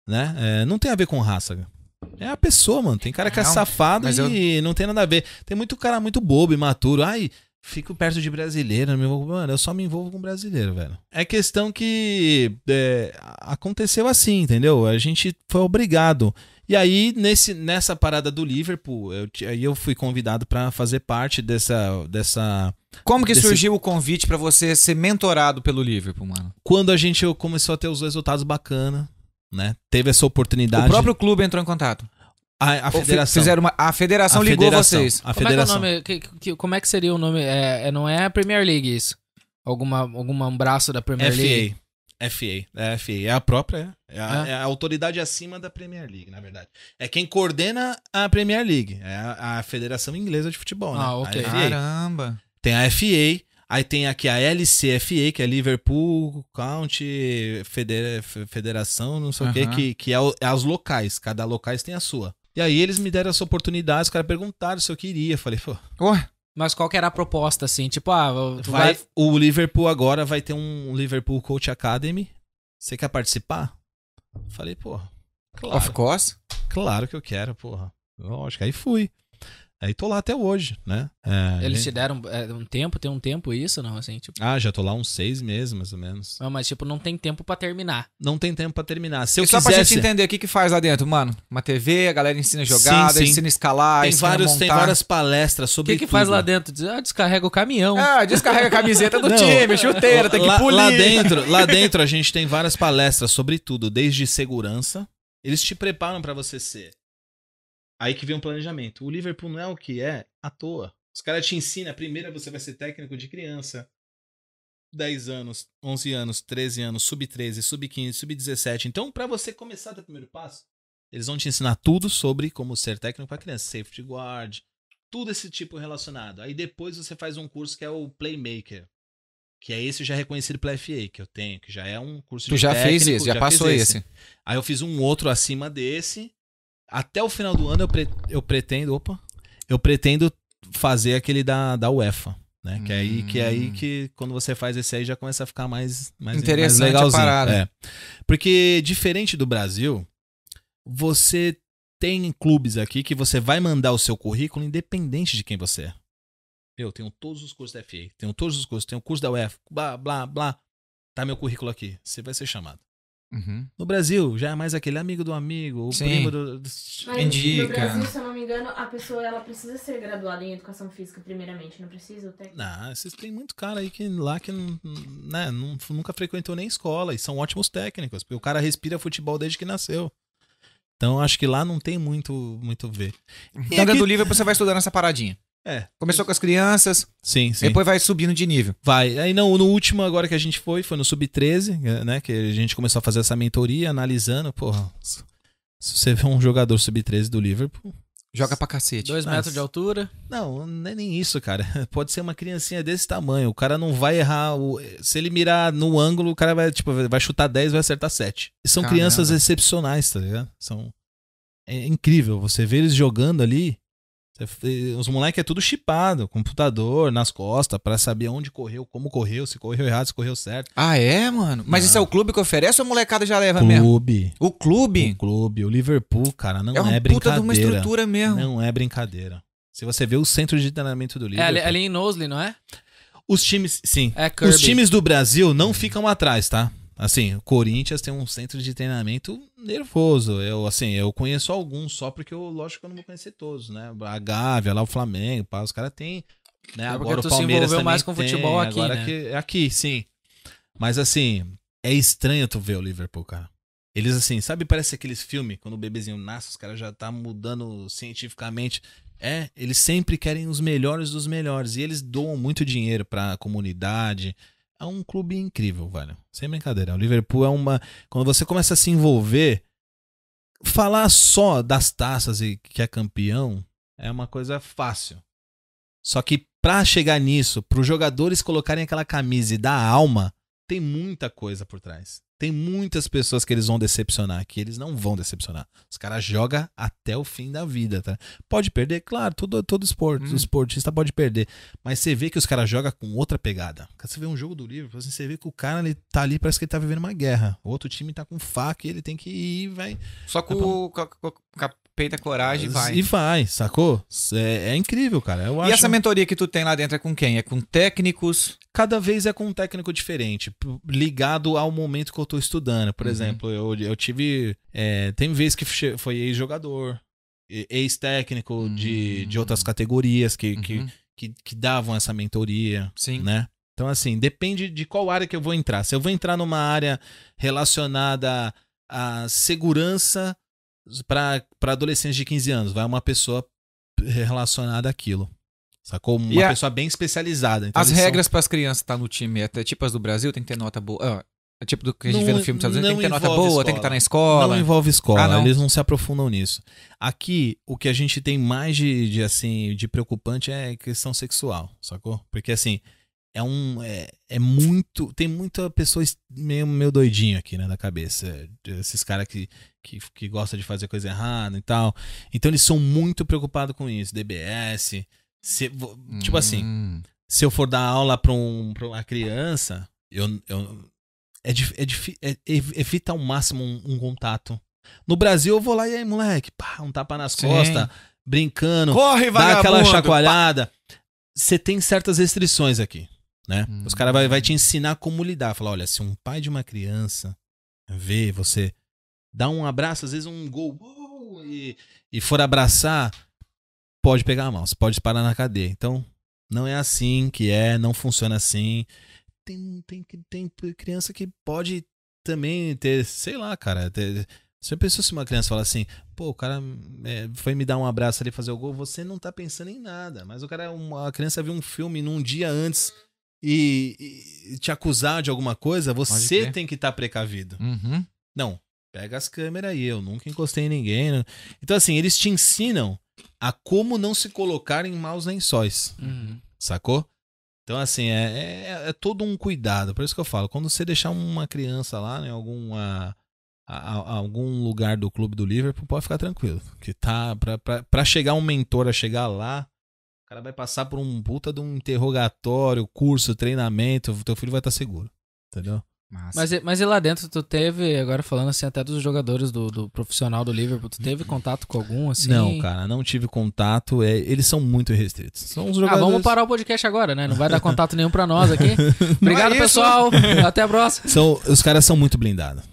Né? É, não tem a ver com raça. É a pessoa, mano. Tem cara que é Não, safado e não tem nada a ver. Tem muito cara muito bobo, imaturo. Ai, fico perto de brasileiro. não me envolvo- Mano, eu só me envolvo com brasileiro, velho. É questão que é, aconteceu assim, entendeu? A gente foi obrigado. E aí, nesse, nessa parada do Liverpool, eu, aí eu fui convidado pra fazer parte dessa. dessa Como que Desse- surgiu o convite pra você ser mentorado pelo Liverpool, mano? quando a gente começou a ter os resultados bacana, né? Teve essa oportunidade. O próprio clube entrou em contato. A, a federação. Fizeram uma, a federação a ligou federação, vocês. A Como é, que é o federação. nome? Que- que- como é que seria o nome? É, é- não é a Premier League isso? Alguma, alguma um braço da Premier League? FA. FA. É a FA. É a própria. É a, É. é a autoridade acima da Premier League, na verdade. É quem coordena a Premier League. É a, a Federação Inglesa de Futebol, né? Ah, ok. FA. Caramba. Tem a FA. Aí tem aqui a LCFA, que é Liverpool County Federa- Fe- Federação, não sei o Aham. quê, que, que é, o- é as locais. Cada locais tem a sua. E aí eles me deram essa oportunidade, os caras perguntaram se eu queria. Eu falei, pô, Ué, Mas qual que era a proposta, assim? Tipo, ah, tu vai, vai... o Liverpool agora vai ter um Liverpool Coach Academy. Você quer participar? Falei, porra, claro, of course. claro que eu quero, porra. Lógico, aí fui. Aí tô lá até hoje, né? É, Eles gente- te deram é, um tempo, tem um tempo isso, não? Assim, tipo... Ah, já tô lá uns seis meses, mais ou menos. Não, mas, tipo, não tem tempo pra terminar. Não tem tempo pra terminar. Se eu E só pra quisesse... gente entender o que, que faz lá dentro, mano. Uma TV, a galera ensina jogada, Sim, sim. ensina a escalar, tem, ensina vários, a tem montar. várias palestras O sobre que que tudo. faz lá dentro? Ah, descarrega o caminhão. Ah, descarrega a camiseta do <laughs> Não. time, chuteira, tem que lá, polir. Lá dentro, lá dentro a gente tem várias palestras sobre tudo, desde segurança. Eles te preparam pra você ser. Aí que vem um planejamento. O Liverpool não é o que é à toa. Os caras te ensinam, primeiro você vai ser técnico de criança. 10 anos, 11 anos, 13 anos, sub-13, sub-15, sub-17. Então, pra você começar o primeiro passo, eles vão te ensinar tudo sobre como ser técnico pra criança, safety guard, tudo esse tipo relacionado. Aí depois você faz um curso que é o Playmaker. Que é esse já reconhecido pela FA, que eu tenho, que já é um curso Tu de já fez técnico, isso, já, fiz passou esse. Aí eu fiz um outro acima desse. Até o final do ano eu, pre- eu pretendo. Opa! eu pretendo fazer aquele da, da UEFA. Né? Que é aí que é aí Hum. que quando você faz esse aí já começa a ficar mais, mais Interessante mais a legalzinho. parada. É. Porque diferente do Brasil, você tem clubes aqui que você vai mandar o seu currículo independente de quem você é. Eu tenho todos os cursos da FA, tenho todos os cursos, tenho o curso da UEFA, blá, blá, blá. Tá meu currículo aqui. Você vai ser chamado. Uhum. No Brasil, já é mais aquele amigo do amigo, o Sim. primo do. do- Mas Indica. no Brasil, se eu não me engano, a pessoa ela precisa ser graduada em educação física primeiramente, não precisa o técnico. Não, vocês tem muito cara aí que lá que não, né, não- nunca frequentou nem escola e são ótimos técnicos, porque o cara respira futebol desde que nasceu. Então acho que lá não tem muito muito ver. Então, aqui- do livro você vai estudando essa paradinha. É, Começou com as crianças, sim, sim. depois vai subindo de nível. Vai. Aí não, no último agora que a gente foi, foi no Sub-13, né? Que a gente começou a fazer essa mentoria, analisando, porra. Se você vê um jogador Sub-13 do Liverpool. Joga pra cacete. Dois Nossa. metros de altura. Não, não é nem isso, cara. <laughs> Pode ser uma criancinha desse tamanho. O cara não vai errar. o- Se ele mirar no ângulo, o cara vai, tipo, vai chutar 10 vai acertar 7. E são Caramba. crianças excepcionais, tá ligado? São. É incrível. Você vê eles jogando ali. Você- Os moleques é tudo chipado, computador nas costas, pra saber onde correu, como correu, se correu errado, se correu certo. Ah, é, mano? Mas isso é o clube que oferece ou a molecada já leva mesmo? Clube. O clube O clube. O Liverpool, cara, não é é, uma puta brincadeira. de uma estrutura mesmo. Não é brincadeira. Se você vê o centro de treinamento do É Liverpool. ali, ali em Knowsley, não é? Os times, sim. É Kirby. Os times do Brasil não ficam atrás, tá? Assim, o Corinthians tem um centro de treinamento nervoso. Eu, assim, eu conheço alguns só porque eu, lógico que eu não vou conhecer todos, né? A Gávea, lá o Flamengo, pá, os caras têm. Né? É Agora tu o se Palmeiras envolveu também mais com tem, futebol aqui, agora né? que- aqui, sim. Mas assim, é estranho tu ver o Liverpool, cara. Eles assim, sabe, parece aqueles filmes, quando o bebezinho nasce, os caras já tá mudando cientificamente. É, eles sempre querem os melhores dos melhores. E eles doam muito dinheiro pra comunidade. É um clube incrível, velho. Sem brincadeira. O Liverpool é uma. Quando você começa a se envolver, falar só das taças e que é campeão é uma coisa fácil. Só que pra chegar nisso, pros jogadores colocarem aquela camisa e dar alma, tem muita coisa por trás. Tem muitas pessoas que eles vão decepcionar, que eles não vão decepcionar. Os caras jogam até o fim da vida, tá? Pode perder, claro, todo, todo esporte, Hum. esportista pode perder. Mas você vê que os caras jogam com outra pegada. Você vê um jogo do livro, você vê que o cara ele tá ali, parece que ele tá vivendo uma guerra. O outro time tá com faca e ele tem que ir, vai. Só com, o- com, a- com a peita coragem vai. E vai, sacou? É, é incrível, cara. Eu E acho... essa mentoria que tu tem lá dentro é com quem? É com técnicos? cada vez é com um técnico diferente, ligado ao momento que eu tô estudando. Por Uhum. exemplo, eu, eu tive. é, tem vezes que foi ex-jogador, e- ex-técnico de, de outras categorias que, que, Uhum. que, que davam essa mentoria, Sim. né? Então, assim, depende de qual área que eu vou entrar. Se eu vou entrar numa área relacionada à segurança para adolescentes de 15 anos, vai uma pessoa relacionada àquilo. Sacou? Uma E a- pessoa bem especializada. Então, As eles são- regras para as crianças estar no time é até tipo as do Brasil, tem que ter nota boa. Ah, é tipo do que a gente Não- vê no filme dos Estados Unidos, tem que ter nota boa, tem que escola. estar na escola. Não envolve escola, Ah, não? eles não se aprofundam nisso. Aqui, o que a gente tem mais de, de, assim, de preocupante é questão sexual, sacou? Porque assim, é um. É, é muito. Tem muita pessoa es- meio, meio doidinho aqui, né, na cabeça. Esses caras que, que, que gostam de fazer coisa errada e tal. Então eles são muito preocupados com isso. DBS. Se, Tipo assim, Hum. se eu for dar aula pra, um, pra uma criança, eu, eu é, é, é- ev- evita ao máximo um, um contato. No Brasil eu vou lá e aí, moleque, pá, um tapa nas Sim. costas, brincando, Corre, dá aquela chacoalhada. Você tem certas restrições aqui, né? Hum. Os caras vai, vai te ensinar como lidar. Falar, olha, se um pai de uma criança vê você dar um abraço, às vezes um gol, uou, e, e for abraçar, pode pegar a mão, você pode parar na cadeia. Então, não é assim que é, não funciona assim. Tem, tem, tem criança que pode também ter, sei lá, cara. Ter, você pensou se uma criança fala assim, pô, o cara é, foi me dar um abraço ali fazer o gol, você não tá pensando em nada. Mas o cara, uma, a criança viu um filme num dia antes e, e te acusar de alguma coisa, você tem que estar precavido. Uhum. Não, pega as câmeras aí, eu nunca encostei em ninguém. né? Então, assim, eles te ensinam a como não se colocar em maus lençóis, Uhum. sacou? Então, assim, é, é, é todo um cuidado. Por isso que eu falo, quando você deixar uma criança lá, em alguma. a- a- algum lugar do clube do Liverpool, pode ficar tranquilo. Que tá. Pra, pra, pra chegar um mentor a chegar lá, o cara vai passar por um puta de um interrogatório, curso, treinamento, o teu filho vai estar seguro. Entendeu? Mas, e- mas e lá dentro, tu teve, agora falando assim, até dos jogadores do, do profissional do Liverpool, tu teve contato com algum, assim? Não, cara, não tive contato. É, eles são muito restritos. São os Ah, jogadores. vamos parar o podcast agora, né? Não vai dar <laughs> contato nenhum pra nós aqui. <laughs> Obrigado, isso. pessoal. <laughs> Até a próxima. São, os caras são muito blindados.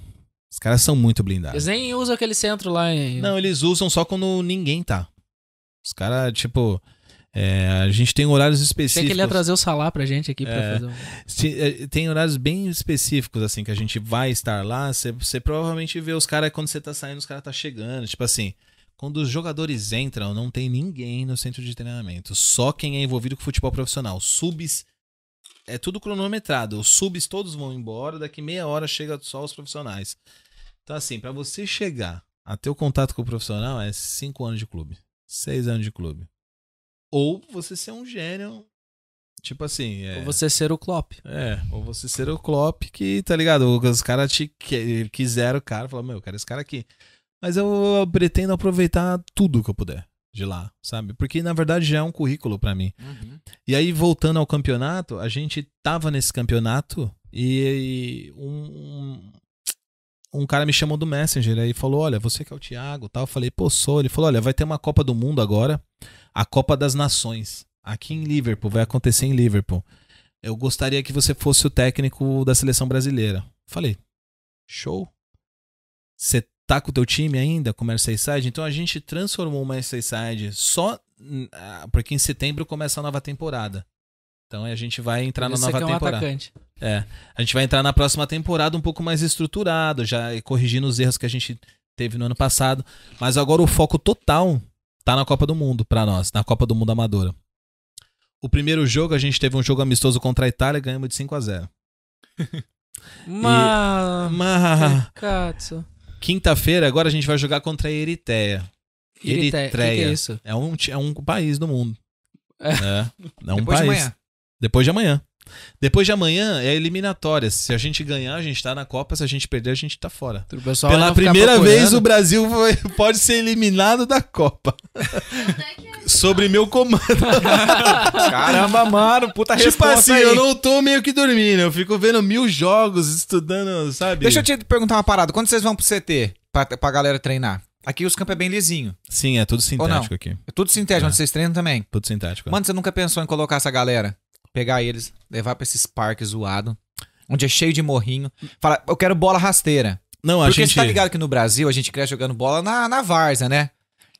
Os caras são muito blindados. Eles nem usam aquele centro lá em. Não, eles usam só quando ninguém tá. Os caras, tipo. É, a gente tem horários específicos. que ele ia trazer o Salah pra gente aqui pra É. fazer um... Se- é, Tem horários bem específicos, assim, que a gente vai estar lá. Você provavelmente vê os caras quando você tá saindo, os caras tá chegando. Tipo assim, quando os jogadores entram, não tem ninguém no centro de treinamento. Só quem é envolvido com futebol profissional. Subs. É tudo cronometrado. Os subs todos vão embora, daqui meia hora chega só os profissionais. Então, assim, pra você chegar a ter o contato com o profissional é cinco anos de clube. Seis anos de clube. Ou você ser um gênio. Tipo assim. É... Ou você ser o Klopp. É, ou você ser o Klopp que, tá ligado? Os caras te que- quiseram o cara, falaram, meu, eu quero esse cara aqui. Mas eu pretendo aproveitar tudo que eu puder de lá, sabe? Porque na verdade já é um currículo pra mim. E aí, voltando ao campeonato, a gente tava nesse campeonato e um, um cara me chamou do Messenger aí falou: Olha, você que é o Thiago tal. Eu falei, pô, sou. Ele falou: Olha, vai ter uma Copa do Mundo agora, a Copa das Nações, aqui em Liverpool, vai acontecer em Liverpool. Eu gostaria que você fosse o técnico da seleção brasileira. Falei, show. Você tá com o teu time ainda, com o Merseyside? Então a gente transformou o Merseyside só hum, ah, porque em setembro começa a nova temporada. Então a gente vai entrar na nova é um temporada. atacante. É, a gente vai entrar na próxima temporada um pouco mais estruturado, já corrigindo os erros que a gente teve no ano passado. Mas agora o foco total tá na Copa do Mundo pra nós, na Copa do Mundo Amadora. O primeiro jogo, a gente teve um jogo amistoso contra a Itália e ganhamos de 5 a 0 <laughs> Mas... Katsu. quinta-feira, agora a gente vai jogar contra a Eritreia. Eritreia. Que que é isso? É um, é um país do mundo. É. É, é um Depois de país. amanhã. Depois de amanhã. Depois de amanhã é eliminatória. Se a gente ganhar, a gente tá na Copa. Se a gente perder, a gente tá fora. O pessoal Pela primeira vez, o Brasil foi- <laughs> pode ser eliminado da Copa. Sobre meu comando. <laughs> Caramba, mano, puta tipo resposta assim, aí. eu não tô meio que dormindo. Eu fico vendo mil jogos, estudando, sabe? Deixa eu te perguntar uma parada. Quando vocês vão pro CT pra, pra galera treinar? Aqui os campos é bem lisinho. Sim, é tudo sintético aqui. É tudo sintético, É. onde vocês treinam também. Tudo sintético. é. Mano, você nunca pensou em colocar essa galera, pegar eles, levar pra esses parques zoados, onde é cheio de morrinho. Fala, eu quero bola rasteira. não, a Porque gente. você tá ligado que no Brasil a gente cresce jogando bola na, na várzea, né?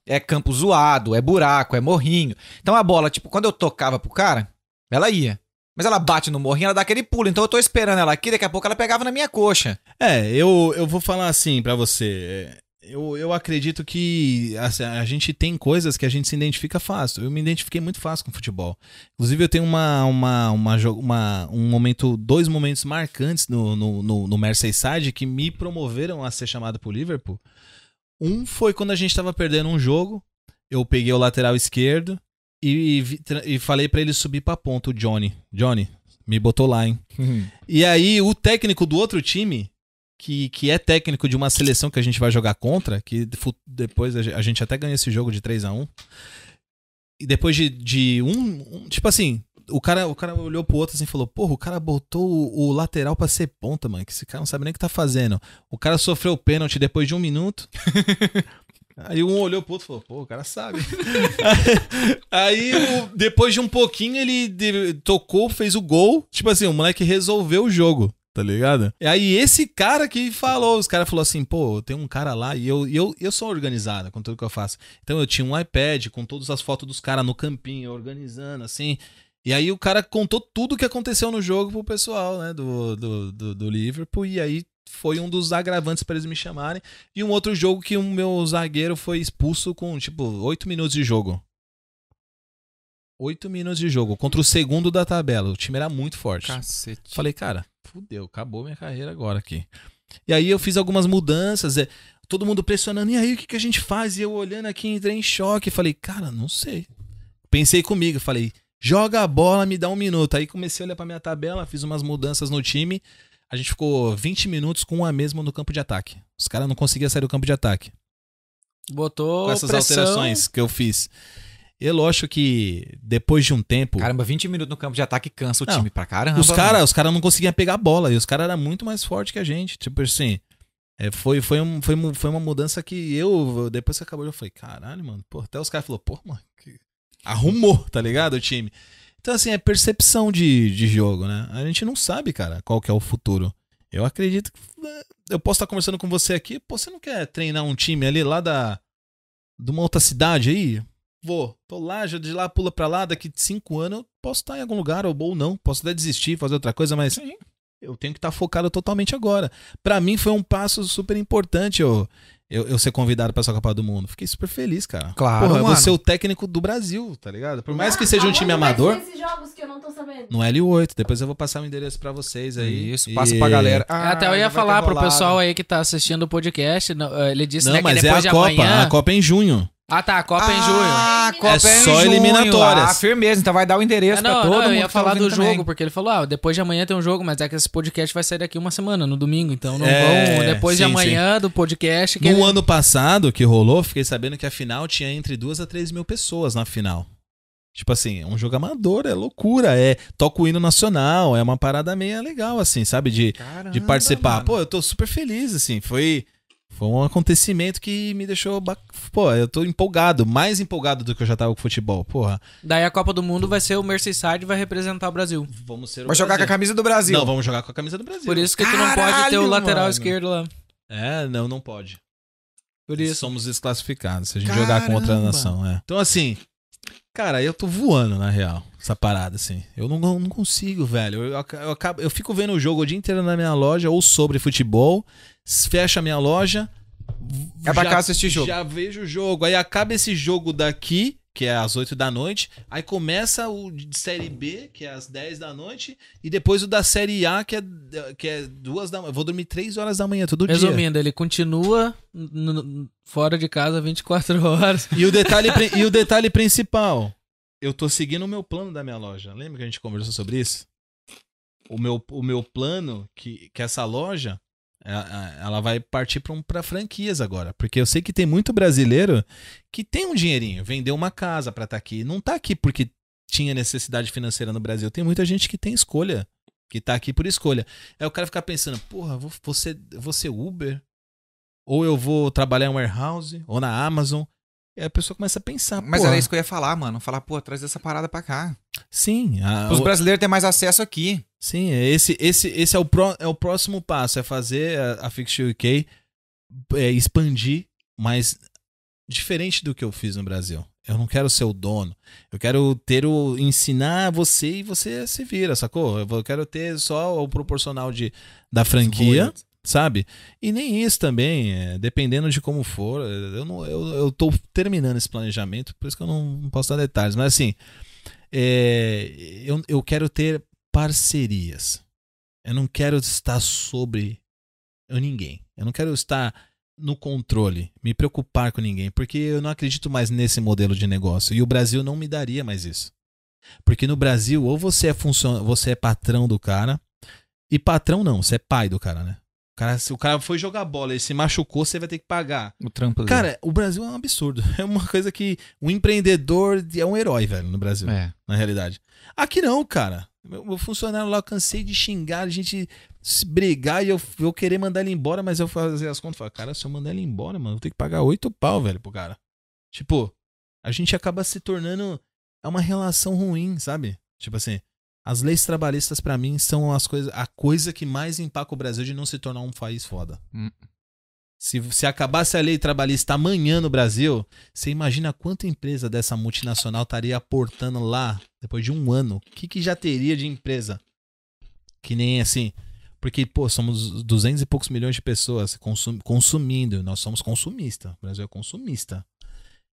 É campo zoado, é buraco, é morrinho. Então a bola, tipo, quando eu tocava pro cara, ela ia. Mas ela bate no morrinho, ela dá aquele pulo. Então eu tô esperando ela aqui, daqui a pouco ela pegava na minha coxa. É, eu, eu vou falar assim pra você. Eu, eu acredito que assim, a gente tem coisas que a gente se identifica fácil. Eu me identifiquei muito fácil com futebol. Inclusive, eu tenho uma, uma, uma, uma- um momento, dois momentos marcantes no, no, no, no Merseyside que me promoveram a ser chamado pro Liverpool. Um foi quando a gente tava perdendo um jogo. Eu peguei o lateral esquerdo e, tra- e falei pra ele subir pra ponta, o Johnny. Johnny, me botou lá, hein? E aí, o técnico do outro time, que, que é técnico de uma seleção que a gente vai jogar contra, que depois a ge- a gente até ganha esse jogo de 3 a 1 E depois de, de um, um- Tipo assim, o cara, o cara olhou pro outro assim e falou: Porra, o cara botou o, o lateral pra ser ponta, mano. Que esse cara não sabe nem o que tá fazendo. O cara sofreu o pênalti depois de um minuto. <laughs> Aí um olhou pro outro e falou, pô, o cara sabe. <laughs> Aí, depois de um pouquinho, ele tocou, fez o gol. Tipo assim, o moleque resolveu o jogo, tá ligado? E aí, esse cara que falou, os caras falaram assim, pô, tem um cara lá e eu, eu, eu sou organizado com tudo que eu faço. Então eu tinha um iPad com todas as fotos dos caras no campinho, organizando, assim. E aí o cara contou tudo o que aconteceu no jogo pro pessoal, né, do, do, do, do Liverpool. E aí foi um dos agravantes pra eles me chamarem. E um outro jogo que o meu zagueiro foi expulso com, tipo, oito minutos de jogo. Oito minutos de jogo. Contra o segundo da tabela. O time era muito forte. Cacete. Falei, cara, fudeu, acabou minha carreira agora aqui. E aí eu fiz algumas mudanças, é, todo mundo pressionando, e aí o que, que a gente faz? E eu olhando aqui, entrei em choque, falei, cara, não sei. Pensei comigo, falei, joga a bola, me dá um minuto. Aí comecei a olhar pra minha tabela, fiz umas mudanças no time. A gente ficou 20 minutos com um a mesmo no campo de ataque. Os caras não conseguiam sair do campo de ataque. Botou com essas pressão. alterações que eu fiz. Eu lógico que depois de um tempo. Caramba, 20 minutos no campo de ataque cansa o Não, time pra caramba. os caras os cara não conseguiam pegar a bola. E os caras eram muito mais fortes que a gente. Tipo assim. é, foi, foi, um, foi, foi uma mudança que eu, depois que acabou, eu falei, caralho, mano. Pô, até os caras falaram, pô, mano, que- arrumou, <laughs> tá ligado? O time. Então, assim, é percepção de, de jogo, né? A gente não sabe, cara, qual que é o futuro. Eu acredito que. né, Eu posso estar conversando com você aqui, pô, você não quer treinar um time ali lá da. de uma outra cidade aí? Vou. Tô lá, já de lá pula pra lá, daqui cinco anos eu posso estar em algum lugar ou, ou não. Posso até desistir, fazer outra coisa, mas eu tenho que estar focado totalmente agora. Pra mim foi um passo super importante eu, eu, eu ser convidado pra essa Copa do Mundo. Fiquei super feliz, cara. Claro, Porra, eu vou ser o técnico do Brasil, tá ligado? Por mais que seja um Aonde time vai amador, esses jogos que eu não tô sabendo? no L8. Depois eu vou passar o endereço pra vocês aí. Isso, E- passa pra galera. É, Ah, Até eu ia já vai falar pro pessoal aí que tá assistindo o podcast. eh, Ele disse Não, né, que mas é depois a de Copa. amanhã. A Copa é em junho. Ah, tá. A Copa é em junho. Ah, Copa É em só junho. eliminatórias. Ah, firmeza. Então vai dar o endereço Ah, não, pra todo não, eu mundo ia que tá falar do jogo, também. porque ele falou, ah, depois de amanhã tem um jogo, mas é que esse podcast vai sair daqui uma semana, no domingo, então não É, vão, depois de sim, amanhã do podcast... Que No ele- ano passado que rolou, fiquei sabendo que a final tinha entre duas a três mil pessoas na final. Tipo assim, é um jogo amador, é loucura, é toca o hino nacional, é uma parada meio legal, assim, sabe? De, de Caramba, participar. mano. Pô, eu tô super feliz, assim, foi, foi um acontecimento que me deixou. ba- Pô, eu tô empolgado, mais empolgado do que eu já tava com futebol. Porra, Daí a Copa do Mundo vai ser o Merseyside vai representar o Brasil. vamos ser o Vai jogar com a Brasil. camisa do Brasil. Não, vamos jogar com a camisa do Brasil. Por isso que tu não pode ter o lateral mano. esquerdo lá. É, não, não pode. Por isso. Somos desclassificados se a gente jogar com outra Caramba. nação, é. Então, assim, cara, eu tô voando, na real, essa parada, assim. Eu não, não, consigo, velho. Eu, aca- eu, acabo, eu fico vendo o jogo o dia inteiro na minha loja, ou sobre futebol, fecha a minha loja. É pra já- cá assistir jogo. Já vejo o jogo. Aí acaba esse jogo daqui, que é às 8 da noite. Aí começa o de Série B, que é às 10 da noite. E depois o da Série A, que é, que é duas da manhã. Eu vou dormir 3 horas da manhã todo dia. Resumindo, ele continua fora de casa 24 <laughs> horas. E o detalhe, e o detalhe principal, eu tô seguindo o meu plano da minha loja. Lembra que a gente conversou sobre isso? O meu, o meu plano, que, que essa loja, é- é- ela vai partir para um, franquias agora. Porque eu sei que tem muito brasileiro que tem um dinheirinho, vendeu uma casa pra estar aqui. Não tá aqui porque tinha necessidade financeira no Brasil. Tem muita gente que tem escolha, que tá aqui por escolha. Aí o cara fica pensando, porra, vou, vou, ser, Uber, ou eu vou trabalhar em warehouse, ou na Amazon. E a pessoa começa a pensar, Mas era isso que eu ia falar, mano. Falar, pô, traz essa parada pra cá. Sim, a- Os o- brasileiros têm mais acesso aqui. sim, é esse, esse, esse é, o pró- é o próximo passo, é fazer a, a UK é, expandir, mas diferente do que eu fiz no Brasil. Eu não quero ser o dono. Eu quero ter o ensinar você e você se vira, sacou? Eu quero ter só o proporcional de da franquia, sabe? E nem isso também, é, dependendo de como for. Eu, não, eu, eu tô terminando esse planejamento, por isso que eu não, não posso dar detalhes. Mas assim, é, eu, eu quero ter parcerias. Eu não quero estar sobre ninguém. Eu não quero estar no controle, me preocupar com ninguém, porque eu não acredito mais nesse modelo de negócio. E o Brasil não me daria mais isso. Porque no Brasil, ou você é funcion... você é patrão do cara, e patrão não, você é pai do cara, né? O cara, se o cara foi jogar bola e se machucou, você vai ter que pagar. O trampo dele. Cara, o Brasil é um absurdo. <laughs> É uma coisa que o empreendedor é um herói, velho, no Brasil É. na realidade. Aqui não, cara. Meu, meu funcionário lá, eu cansei de xingar, a gente se brigar e eu, eu querer mandar ele embora, mas eu fazer as contas. Falar, cara, se eu mandar ele embora, mano, eu vou ter que pagar oito pau, velho, pro cara. Tipo, a gente acaba se tornando. É uma relação ruim, sabe? Tipo assim, as leis trabalhistas pra mim são as coisas, a coisa que mais empaca o Brasil de não se tornar um país foda. Hum. Se, se acabasse a lei trabalhista amanhã no Brasil, você imagina quanta empresa dessa multinacional estaria aportando lá depois de um ano? O que, que já teria de empresa? Que nem assim. Porque, pô, somos 200 e poucos milhões de pessoas consum- consumindo. Nós somos consumistas. O Brasil é consumista.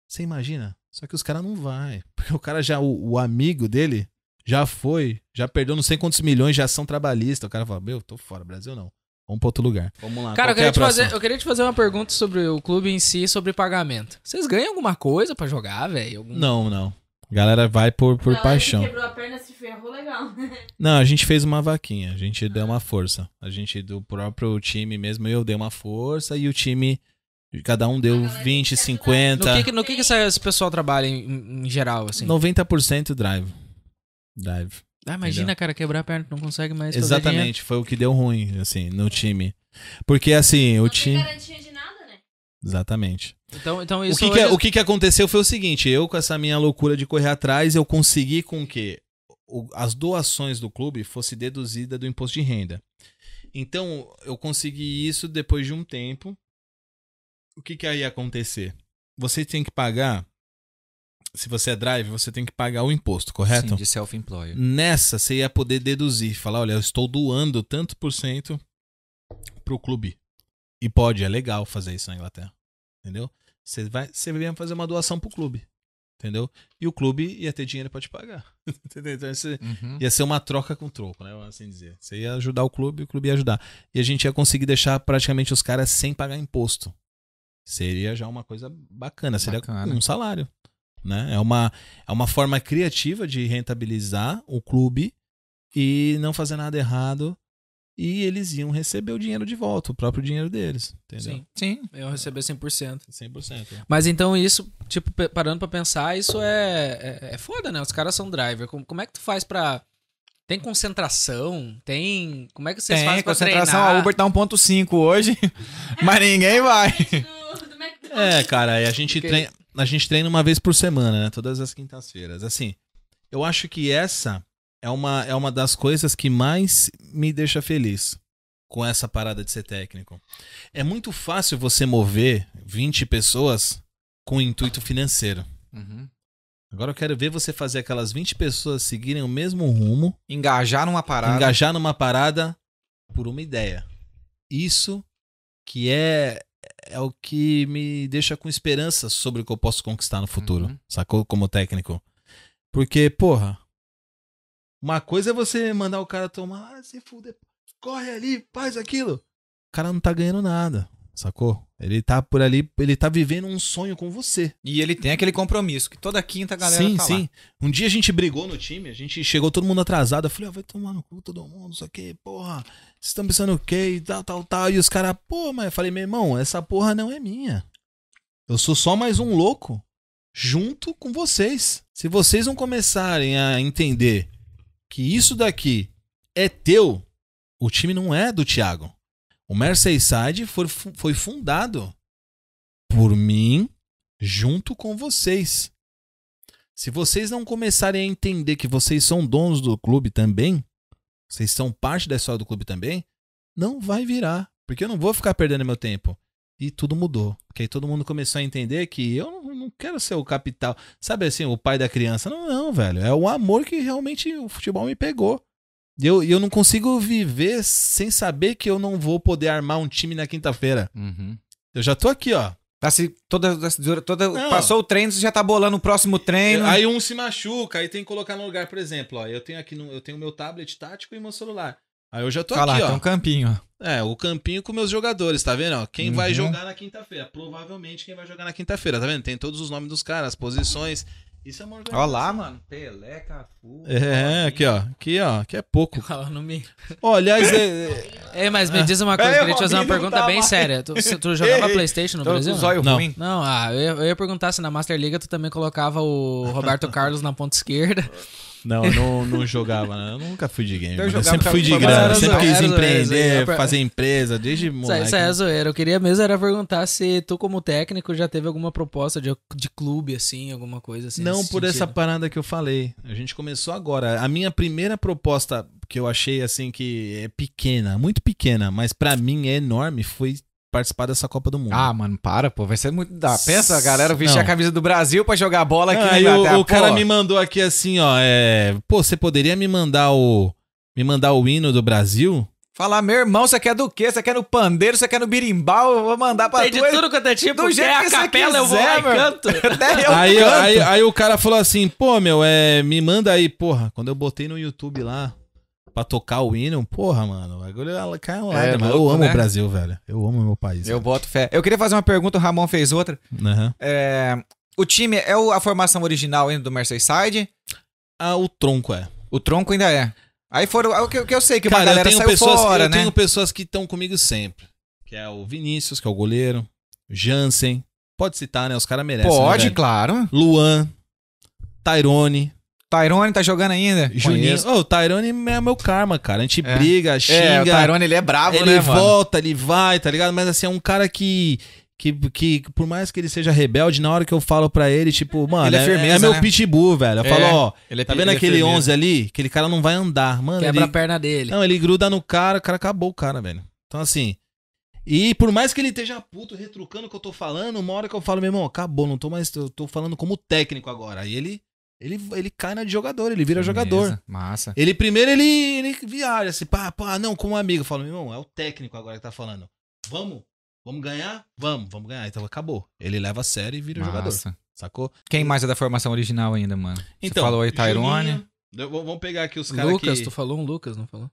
Você imagina? Só que os caras não vai. <laughs> Porque o cara já, o, o amigo dele, já foi, já perdeu não sei quantos milhões de ação trabalhista. O cara fala, meu, tô fora, Brasil não. Vamos pra outro lugar. Vamos lá. Cara, eu é queria, a te fazer, eu queria te fazer uma pergunta sobre o clube em si, sobre pagamento. Vocês ganham alguma coisa pra jogar, velho? Algum- Não, não. A galera vai por, por que paixão. quebrou a perna se ferrou legal. <laughs> Não, a gente fez uma vaquinha, a gente deu uma força. A gente, do próprio time mesmo, eu dei uma força e o time, cada um deu 20, No 50, que, que- no que, que essa- esse pessoal trabalha em, em geral, assim? 90% drive. Drive. Ah, imagina, cara, quebrar a perna, não consegue mais Exatamente, foi o que deu ruim, assim, no time. Porque, assim, o não time... tem garantia de nada, né? Exatamente. Então, então O isso que, que, hoje- o que que aconteceu foi o seguinte, eu com essa minha loucura de correr atrás, eu consegui com que o- as doações do clube fosse deduzida do imposto de renda. Então, eu consegui isso depois de um tempo. O que que aí ia acontecer? Você tem que pagar, se você é drive, você tem que pagar o imposto, correto? Sim, de self-employer. Nessa, você ia poder deduzir, falar, olha, eu estou doando tanto por cento pro clube. E pode, é legal fazer isso na Inglaterra. Entendeu? Você vai, você vai fazer uma doação pro clube. Entendeu? E o clube ia ter dinheiro pra te pagar. <laughs> Entendeu? Então, você- Uhum. ia ser uma troca com troco, né? Assim dizer. Você ia ajudar o clube e o clube ia ajudar. E a gente ia conseguir deixar praticamente os caras sem pagar imposto. Seria já uma coisa bacana, seria Bacana. um salário. Né? É, uma, é uma forma criativa de rentabilizar o clube e não fazer nada errado. E eles iam receber o dinheiro de volta, o próprio dinheiro deles. Entendeu? Sim, Sim. eu receber 100%. 100%. Mas então isso, tipo, parando pra pensar, isso é, é, é foda, né? Os caras são driver. Como, como é que tu faz pra... Tem concentração? Tem... Como é que vocês Tem fazem pra concentração. treinar? A Uber tá 1.5 hoje, <laughs> mas ninguém vai. <laughs> É, cara, e a gente, Porque- treina, a gente treina uma vez por semana, né? Todas as quintas-feiras. Assim, eu acho que essa é uma, é uma das coisas que mais me deixa feliz com essa parada de ser técnico. É muito fácil você mover 20 pessoas com intuito financeiro. Uhum. Agora eu quero ver você fazer aquelas 20 pessoas seguirem o mesmo rumo, Engajar numa parada. engajar numa parada por uma ideia. Isso que é é o que me deixa com esperança sobre o que eu posso conquistar no futuro, Uhum. sacou? Como técnico. Porque, porra, uma coisa é você mandar o cara tomar, ah, se fuder, corre ali, faz aquilo. O cara não tá ganhando nada, sacou? Ele tá por ali, ele tá vivendo um sonho com você. E ele tem aquele compromisso, que toda quinta a galera sim, tá lá. sim. Um dia a gente brigou no time, a gente chegou todo mundo atrasado. Eu falei, ó, vai tomar no cu todo mundo, isso aqui, porra. Vocês estão pensando o quê? E tal, tal, tal. E os caras, pô, mas eu falei, meu irmão, essa porra não é minha. Eu sou só mais um louco junto com vocês. Se vocês não começarem a entender que isso daqui é teu, o time não é do Thiago. O Merseyside foi, foi fundado por mim junto com vocês. Se vocês não começarem a entender que vocês são donos do clube também, vocês são parte da história do clube também, não vai virar. Porque eu não vou ficar perdendo meu tempo. E tudo mudou. Porque aí todo mundo começou a entender que eu não, não quero ser o capital. Sabe assim, o pai da criança? Não, não, velho. É o amor que realmente o futebol me pegou. E eu, eu não consigo viver sem saber que eu não vou poder armar um time na quinta-feira. Uhum. Eu já tô aqui, ó. Tá se toda, toda Não. passou o treino, você já tá bolando o próximo treino. Aí um se machuca, aí tem que colocar no lugar, por exemplo, ó, eu tenho aqui no, eu tenho meu tablet tático e meu celular. Aí eu já tô lá, aqui, tem ó. um campinho, ó. É, o campinho com meus jogadores, tá vendo? ó? Quem vai Uhum. jogar na quinta-feira? Provavelmente quem vai jogar na quinta-feira, tá vendo? Tem todos os nomes dos caras, as posições. Isso é uma Olha lá, mano. Pelé, Cafu. É, aqui, ó. Aqui, ó. Aqui é pouco. Fala no meio. Aliás, é, <laughs> É, mas me diz uma coisa, É, queria te fazer uma pergunta tá bem mais. séria. Tu, tu jogava Ei, Playstation no Tô Brasil? zóio Não. ruim. Não, ah, eu ia, eu ia perguntar se na Master Liga tu também colocava o Roberto Carlos na ponta esquerda. <laughs> não, eu não, não jogava, né? Eu nunca fui de game. Eu mano. Eu, jogava sempre fui de grana, sempre quis empreender, fazer empresa, desde aí- moleque. isso aí é zoeira. Eu queria mesmo era perguntar se tu, como técnico, já teve alguma proposta de, de clube, assim, alguma coisa assim. Não por essa sentido. parada que eu falei. A gente começou agora. A minha primeira proposta que eu achei assim que é pequena, muito pequena, mas pra mim é enorme, foi participar dessa Copa do Mundo. Ah, mano, para, pô. Vai ser muito. Dá. Pensa a galera vestir a camisa do Brasil pra jogar bola aqui Ah, aí o, o cara me mandou aqui assim, ó, é, pô, você poderia me mandar o me mandar o hino do Brasil? Falar, meu irmão, você quer do quê? Você quer no pandeiro? Você quer no birimbau? Eu vou mandar pra Tem tu. de tudo quanto é tipo, do jeito que a você capela, eu vou lá quiser, e canto. <laughs> Até eu aí, canto. aí, aí o cara falou assim, pô, meu, é, me manda aí, porra, quando eu botei no YouTube lá pra tocar o hino, porra, mano, o bagulho cai lá, É, mano. Eu louco, amo né? o Brasil, velho. Eu amo o meu país. Eu boto fé. Eu queria fazer uma pergunta, o Ramon fez outra. Aham. É, O time é a formação original ainda do Merseyside? Ah, o tronco é. O tronco ainda é. Aí foram. É o que, que eu sei, que uma Cara, eu galera tenho saiu pessoas, fora, eu né? tenho pessoas que estão comigo sempre. Que é o Vinícius, que é o goleiro. Jansen. Pode citar, né? Os caras merecem. né, Pode, velho? claro. Luan. Tyrone. Tyrone tá jogando ainda? Juninho. Ô, o Tyrone é meu karma, cara. A gente É. briga, xinga. É, o Tyrone ele é bravo, ele né, mano? volta, ele vai, tá ligado? Mas assim, é um cara que. Que, que, por mais que ele seja rebelde, na hora que eu falo pra ele, tipo, mano, Ele é é, firmeza, é meu né? pitbull, velho. Eu É, falo, ó, Ele é tá vendo ele é aquele firmeza. 11 ali? Aquele cara não vai andar, mano. Quebra ele, a perna dele. Não, ele gruda no cara, o cara acabou o cara, velho. Então, assim. E por mais que ele esteja puto, retrucando o que eu tô falando, uma hora que eu falo, meu irmão, acabou, não tô mais. Eu tô falando como técnico agora. Aí ele. Ele, ele cai na de jogador, ele vira Firmeza, jogador. Massa. Ele primeiro ele, ele viaja, assim, pá, pá, não, como amigo. Eu falo, meu irmão, é o técnico agora que tá falando. Vamos? Vamos ganhar? Vamos, vamos ganhar. Então acabou. Ele leva a sério e vira jogador. Massa. Sacou? Quem mais é da formação original ainda, mano? Então, Você falou aí Tyrone. Juninho, vamos pegar aqui os caras Lucas, que... tu falou um Lucas, não falou?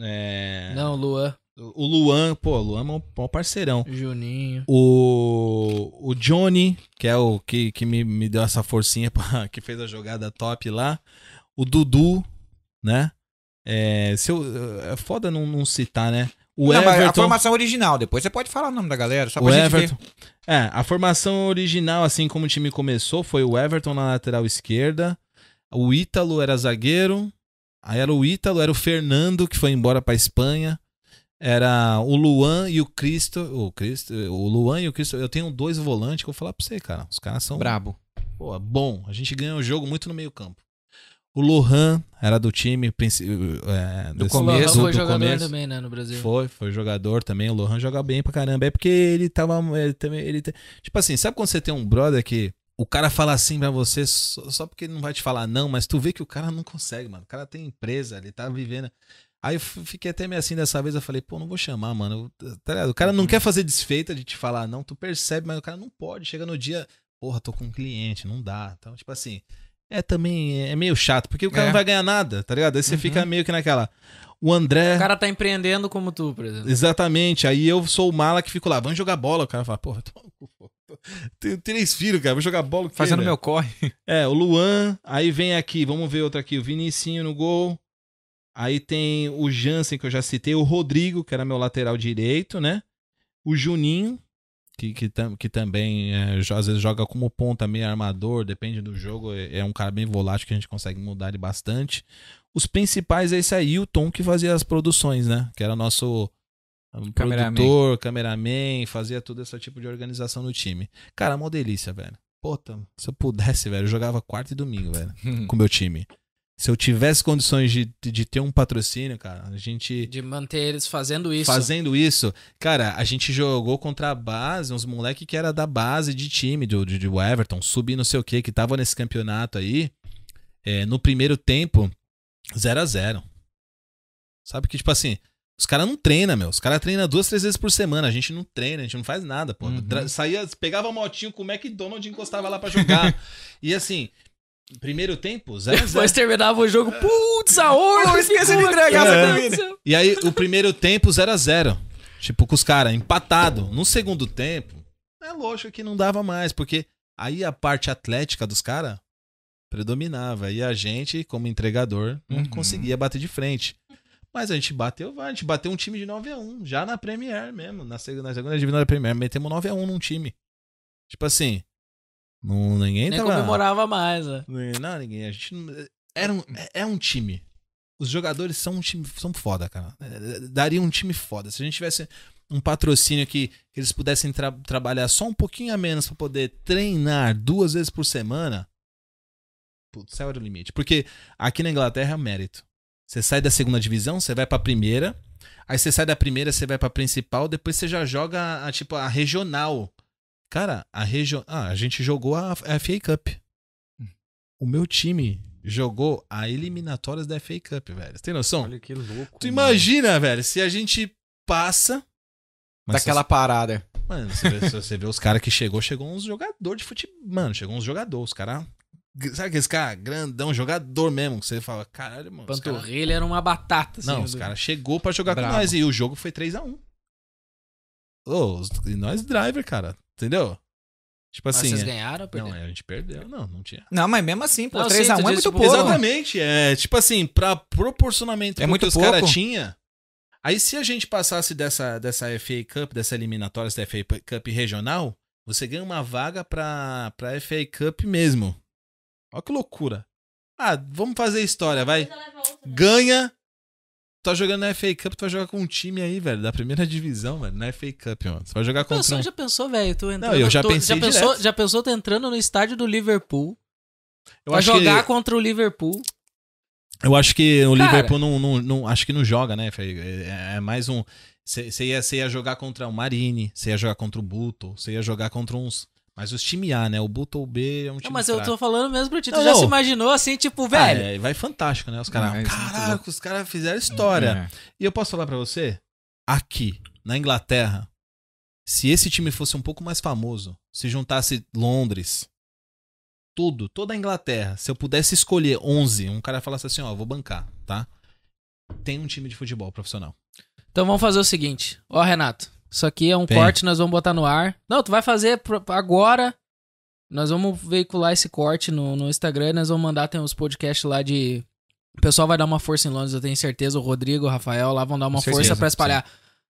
é, Não, Luan, O Luan, pô, o Luan é um, um parceirão. Juninho. O, o Johnny, que é o que, que me, me deu essa forcinha, pra, <laughs> que fez a jogada top lá. O Dudu, né? É, se eu, é foda não, não citar, né? O Não, mas a Everton. formação original. Depois você pode falar o nome da galera, só o pra gente Everton. ver. É, a formação original, assim como o time começou, foi o Everton na lateral esquerda. O Ítalo era zagueiro. Aí era o Ítalo, era o Fernando, que foi embora pra Espanha. Era o Luan e o Cristo. O Cristo. O Luan e o Cristo. Eu tenho dois volantes que eu vou falar pra você, cara. Os caras são. Brabo. Pô, bom. A gente ganha o jogo muito no meio-campo. O Lohan era do time. é, Do desse- O Lohan começo, foi do jogador começo. também, né, no Brasil. Foi, foi jogador também. O Lohan joga bem pra caramba. É porque ele tava. Ele também, ele Tipo assim, sabe quando você tem um brother que o cara fala assim pra você só, só porque ele não vai te falar não, mas tu vê que o cara não consegue, mano. O cara tem empresa, ele tá vivendo. Aí eu fiquei até meio assim dessa vez. Eu falei, pô, não vou chamar, mano. Tá ligado? O cara não quer fazer desfeita de te falar não, tu percebe, mas o cara não pode. Chega no dia, porra, tô com um cliente, não dá. Então, tipo assim. É também, é meio chato, porque o cara É. não vai ganhar nada, tá ligado? Aí você Uhum. fica meio que naquela. O André. O cara tá empreendendo como tu, por exemplo. Exatamente. Aí eu sou o mala que fico lá, vamos jogar bola. O cara fala, porra, tô... tenho três filhos, cara, vou jogar bola. Fazendo meu corre. É, o Luan. Aí vem aqui, vamos ver outro aqui, o Vinicinho no gol. Aí tem o Jansen, que eu já citei, o Rodrigo, que era meu lateral direito, né? O Juninho, que, que, tam- que também é, às vezes joga como ponta, meio armador, depende do jogo. É, é um cara bem volátil que a gente consegue mudar ele bastante. Os principais é esse aí, o Tom que fazia as produções, né? Que era nosso Cameraman. produtor, cameraman, fazia todo esse tipo de organização no time. Cara, mó delícia, velho. Puta, se eu pudesse, velho, eu jogava quarta e domingo, velho, <laughs> com o meu time. Se eu tivesse condições de, de ter um patrocínio, cara, a gente De manter eles fazendo isso. fazendo isso, cara, a gente jogou contra a base, uns moleque que era da base de time, do, de, do Everton, sub não sei o que, que tava nesse campeonato aí. é, no primeiro tempo, 0 a 0 Sabe que, tipo assim, os caras não treinam, meu. Os caras treinam duas, três vezes por semana. A gente não treina, a gente não faz nada, pô. Uhum. Saía, pegava a motinho com o McDonald's e encostava lá pra jogar. <laughs> e assim, primeiro tempo, 0 a 0 Depois terminava o jogo, putz, aonde? Eu esqueci de entregar essa comida. E aí, o primeiro tempo, 0 a 0 Tipo, com os caras, empatado. No segundo tempo, é lógico que não dava mais, porque aí a parte atlética dos caras predominava. E a gente, como entregador, não Uhum. conseguia bater de frente. Mas a gente bateu, vai, a gente bateu um time de 9 a 1 já na Premier mesmo, na segunda, na segunda divisão da Premier, metemos 9 a 1 num time. Tipo assim, não, ninguém Nem tava... comemorava mais, né? Não, ninguém. A gente não- era um, é, é um time. Os jogadores são um time, são foda, cara. É, Daria um time foda. Se a gente tivesse um patrocínio que, que eles pudessem tra- trabalhar só um pouquinho a menos pra poder treinar duas vezes por semana, putz, céu era o limite. Porque aqui na Inglaterra é mérito. Você sai da segunda divisão, você vai pra primeira, aí você sai da primeira, você vai pra principal, depois você já joga a, tipo a regional. Cara, a regional, ah, a gente jogou a, a FA Cup. O meu time jogou a eliminatórias da FA Cup, velho. Você tem noção? Olha que louco. Tu imagina, velho, se a gente passa. Daquela parada. se- Mano, você vê, se você vê os caras que chegou, chegou uns jogadores de futebol. Mano, chegou uns jogadores, os caras. Sabe aqueles caras grandão, jogador mesmo, que você fala, caralho, mano. os cara- Panturrilha era uma batata, assim. Não, os caras chegou pra jogar Brabo. com nós e o jogo foi 3x1. Ô, os- e nós driver, cara. Entendeu? Tipo Mas assim. vocês é- ganharam ou Não, perderam? a gente perdeu. Não, não tinha. Não, mas mesmo assim, pô, Não, 3x1 sim, tu é muito tipo, pouco. Exatamente. É tipo assim, pra proporcionamento É muito que os caras pouco. tinham. Aí se a gente passasse dessa, dessa FA Cup, dessa eliminatória da FA Cup regional, você ganha uma vaga pra, pra FA Cup mesmo. Olha que loucura. Ah, vamos fazer história, vai. Né? Ganha. Tá jogando na FA Cup, tu vai jogar com um time aí, velho, da primeira divisão, velho, na FA Cup, mano. Você vai jogar contra Pensou, um... já pensou, velho? Tu entrando, eu já tu- pensei já pensou, direto. já pensou tu entrando no estádio do Liverpool Eu jogar que, contra o Liverpool? eu acho que o Cara. Liverpool não, não, não- acho que não joga, né, Fê? É, é mais um você ia, cê ia jogar contra o Marine, você ia jogar contra o Buto, você ia jogar contra uns mas os time A, né? O Buto ou o B é um time Não, mas eu fraco. tô falando mesmo pra ti. Tu Não, já não. se imaginou assim, tipo, Ah, velho? é, vai fantástico, né? Os caras, É, é caraca, os caras fizeram história. É. E eu posso falar pra você, aqui, na Inglaterra, se esse time fosse um pouco mais famoso, se juntasse Londres, tudo, toda a Inglaterra, se eu pudesse escolher 11, um cara falasse assim, ó, eu vou bancar, tá? Tem um time de futebol profissional. Então vamos fazer o seguinte. Ó, Renato, isso aqui é um Tem. corte, nós vamos botar no ar. Não, tu vai fazer agora. Nós vamos veicular esse corte no, no Instagram e nós vamos mandar, tem uns podcasts lá de... O pessoal vai dar uma força em Londres, eu tenho certeza. O Rodrigo, o Rafael lá vão dar uma Com força certeza, pra espalhar.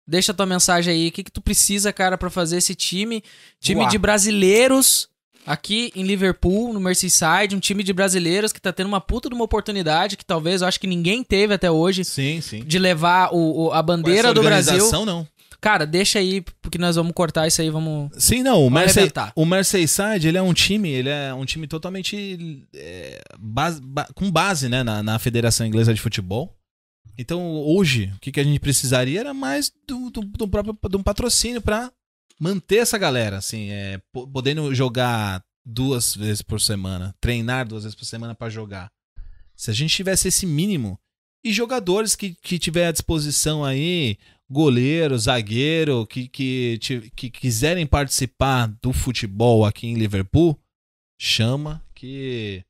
Deixa tua mensagem aí. O que, que tu precisa, cara, pra fazer esse time? Time Voar. de brasileiros aqui em Liverpool, no Merseyside. Um time de brasileiros que tá tendo uma puta de uma oportunidade que talvez eu acho que ninguém teve até hoje Sim, sim. de levar o, o- a bandeira do Brasil. não. Cara, deixa aí, porque nós vamos cortar isso aí, vamos. Sim, não. O, Mersey, o Merseyside, ele é um time, ele é um time totalmente é, base- ba- com base, né, na, na Federação Inglesa de Futebol. Então, hoje, o que, que a gente precisaria era mais do, do, do próprio de um patrocínio pra manter essa galera, assim, é, po- podendo jogar duas vezes por semana, treinar duas vezes por semana pra jogar. Se a gente tivesse esse mínimo e jogadores que, que tiver à disposição aí, goleiro, zagueiro, que, que, que quiserem participar do futebol aqui em Liverpool, chama que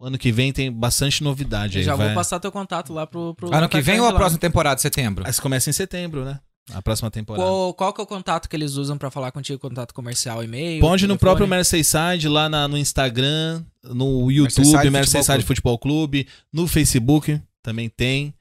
ano que vem tem bastante novidade aí. já vai... vou passar teu contato lá pro. pro Ano que vem ou a lá. próxima temporada, setembro? Mas começa em setembro, né? A próxima temporada. Qual, qual que é o contato que eles usam pra falar contigo? Contato comercial, e-mail? Pode ir no próprio Merseyside, lá na- no Instagram, no YouTube, Merseyside Merseyside, Futebol Futebol Clube, no Facebook também tem.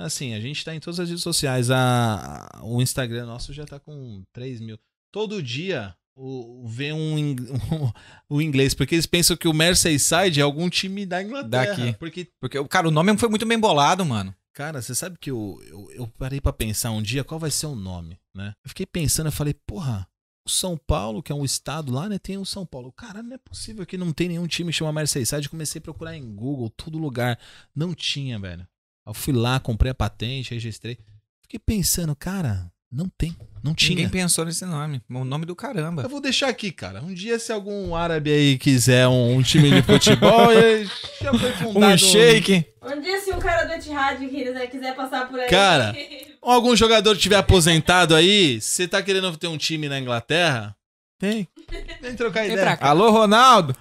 Assim, a gente tá em todas as redes sociais. A, a- o Instagram nosso já tá com 3 mil. Todo dia o, vê um, in- <laughs> o inglês, porque eles pensam que o Merseyside é algum time da Inglaterra. Daqui. Porque Porque, cara, o nome foi muito bem bolado, mano. Cara, você sabe que eu, eu, eu parei pra pensar um dia qual vai ser o nome, né? Eu fiquei pensando, eu falei, porra, o São Paulo, que é um estado lá, né? Tem o São Paulo. Cara, não é possível que não tem nenhum time que chama Merseyside. Comecei a procurar em Google, todo lugar. Não tinha, velho. Eu fui lá, comprei a patente, registrei. Fiquei pensando, cara, não tem. Não tinha. Ninguém pensou nesse nome. O nome do caramba. Eu vou deixar aqui, cara. Um dia, se algum árabe aí quiser um, um time de futebol, <laughs> já foi fundado. Um shake. Um dia, se um cara do Etihad quiser, passar por aí. Cara. Ou <laughs> algum jogador tiver aposentado aí, você tá querendo ter um time na Inglaterra? Tem. Vem trocar ideia. Alô, Ronaldo.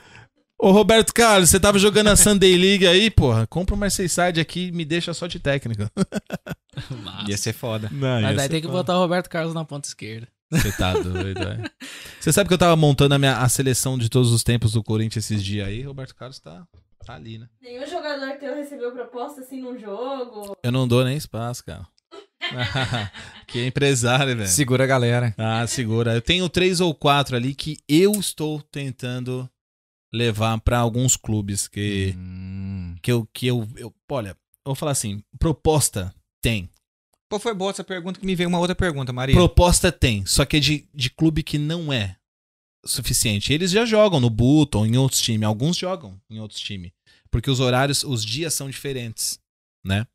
Ô, Roberto Carlos, você tava jogando a Sunday League aí, porra. Compra o Merseyside aqui e me deixa só de técnico. Massa. Ia ser foda. Não, Mas daí tem que botar o Roberto Carlos na ponta esquerda. Você tá <laughs> doido, velho. Você sabe que eu tava montando a, minha, a seleção de todos os tempos do Corinthians esses dias aí. Roberto Carlos tá, tá ali, né? Nenhum jogador teu recebeu proposta assim num jogo. Eu não dou nem espaço, cara. <laughs> que empresário, velho. Segura a galera. Ah, segura. Eu tenho três ou quatro ali que eu estou tentando levar pra alguns clubes que Hum. que eu que eu, eu olha, eu vou falar assim, proposta tem. Pô, foi boa essa pergunta que me veio uma outra pergunta, Maria. Proposta tem, só que é de, de clube que não é suficiente. Eles já jogam no Button, em outros times, alguns jogam em outros times, porque os horários, os dias são diferentes, né?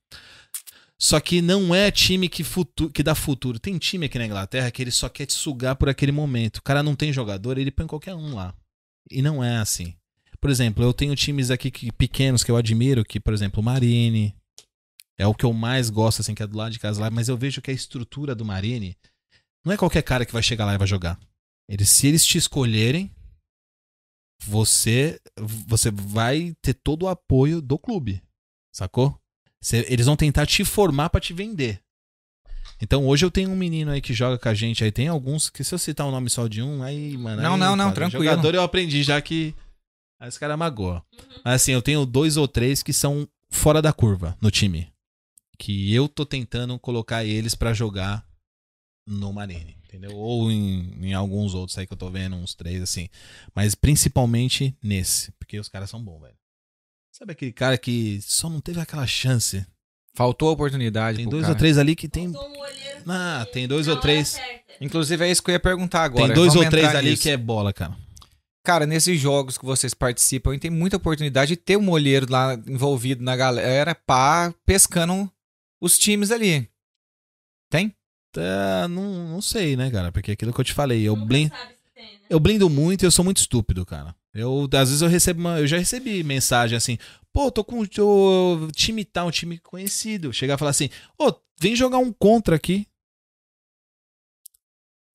Só que não é time que, futu que dá futuro. Tem time aqui na Inglaterra que ele só quer te sugar por aquele momento. O cara não tem jogador, ele põe qualquer um lá. E não é assim. Por exemplo, eu tenho times aqui que, pequenos que eu admiro, que, por exemplo, o Marine. É o que eu mais gosto, assim, que é do lado de casa lá. Mas eu vejo que a estrutura do Marine não é qualquer cara que vai chegar lá e vai jogar. Eles, se eles te escolherem, você, você vai ter todo o apoio do clube. Sacou? Cê- eles vão tentar te formar pra te vender. Então hoje eu tenho um menino aí que joga com a gente aí. Tem alguns que se eu citar o nome só de um, aí, mano. Não, aí, não, não, cara, tranquilo. Jogador eu aprendi já que. Aí esse cara magoa. Mas assim, eu tenho dois ou três que são fora da curva no time. Que eu tô tentando colocar eles pra jogar no Marine. Entendeu? Ou em, em alguns outros aí que eu tô vendo, uns três assim. Mas principalmente nesse. Porque os caras são bons, velho. Sabe aquele cara que só não teve aquela chance? Faltou a oportunidade. Tem pro dois cara. ou três ali que tem. Faltou um olheiro Ah, tem dois ou três. Inclusive, é isso que eu ia perguntar agora. Tem dois Vamos ou três ali nisso. que é bola, cara. Cara, nesses jogos que vocês participam, tem muita oportunidade de ter um olheiro lá envolvido na galera pá, pescando os times ali. Tem? Tá, não, não sei, né, cara? Porque é aquilo que eu te falei, eu tem, né? eu blindo muito e eu sou muito estúpido, cara. Eu, às vezes eu recebo uma, eu já recebi mensagem assim, pô, tô com o time tal, um time conhecido. Chegar e falar assim, ô, vem jogar um contra aqui.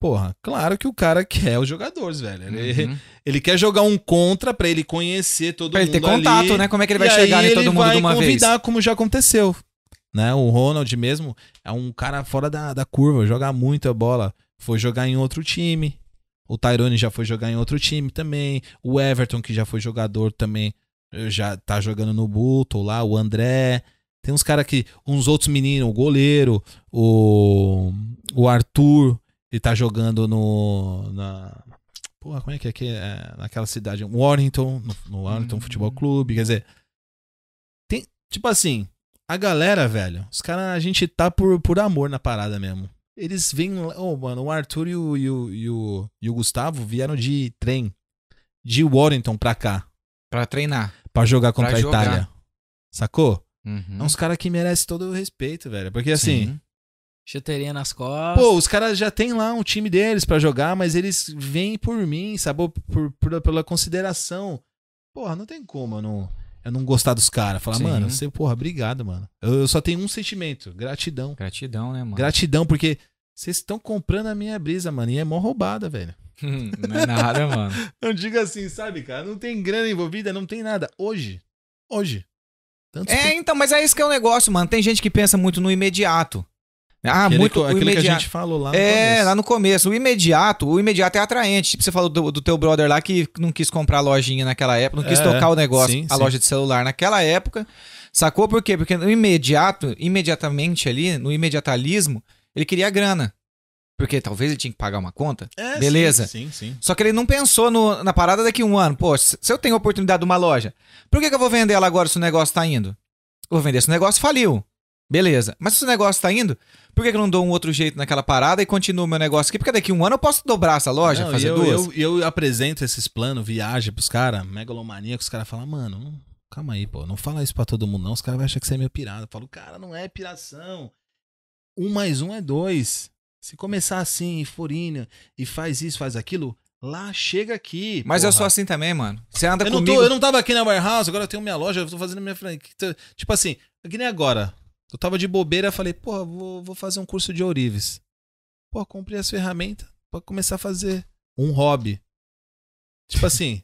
Porra, claro que o cara <laughs> quer os jogadores, velho. Ele, Uhum. ele quer jogar um contra pra ele conhecer todo Pra ele mundo ter contato, ali. né? Como é que ele vai E chegar em todo ele mundo vai de uma vez? convidar, como já aconteceu. Né? O Ronald mesmo é um cara fora da, da curva, joga muita bola. Foi jogar em outro time. O Tyrone já foi jogar em outro time também. O Everton, que já foi jogador também, já tá jogando no Buto lá. O André. Tem uns caras que. Uns outros meninos, o goleiro, o. O Arthur, ele tá jogando no. Na, porra, como é que é? que é? Naquela cidade. Warrington, no, no Warrington Hum. Futebol Clube. Quer dizer. Tem. Tipo assim. A galera, velho. Os caras, a gente tá por, por amor na parada mesmo. Eles vêm. Oh, mano, o Arthur e o, e, o, e, o, e o Gustavo vieram de trem. De Warrington pra cá. Pra treinar. Pra jogar contra Pra a jogar. Itália. Sacou? Uhum. É uns caras que merecem todo o respeito, velho. Porque assim. Sim. Chuteirinha nas costas. Pô, os caras já tem lá um time deles pra jogar, mas eles vêm por mim, sabe? Por, por- pela consideração. Porra, não tem como eu não, eu não gostar dos caras. Falar, Sim. mano, você, porra, obrigado, mano. Eu, eu só tenho um sentimento: gratidão. Gratidão, né, mano? Gratidão, porque vocês estão comprando a minha brisa, mano. E é mó roubada, velho. Não é nada, mano. <laughs> Não diga assim, sabe, cara? Não tem grana envolvida, não tem nada. Hoje. Hoje. Tantos É, então, mas é isso que é o negócio, mano. Tem gente que pensa muito no imediato. Ah, aquele, muito o aquilo que a imediato. gente falou lá no É, começo. lá no começo. O imediato, o imediato é atraente. Tipo, você falou do, do teu brother lá que não quis comprar a lojinha naquela época, não quis É, tocar o negócio, sim, a sim. loja de celular naquela época. Sacou por quê? Porque no imediato, imediatamente ali, no imediatalismo, ele queria grana. Porque talvez ele tinha que pagar uma conta. É, Beleza. Sim, sim. sim. Só que ele não pensou no- na parada daqui a um ano. Pô, se eu tenho a oportunidade de uma loja, por que, que eu vou vender ela agora se o negócio tá indo? Eu vou vender se o negócio faliu. Beleza. Mas se o negócio tá indo, por que, que eu não dou um outro jeito naquela parada e continuo o meu negócio aqui? Porque daqui a um ano eu posso dobrar essa loja, Não, fazer e eu, duas. Eu, eu apresento esses planos, viagem pros caras, megalomania, que os caras falam, mano, calma aí, pô, não fala isso pra todo mundo, não. Os caras vão achar que você é meio pirado. Eu falo, cara, não é piração. Um mais um é dois. Se começar assim, e for indo, e faz isso, faz aquilo, lá chega aqui. Mas eu porra. sou assim também, mano. Você anda Eu não, comigo. tô, eu não tava aqui na warehouse, agora eu tenho minha loja, eu tô fazendo minha franquia. Tipo assim, que nem agora. Eu tava de bobeira, falei, porra, vou, vou fazer um curso de ourives. Pô, comprei as ferramentas pra começar a fazer um hobby. Tipo assim.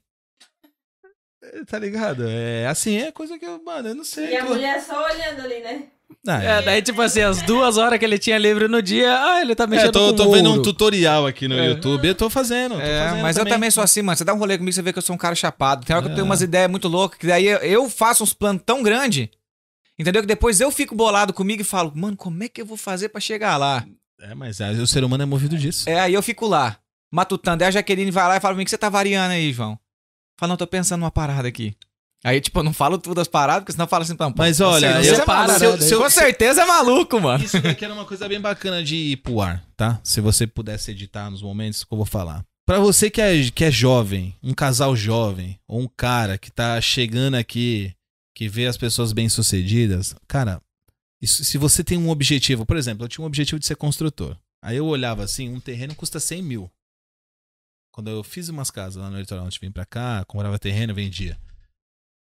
<laughs> é, Tá ligado? É assim, é coisa que eu, mano, eu não sei. E a tô- mulher só olhando ali, né? Ah, É, daí, tipo assim, as duas horas que ele tinha livre no dia, ah, ele tá é, mexendo tô, com tô vendo um tutorial aqui no É. YouTube, eu tô fazendo. tô É, fazendo mas eu também sou assim, mano. Você dá um rolê comigo, você vê que eu sou um cara chapado. Tem hora que eu É. tenho umas ideias muito loucas, que daí eu- faço uns planos tão grandes, entendeu? Que depois eu fico bolado comigo e falo, mano, como é que eu vou fazer pra chegar lá? É, mas é, o ser humano é movido disso. É, aí eu fico lá, matutando. Aí a Jaqueline vai lá e fala pra mim, que você tá variando aí, João? Fala, não, tô pensando numa parada aqui. Aí, tipo, eu não falo tudo das paradas, porque senão fala assim, não, pô, Mas olha, eu- é maluco. se eu- se eu- com certeza é maluco, mano. Isso daqui era uma coisa bem bacana de ir pro ar, tá? Se você pudesse editar nos momentos que eu vou falar. Pra você que é, que é jovem, um casal jovem, ou um cara que tá chegando aqui, que vê as pessoas bem-sucedidas, cara, isso- se você tem um objetivo, por exemplo, eu tinha um objetivo de ser construtor. Aí eu olhava assim, um terreno custa 100 mil. Quando eu fiz umas casas lá no litoral, antes de vir pra cá, comprava terreno, vendia.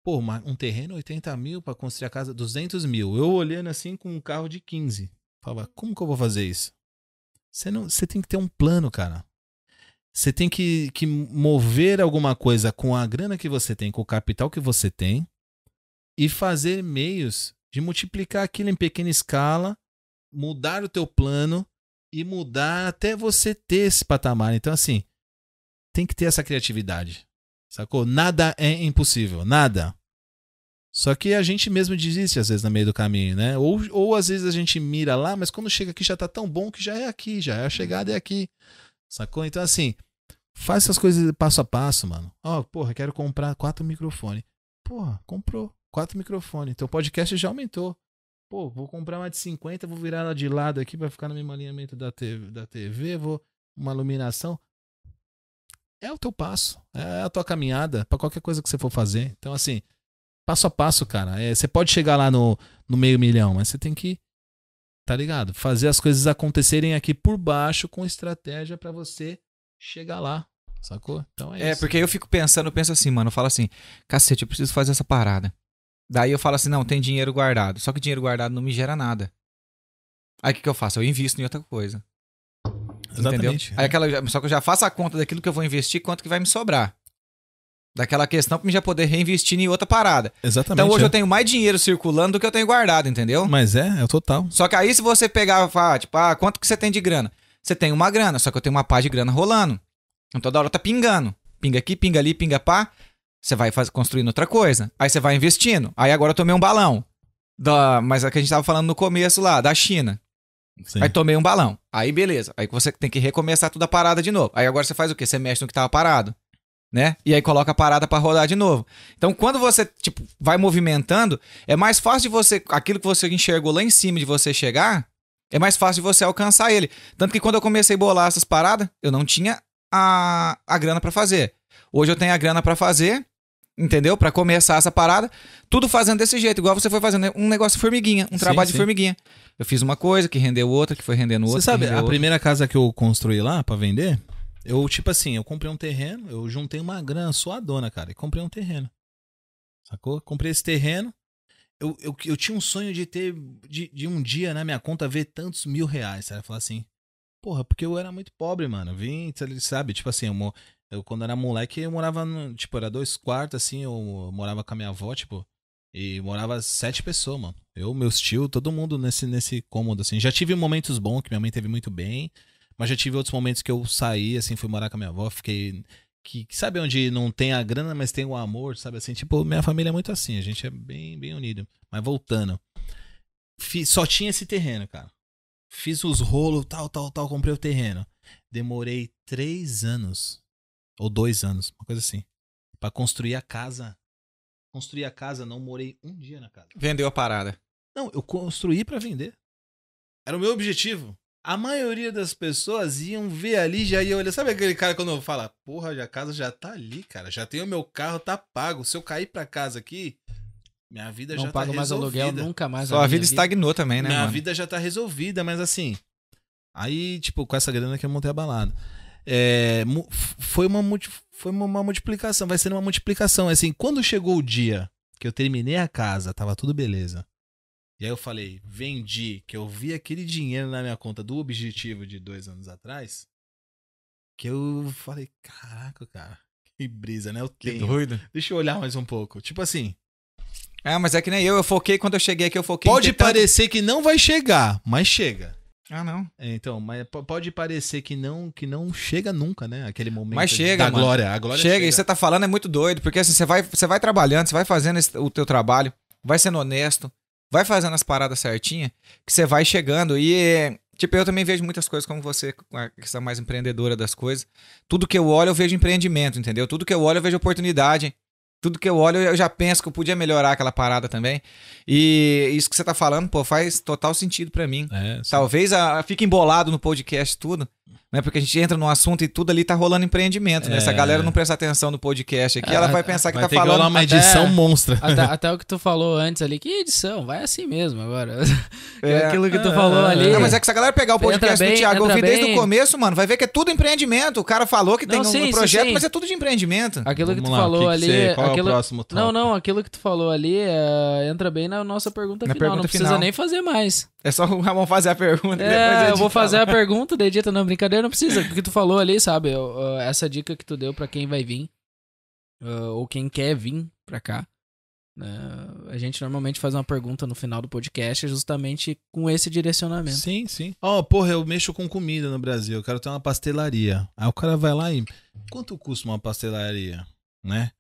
Pô, uma- um terreno 80 mil pra construir a casa 200 mil. Eu olhando assim com um carro de 15. Falava, como que eu vou fazer isso? Você, não, você tem que ter um plano, cara. Você tem que, que mover alguma coisa com a grana que você tem, com o capital que você tem, e fazer meios de multiplicar aquilo em pequena escala, mudar o teu plano e mudar até você ter esse patamar. Então, assim, tem que ter essa criatividade. Sacou? Nada é impossível, nada. Só que a gente mesmo desiste às vezes no meio do caminho, né? Ou, ou às vezes a gente mira lá, mas quando chega aqui já tá tão bom que já é aqui, já é a chegada é aqui. Sacou? Então, assim, faz essas coisas passo a passo, mano. Ó, porra, quero comprar quatro microfones. Porra, comprou quatro microfones. Teu podcast já aumentou. Pô, vou comprar uma de 50, vou virar ela de lado aqui, vai ficar no mesmo alinhamento da TV, da TV vou uma iluminação. É o teu passo, é a tua caminhada para qualquer coisa que você for fazer. Então, assim, passo a passo, cara. É, você pode chegar lá no, no meio milhão, mas você tem que, tá ligado? Fazer as coisas acontecerem aqui por baixo com estratégia para você chegar lá, sacou? Então é, É, isso. porque eu fico pensando, eu penso assim, mano, eu falo assim, cacete, eu preciso fazer essa parada. Daí eu falo assim, não, tem dinheiro guardado. Só que dinheiro guardado não me gera nada. Aí o que, que eu faço? Eu invisto em outra coisa. Exatamente. Entendeu? Aí aquela, só que eu já faço a conta daquilo que eu vou investir, quanto que vai me sobrar. Daquela questão pra mim já poder reinvestir em outra parada. Exatamente. Então hoje é. eu tenho mais dinheiro circulando do que eu tenho guardado, entendeu? Mas é, é o total. Só que aí se você pegar e falar, tipo, ah, quanto que você tem de grana? Você tem uma grana, só que eu tenho uma pá de grana rolando. Então toda hora tá pingando. Pinga aqui, pinga ali, pinga pá. Você vai faz, construindo outra coisa. Aí você vai investindo. Aí agora eu tomei um balão. Da, mas é que a gente tava falando no começo lá, da China. Sim. Aí tomei um balão. Aí beleza. Aí você tem que recomeçar toda a parada de novo. Aí agora você faz o quê? Você mexe no que tava parado. Né? E aí coloca a parada pra rodar de novo. Então quando você, tipo, vai movimentando, é mais fácil de você, aquilo que você enxergou lá em cima de você chegar, é mais fácil de você alcançar ele. Tanto que quando eu comecei a bolar essas paradas, eu não tinha a, a grana pra fazer. Hoje eu tenho a grana pra fazer, entendeu? Pra começar essa parada, tudo fazendo desse jeito, igual você foi fazendo um negócio formiguinha, um Sim, trabalho sim. de formiguinha. Eu fiz uma coisa que rendeu outra, que foi rendendo outra. Você sabe, a outra. primeira casa que eu construí lá pra vender, eu, tipo assim, eu comprei um terreno, eu juntei uma grana suadona, cara, e comprei um terreno. Sacou? Comprei esse terreno. Eu, eu, eu tinha um sonho de ter, de, de um dia na minha conta ver tantos mil reais, sabe? Falar assim, porra, porque eu era muito pobre, mano. Eu vim, sabe? Tipo assim, eu, eu quando era moleque, eu morava, no, tipo, era dois quartos, assim, eu morava com a minha avó, tipo, e morava sete pessoas, mano. Eu, meus tios, todo mundo nesse, nesse cômodo, assim. Já tive momentos bons, que minha mãe teve muito bem, mas já tive outros momentos que eu saí, assim, fui morar com a minha avó, fiquei. Que, que sabe onde não tem a grana, mas tem o amor, sabe assim? Tipo, minha família é muito assim, a gente é bem, bem unido. Mas voltando. Fiz- só tinha esse terreno, cara. Fiz os rolos, tal, tal, tal, comprei o terreno. Demorei três anos. Ou dois anos, uma coisa assim. Pra construir a casa. Construir a casa, não morei um dia na casa. Vendeu a parada. Não, eu construí pra vender. Era o meu objetivo. A maioria das pessoas iam ver ali, já ia olhar. Sabe aquele cara quando fala, porra, a casa já tá ali, cara. Já tem o meu carro, tá pago. Se eu cair pra casa aqui, minha vida Não já pago tá mais resolvida. aluguel nunca mais. Só a minha vida estagnou também, né, minha mano? vida já tá resolvida, mas assim. Aí, tipo, com essa grana que eu montei a balada. É, foi, uma, foi uma, multiplicação, vai ser uma multiplicação. Assim, quando chegou o dia que eu terminei a casa, tava tudo beleza. E aí eu falei, vendi, que eu vi aquele dinheiro na minha conta do objetivo de dois anos atrás. Que eu falei, caraca, cara, que brisa, né? Eu tenho. doido. Deixa eu olhar mais um pouco. Tipo assim, Ah, mas é que nem eu, eu foquei quando eu cheguei aqui, eu foquei pode ter tanto- parecer que não vai chegar, mas chega. Ah, não. É, Então, mas po- pode parecer que não que não chega nunca, né? Aquele momento Mas chega, da mano. glória. A glória chega, e você tá falando é muito doido, porque assim, você vai, você vai trabalhando, você vai fazendo esse- o teu trabalho, vai sendo honesto, vai fazendo as paradas certinha, que você vai chegando e tipo, eu também vejo muitas coisas como você, a questão mais empreendedora das coisas. Tudo que eu olho, eu vejo empreendimento, entendeu? Tudo que eu olho, eu vejo oportunidade. Tudo que eu olho, eu já penso que eu podia melhorar aquela parada também. E isso que você tá falando, pô, faz total sentido pra mim. É. Talvez a, fique embolado no podcast tudo, né? Porque a gente entra num assunto e tudo ali tá rolando empreendimento, né? Se a É. galera não prestar atenção no podcast aqui, É, ela vai pensar que Vai tá ter que rolar falando. uma até- edição monstra. Até, <laughs> até o que tu falou antes ali, que edição, vai assim mesmo agora. É. <laughs> Aquilo que tu falou ali. Não, mas é que se a galera pegar o podcast Entra do bem, Thiago ouvir desde bem. o começo, mano, vai ver que é tudo empreendimento. O cara falou que tem Não, um sim, projeto, sim. mas é tudo de empreendimento. Aquilo que Vamos tu lá, falou que que ali. você- qual é o aquilo... próximo tópico? Não, não, aquilo que tu falou ali é, entra bem na nossa pergunta Na final. pergunta não precisa final. nem fazer mais. É só o Ramon fazer a pergunta e depois É, eu vou fazer a pergunta, daí edita, não, brincadeira, não precisa. O que tu falou ali, sabe? essa dica que tu deu pra quem vai vir, uh, ou quem quer vir pra cá. É, a gente normalmente faz uma pergunta no final do podcast justamente com esse direcionamento. Sim, sim. Ó, porra, eu mexo com comida no Brasil, eu quero ter uma pastelaria. Aí o cara vai lá e. Quanto custa uma pastelaria? Né?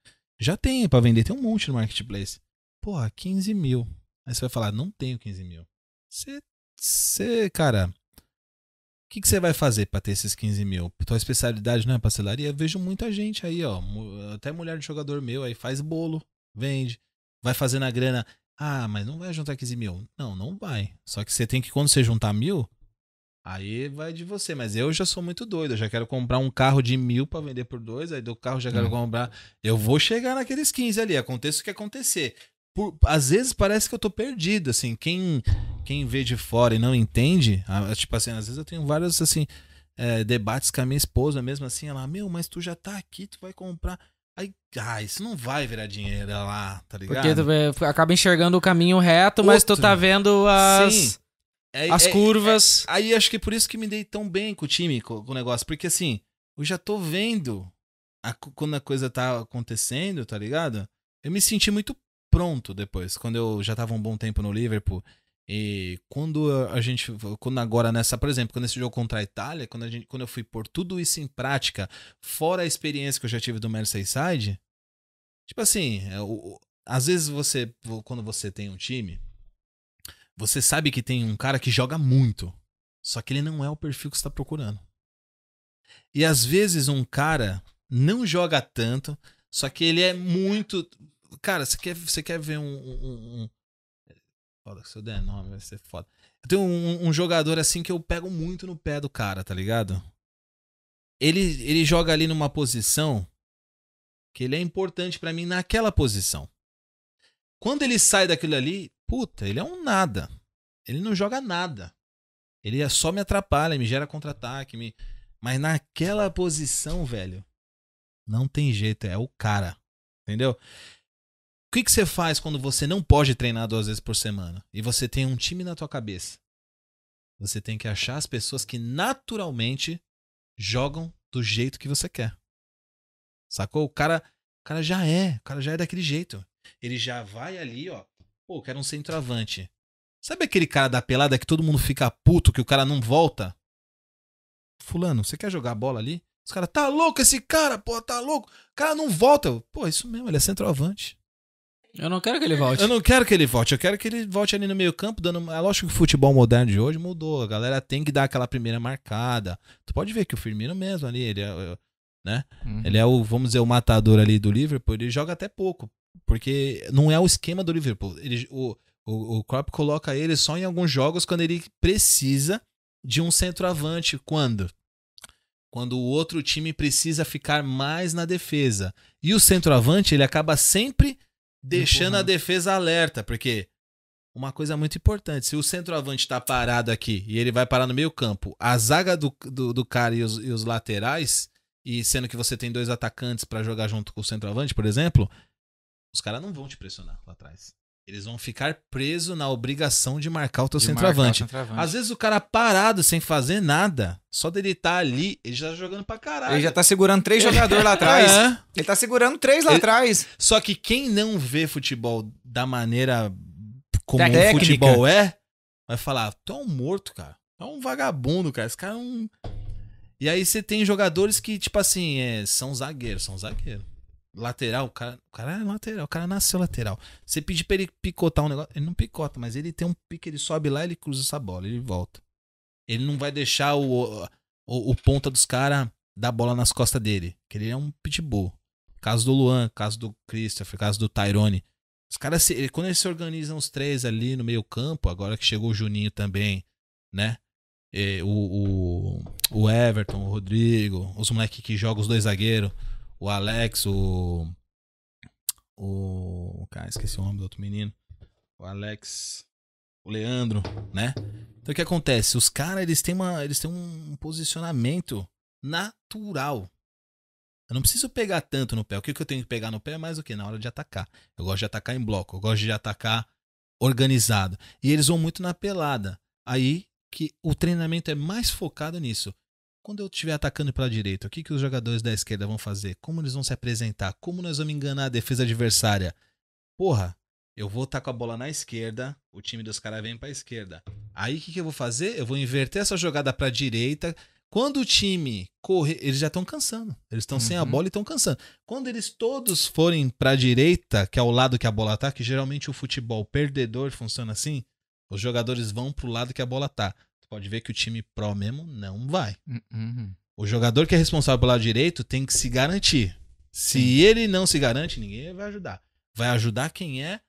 Já tem pra vender, tem um monte no marketplace. Porra, 15 mil. Aí você vai falar, não tenho 15 mil. Você, cara. O que, que você vai fazer pra ter esses 15 mil? Tua especialidade não é pastelaria? Eu vejo muita gente aí, ó. Até mulher de jogador meu aí faz bolo, vende. Vai fazendo a grana. Ah, mas não vai juntar 15 mil. Não, não vai. Só que você tem que, quando você juntar mil, aí vai de você. Mas eu já sou muito doido. Eu já quero comprar um carro de mil pra vender por dois. Aí do carro já quero Hum. comprar. Eu vou chegar naqueles 15 ali. Aconteça o que acontecer. Por- às vezes parece que eu tô perdido, assim. Quem, quem vê de fora e não entende, tipo assim, às vezes eu tenho vários, assim, é, debates com a minha esposa mesmo, assim. Ela, meu, mas tu já tá aqui, tu vai comprar. Aí, ah, isso não vai virar dinheiro lá, tá ligado? Porque tu vê- acaba enxergando o caminho reto, mas tu Outro. tá vendo as, Sim. É- as é- curvas. Aí acho que por isso que me dei tão bem com o time, com, com o negócio. Porque assim, eu já tô vendo a quando a coisa tá acontecendo, tá ligado? Eu me senti muito pronto depois, quando eu já tava um bom tempo no Liverpool. E quando a gente. Quando agora nessa. Por exemplo, quando esse jogo contra a Itália, quando, a gente, quando eu fui pôr tudo isso em prática, fora a experiência que eu já tive do Merseyside. Tipo assim, é, o- o- às vezes você. Quando você tem um time, você sabe que tem um cara que joga muito. Só que ele não é o perfil que você está procurando. E às vezes um cara não joga tanto, só que ele é muito. Cara, você quer, você quer ver um. um, um- Foda, se eu der nome, vai ser foda. Eu tenho um, um jogador assim que eu pego muito no pé do cara, tá ligado? Ele, ele joga ali numa posição que ele é importante pra mim naquela posição. Quando ele sai daquilo ali, puta, ele é um nada. Ele não joga nada. Ele é só me atrapalha, me gera contra-ataque, me... mas naquela posição, velho, não tem jeito, é o cara. Entendeu? Que, que você faz quando você não pode treinar duas vezes por semana e você tem um time na tua cabeça? Você tem que achar as pessoas que naturalmente jogam do jeito que você quer. Sacou? O cara, o cara já é, o cara já é daquele jeito. Ele já vai ali, ó. Pô, quero um centroavante. Sabe aquele cara da pelada que todo mundo fica puto que o cara não volta? Fulano, você quer jogar bola ali? Os caras, tá louco esse cara, pô, tá louco. O cara não volta. Pô, isso mesmo, ele é centroavante. Eu não quero que ele volte. Eu não quero que ele volte, eu quero que ele volte ali no meio campo, dando. É lógico que o futebol moderno de hoje mudou. A galera tem que dar aquela primeira marcada. Tu pode ver que o Firmino mesmo ali, ele é, é, né? Uhum. Ele é o, vamos dizer, o matador ali do Liverpool, ele joga até pouco. Porque não é o esquema do Liverpool. Ele, o, o, o Klopp coloca ele só em alguns jogos quando ele precisa de um centroavante. Quando? Quando o outro time precisa ficar mais na defesa. E o centroavante, ele acaba sempre deixando a defesa alerta, porque uma coisa muito importante, se o centroavante tá parado aqui e ele vai parar no meio campo, a zaga do, do, do cara e os, e os laterais, e sendo que você tem dois atacantes pra jogar junto com o centroavante, por exemplo, os caras não vão te pressionar lá atrás. Eles vão ficar presos na obrigação de marcar o teu De centroavante. marcar o centroavante. Às vezes o cara parado, sem fazer nada, só dele estar ali, ele já tá jogando pra caralho. Ele já tá segurando três jogadores lá <laughs> atrás. É. Ele tá segurando três lá Ele- atrás. Só que quem não vê futebol da maneira como o futebol é, vai falar, tu é um morto, cara. Tu é um vagabundo, cara. Esse cara é um... E aí você tem jogadores que, tipo assim, é, são zagueiros, são zagueiros. Lateral, o cara, o cara é lateral, o cara nasceu lateral. Você pedir pra ele picotar um negócio, ele não picota, mas ele tem um pique, ele sobe lá, ele cruza essa bola, ele volta. Ele não vai deixar o, o, o ponta dos caras dar bola nas costas dele, que ele é um pitbull. Caso do Luan, caso do Christopher, caso do Tyrone. Os caras, quando eles se organizam os três ali no meio campo, agora que chegou o Juninho também, né? E o, o, o Everton, o Rodrigo, os moleques que jogam os dois zagueiros, o Alex, o. O. Cara, esqueci o nome do outro menino. O Alex. O Leandro, né? Então o que acontece? Os caras, eles têm, uma, eles têm um posicionamento natural. Eu não preciso pegar tanto no pé. O que, que eu tenho que pegar no pé é mais o que? Na hora de atacar. Eu gosto de atacar em bloco. Eu gosto de atacar organizado. E eles vão muito na pelada. Aí que o treinamento é mais focado nisso. Quando eu estiver atacando pela direita, o que, que os jogadores da esquerda vão fazer? Como eles vão se apresentar? Como nós vamos enganar a defesa adversária? Porra, Eu vou estar com a bola na esquerda, o time dos caras vem pra esquerda. Aí o que, que eu vou fazer? Eu vou inverter essa jogada pra direita. Quando o time correr, eles já estão cansando. Eles estão sem a Uhum. bola e estão cansando. Quando eles todos forem pra direita, que é o lado que a bola tá, que geralmente o futebol perdedor funciona assim, os jogadores vão pro lado que a bola tá. Pode ver que o time pró mesmo não vai. Uhum. O jogador que é responsável pelo lado direito tem que se garantir. Se ele não se garante, ninguém vai ajudar. Vai ajudar quem é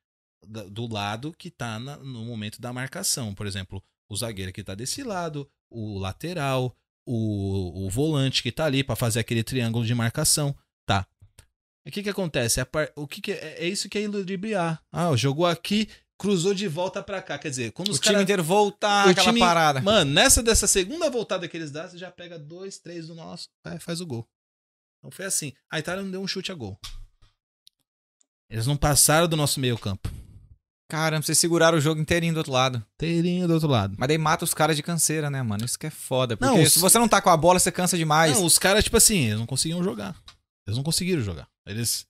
do lado que tá na- no momento da marcação. Por exemplo, o zagueiro que tá desse lado, o lateral, o, o volante que tá ali pra fazer aquele triângulo de marcação. Tá. O que que acontece? A par- O que que é, é isso que é iludibriar. Ah, jogou aqui, cruzou de volta pra cá. Quer dizer, quando O os time caras inteiro voltar, o aquela time- parada. Mano, nessa dessa segunda voltada que eles dão, você já pega dois, três do nosso, aí faz o gol. Então foi assim. A Itália não deu um chute a gol. Eles não passaram do nosso meio campo. Caramba, vocês seguraram o jogo inteirinho do outro lado. Teirinho do outro lado. Mas daí mata os caras de canseira, né, mano? Isso que é foda. Porque Não, os- se você não tá com a bola, você cansa demais. Não, os caras, tipo assim, eles não conseguiam jogar. Eles não conseguiram jogar. Eles.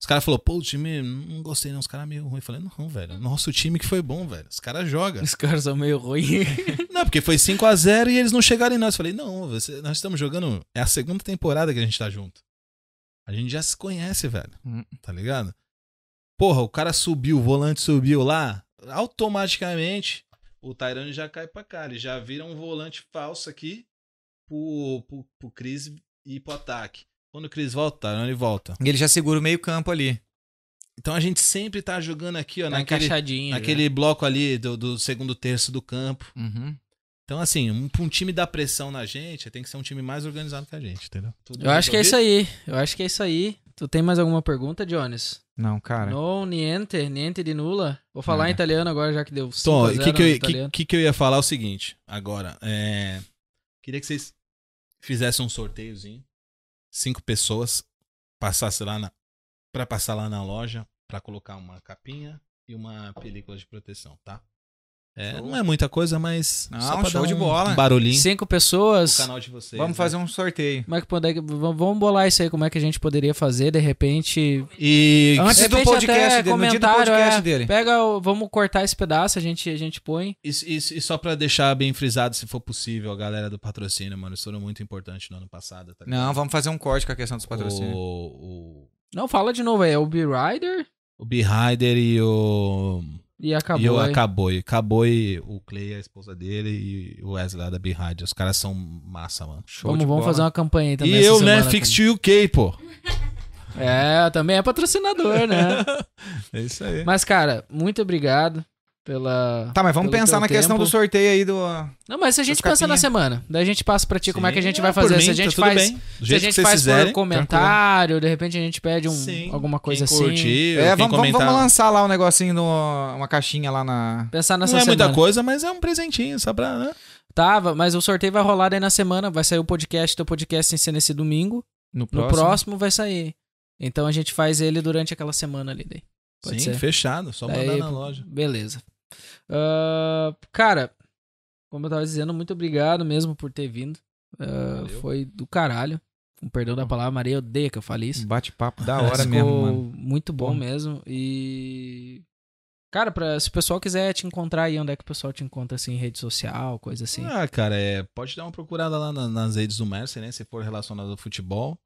Os caras falaram, pô, o time não gostei, não. Os caras meio ruim. Eu falei, não, velho. Nosso time que foi bom, velho. Os caras jogam. Os caras são meio ruins. <laughs> Não, porque foi 5 a 0 e eles não chegaram em nós. Eu falei, não, você- nós estamos jogando. É a segunda temporada que a gente tá junto. A gente já se conhece, velho. Hum. Tá ligado? Porra, o cara subiu, o volante subiu lá. Automaticamente, o Tyrone já cai pra cá. Ele já vira um volante falso aqui pro, pro, pro Chris ir pro ataque. Quando o Chris volta, o Tyrone volta. E ele já segura o meio campo ali. Então a gente sempre tá jogando aqui, ó, Tá naquele, já. naquele bloco ali do, do segundo terço do campo. Uhum. Então, assim, um, pra um time dar pressão na gente, tem que ser um time mais organizado que a gente, entendeu? Tudo Eu acho que é isso aí. Eu acho que é isso aí. Tu tem mais alguma pergunta, Jones? Não, cara. No, niente, niente de nula. Vou falar É. em italiano agora, já que deu 5 Então, a o 0 que, que, que, que, que eu ia falar é o seguinte, agora, é, queria que vocês fizessem um sorteiozinho, cinco pessoas, passasse lá na, pra passar lá na loja, pra colocar uma capinha e uma película de proteção, tá? É, não é muita coisa, mas Não, só pra show dar de um bola. barulhinho Cinco pessoas. canal de vocês. Vamos né? fazer um sorteio. Como é que pode... Vamos vamos bolar isso aí, como é que a gente poderia fazer, de repente... E Antes De do repente podcast até dele, no dia do podcast é, dele. Pega, o- vamos cortar esse pedaço, a gente, a gente põe. E, e- e só pra deixar bem frisado, se for possível, a galera do patrocínio, mano, isso muito importante no ano passado, tá? Não, vamos fazer um corte com a questão dos patrocínios. O, o, Não, fala de novo aí, é o B-Rider o B-Rider e o. e acabou. e o aí. Acaboi. Acaboi, o Clay, a esposa dele, e o Wesley lá da B-Rider. Os caras são massa, mano. Show Vamos, de vamos bola. fazer uma campanha aí também. e eu, né, Fix to UK, pô. É, também é patrocinador, né? <laughs> É isso aí. Mas, cara, muito obrigado pela. Tá, mas vamos pensar na questão tempo. do sorteio aí do. Não, mas se a gente pensa na capinhas. semana, daí a gente passa pra ti como é que a gente Sim, vai por fazer. mim, se a tá gente tudo faz. Se a gente faz fizerem. por comentário, de repente a gente pede um, Sim. alguma coisa Quem assim. curtir, É, quem vamos, vamos, vamos lançar lá um negocinho, no, uma caixinha lá na. Pensar nessa Não é semana. muita coisa, mas é um presentinho, só pra. Né? Tava, mas o sorteio vai rolar daí na semana. Vai sair o podcast, teu podcast sem ser nesse domingo. No No próximo. próximo vai sair. Então a gente faz ele durante aquela semana ali daí. Pode Sim, ser. fechado. Só Daí, mandar na loja. Beleza. Ah, cara, como eu tava dizendo, muito obrigado mesmo por ter vindo. Valeu. foi do caralho. Com perdão da palavra, Maria odeia que eu fale isso. Um Bate-papo da hora mesmo, mano. muito bom Bom. mesmo. E. Cara, pra, se o pessoal quiser te encontrar aí, onde é que o pessoal te encontra assim, em rede social, coisa assim? Ah, cara, é, pode dar uma procurada lá na- nas redes do Mercer, né? Se for relacionado ao futebol.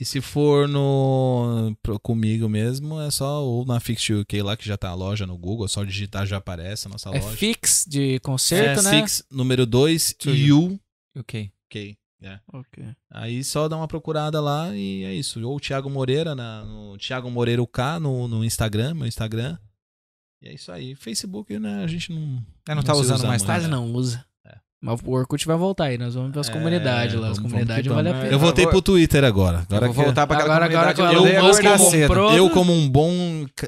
E se for no comigo mesmo, é só ou na Fix UK lá, que já tá a loja no Google, é só digitar já aparece a nossa é loja. fix de concerto, é, né? Fix, número 2, To U, Ok. ok. é. Ok. Aí só dá uma procurada lá e é isso. Ou o Thiago Moreira, na, no Thiago Moreira UK no, no Instagram, meu Instagram. E é isso aí. Facebook, né? A gente não. É, não tá se usando usa mais, tá? Quase não usa. Mas o Orkut vai voltar aí, nós vamos ver as É, comunidades lá. As comunidades vale a pena. Eu voltei pro Twitter agora. Agora eu vou que- voltar pra aquela Agora- agora comunidade onde Elon eu comprou-. Eu, como um bom,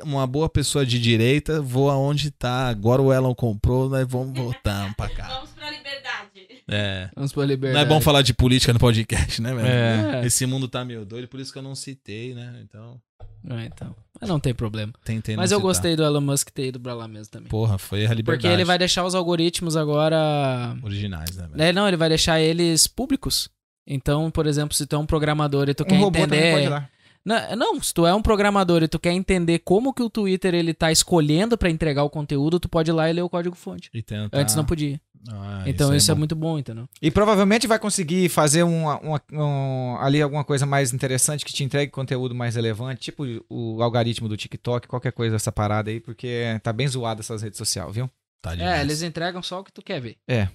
uma boa pessoa de direita, vou aonde tá. Agora o Elon comprou, nós vamos voltar pra cá. Vamos pra liberdade. É. Vamos pra Não liberdade. é bom falar de política no podcast, né, velho? É. Esse mundo tá meio doido, por isso que eu não citei, né? Então, É, então. Mas não tem problema. tentei não Mas eu citar. gostei do Elon Musk ter ido pra lá mesmo também. Porra, foi a liberdade. Porque ele vai deixar os algoritmos agora. Originais, né, velho? É, não, ele vai deixar eles públicos. Então, por exemplo, se tu é um programador e tu quer Um ir entender. Na- Não, se tu é um programador e tu quer entender como que o Twitter ele tá escolhendo pra entregar o conteúdo, tu pode ir lá e ler o código-fonte. E tentar- Antes não podia. Ah, então isso, é, bom. muito bom, entendeu? E provavelmente vai conseguir fazer uma, uma- um- ali alguma coisa mais interessante que te entregue conteúdo mais relevante, tipo o algoritmo do TikTok, qualquer coisa dessa parada aí, porque tá bem zoado essas redes sociais, viu? Tá. É, eles entregam só o que tu quer ver. É.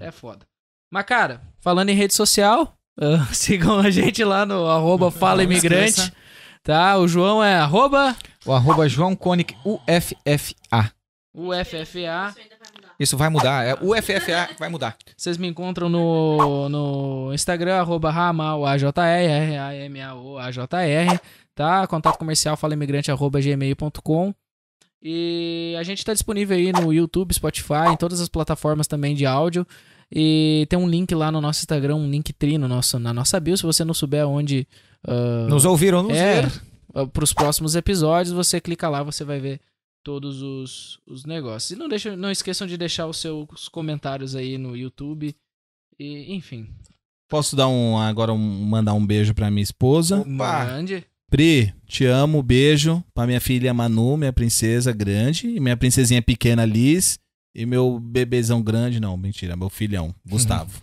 É foda. Mas, cara, falando em rede social, <laughs> ah, sigam a gente lá no arroba <laughs> Fala Imigrante. Tá? O João é arroba O arroba João Koenig UFFA. UFFA. Isso vai mudar. É UFFA <laughs> vai mudar. Vocês me encontram no, no Instagram, arroba RamaoAJR, R-A-M-A-O-A-J-R, tá? Contato comercial falaimigrante, arroba gmail.com. E a gente tá disponível aí no YouTube, Spotify, em todas as plataformas também de áudio. E tem um link lá no nosso Instagram, um link tri no nosso, na nossa bio, se você não souber onde... ah, Nos ouviram, nos é, ver. para os próximos episódios, você clica lá, você vai ver todos os, os negócios. E não, deixa, não esqueçam de deixar os seus comentários aí no YouTube. E, enfim, Posso dar um agora um, mandar um beijo pra minha esposa. Opa! mande. Pri, te amo, beijo pra minha filha Manu, minha princesa grande, e minha princesinha pequena Liz, e meu bebezão grande, não, mentira, meu filhão, <laughs> Gustavo.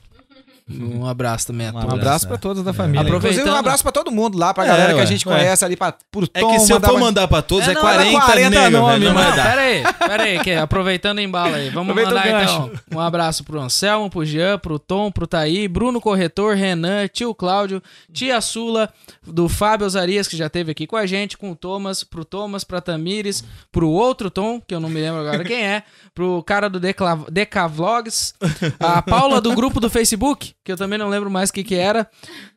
Um abraço também a Um Um todos. abraço é. pra todos da É. família. Aproveitando- Inclusive, um abraço pra todo mundo lá, pra É, galera que a gente ué. conhece ali, pra, pro É Tom. que se eu for mandar pra todos, É, é, não, 40, 40 nego, nome, velho, não Não, pera aí, pera aí, que aproveitando em bala aí, vamos Aproveita mandar então um abraço pro Anselmo, pro Jean, pro Tom, pro Taí, Bruno Corretor, Renan, tio Cláudio, tia Sula, do Fábio Osarias, que já esteve aqui com a gente, com o Thomas, pro Thomas, pra Tamires, pro outro Tom, que eu não me lembro agora quem é, pro cara do Decla- Decavlogs, a Paula do grupo do Facebook, que eu também não lembro mais o que que era,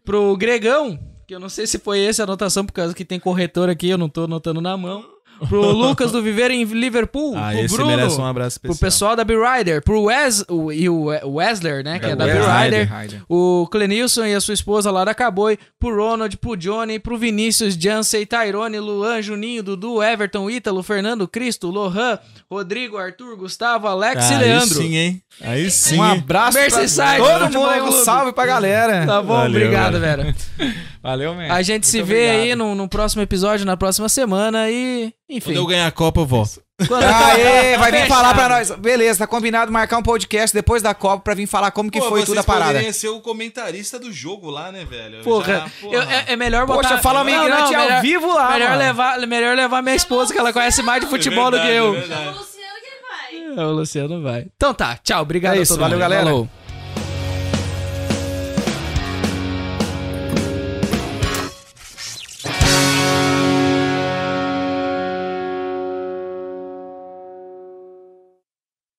pro Gregão, que eu não sei se foi essa a anotação, por causa que tem corretor aqui, eu não tô anotando na mão. Pro <laughs> Lucas do Viver em Liverpool, Ah, pro esse Bruno, merece um abraço especial. pro pessoal da B-Rider, pro Wes, o, e o Wesler, né, que é, É, da B-Rider, o Clenilson e a sua esposa Lara Caboi, pro Ronald, pro Johnny, pro Vinícius, Jansey, Tyrone, Luan, Juninho, Dudu, Everton, Ítalo, Fernando, Cristo, Lohan, Rodrigo, Arthur, Gustavo, Alex e Aí Leandro. sim, hein? Aí sim. Um abraço Merseyside, pra todo mundo. Um salve pra galera. Tá bom, Valeu, obrigado, Vera. <laughs> Valeu, mesmo. A gente se vê aí no, no próximo episódio, na próxima semana e, enfim. Quando eu ganhar a Copa, eu volto. Quando- Aê, vai vir <laughs> falar pra nós. Beleza, tá combinado marcar um podcast depois da Copa pra vir falar como que Pô, foi tudo a parada. poderiam ser o comentarista do jogo lá, né, velho? Porra, Já, eu- é, é melhor botar... Poxa, fala Não, migrante não, ao melhor- vivo lá, Melhor mano. levar, melhor levar minha esposa, que ela conhece mais de futebol do que verdade, eu. é vai. É, o Luciano vai. Então tá, tchau. Obrigado É a isso, valeu, mundo. galera. Falou.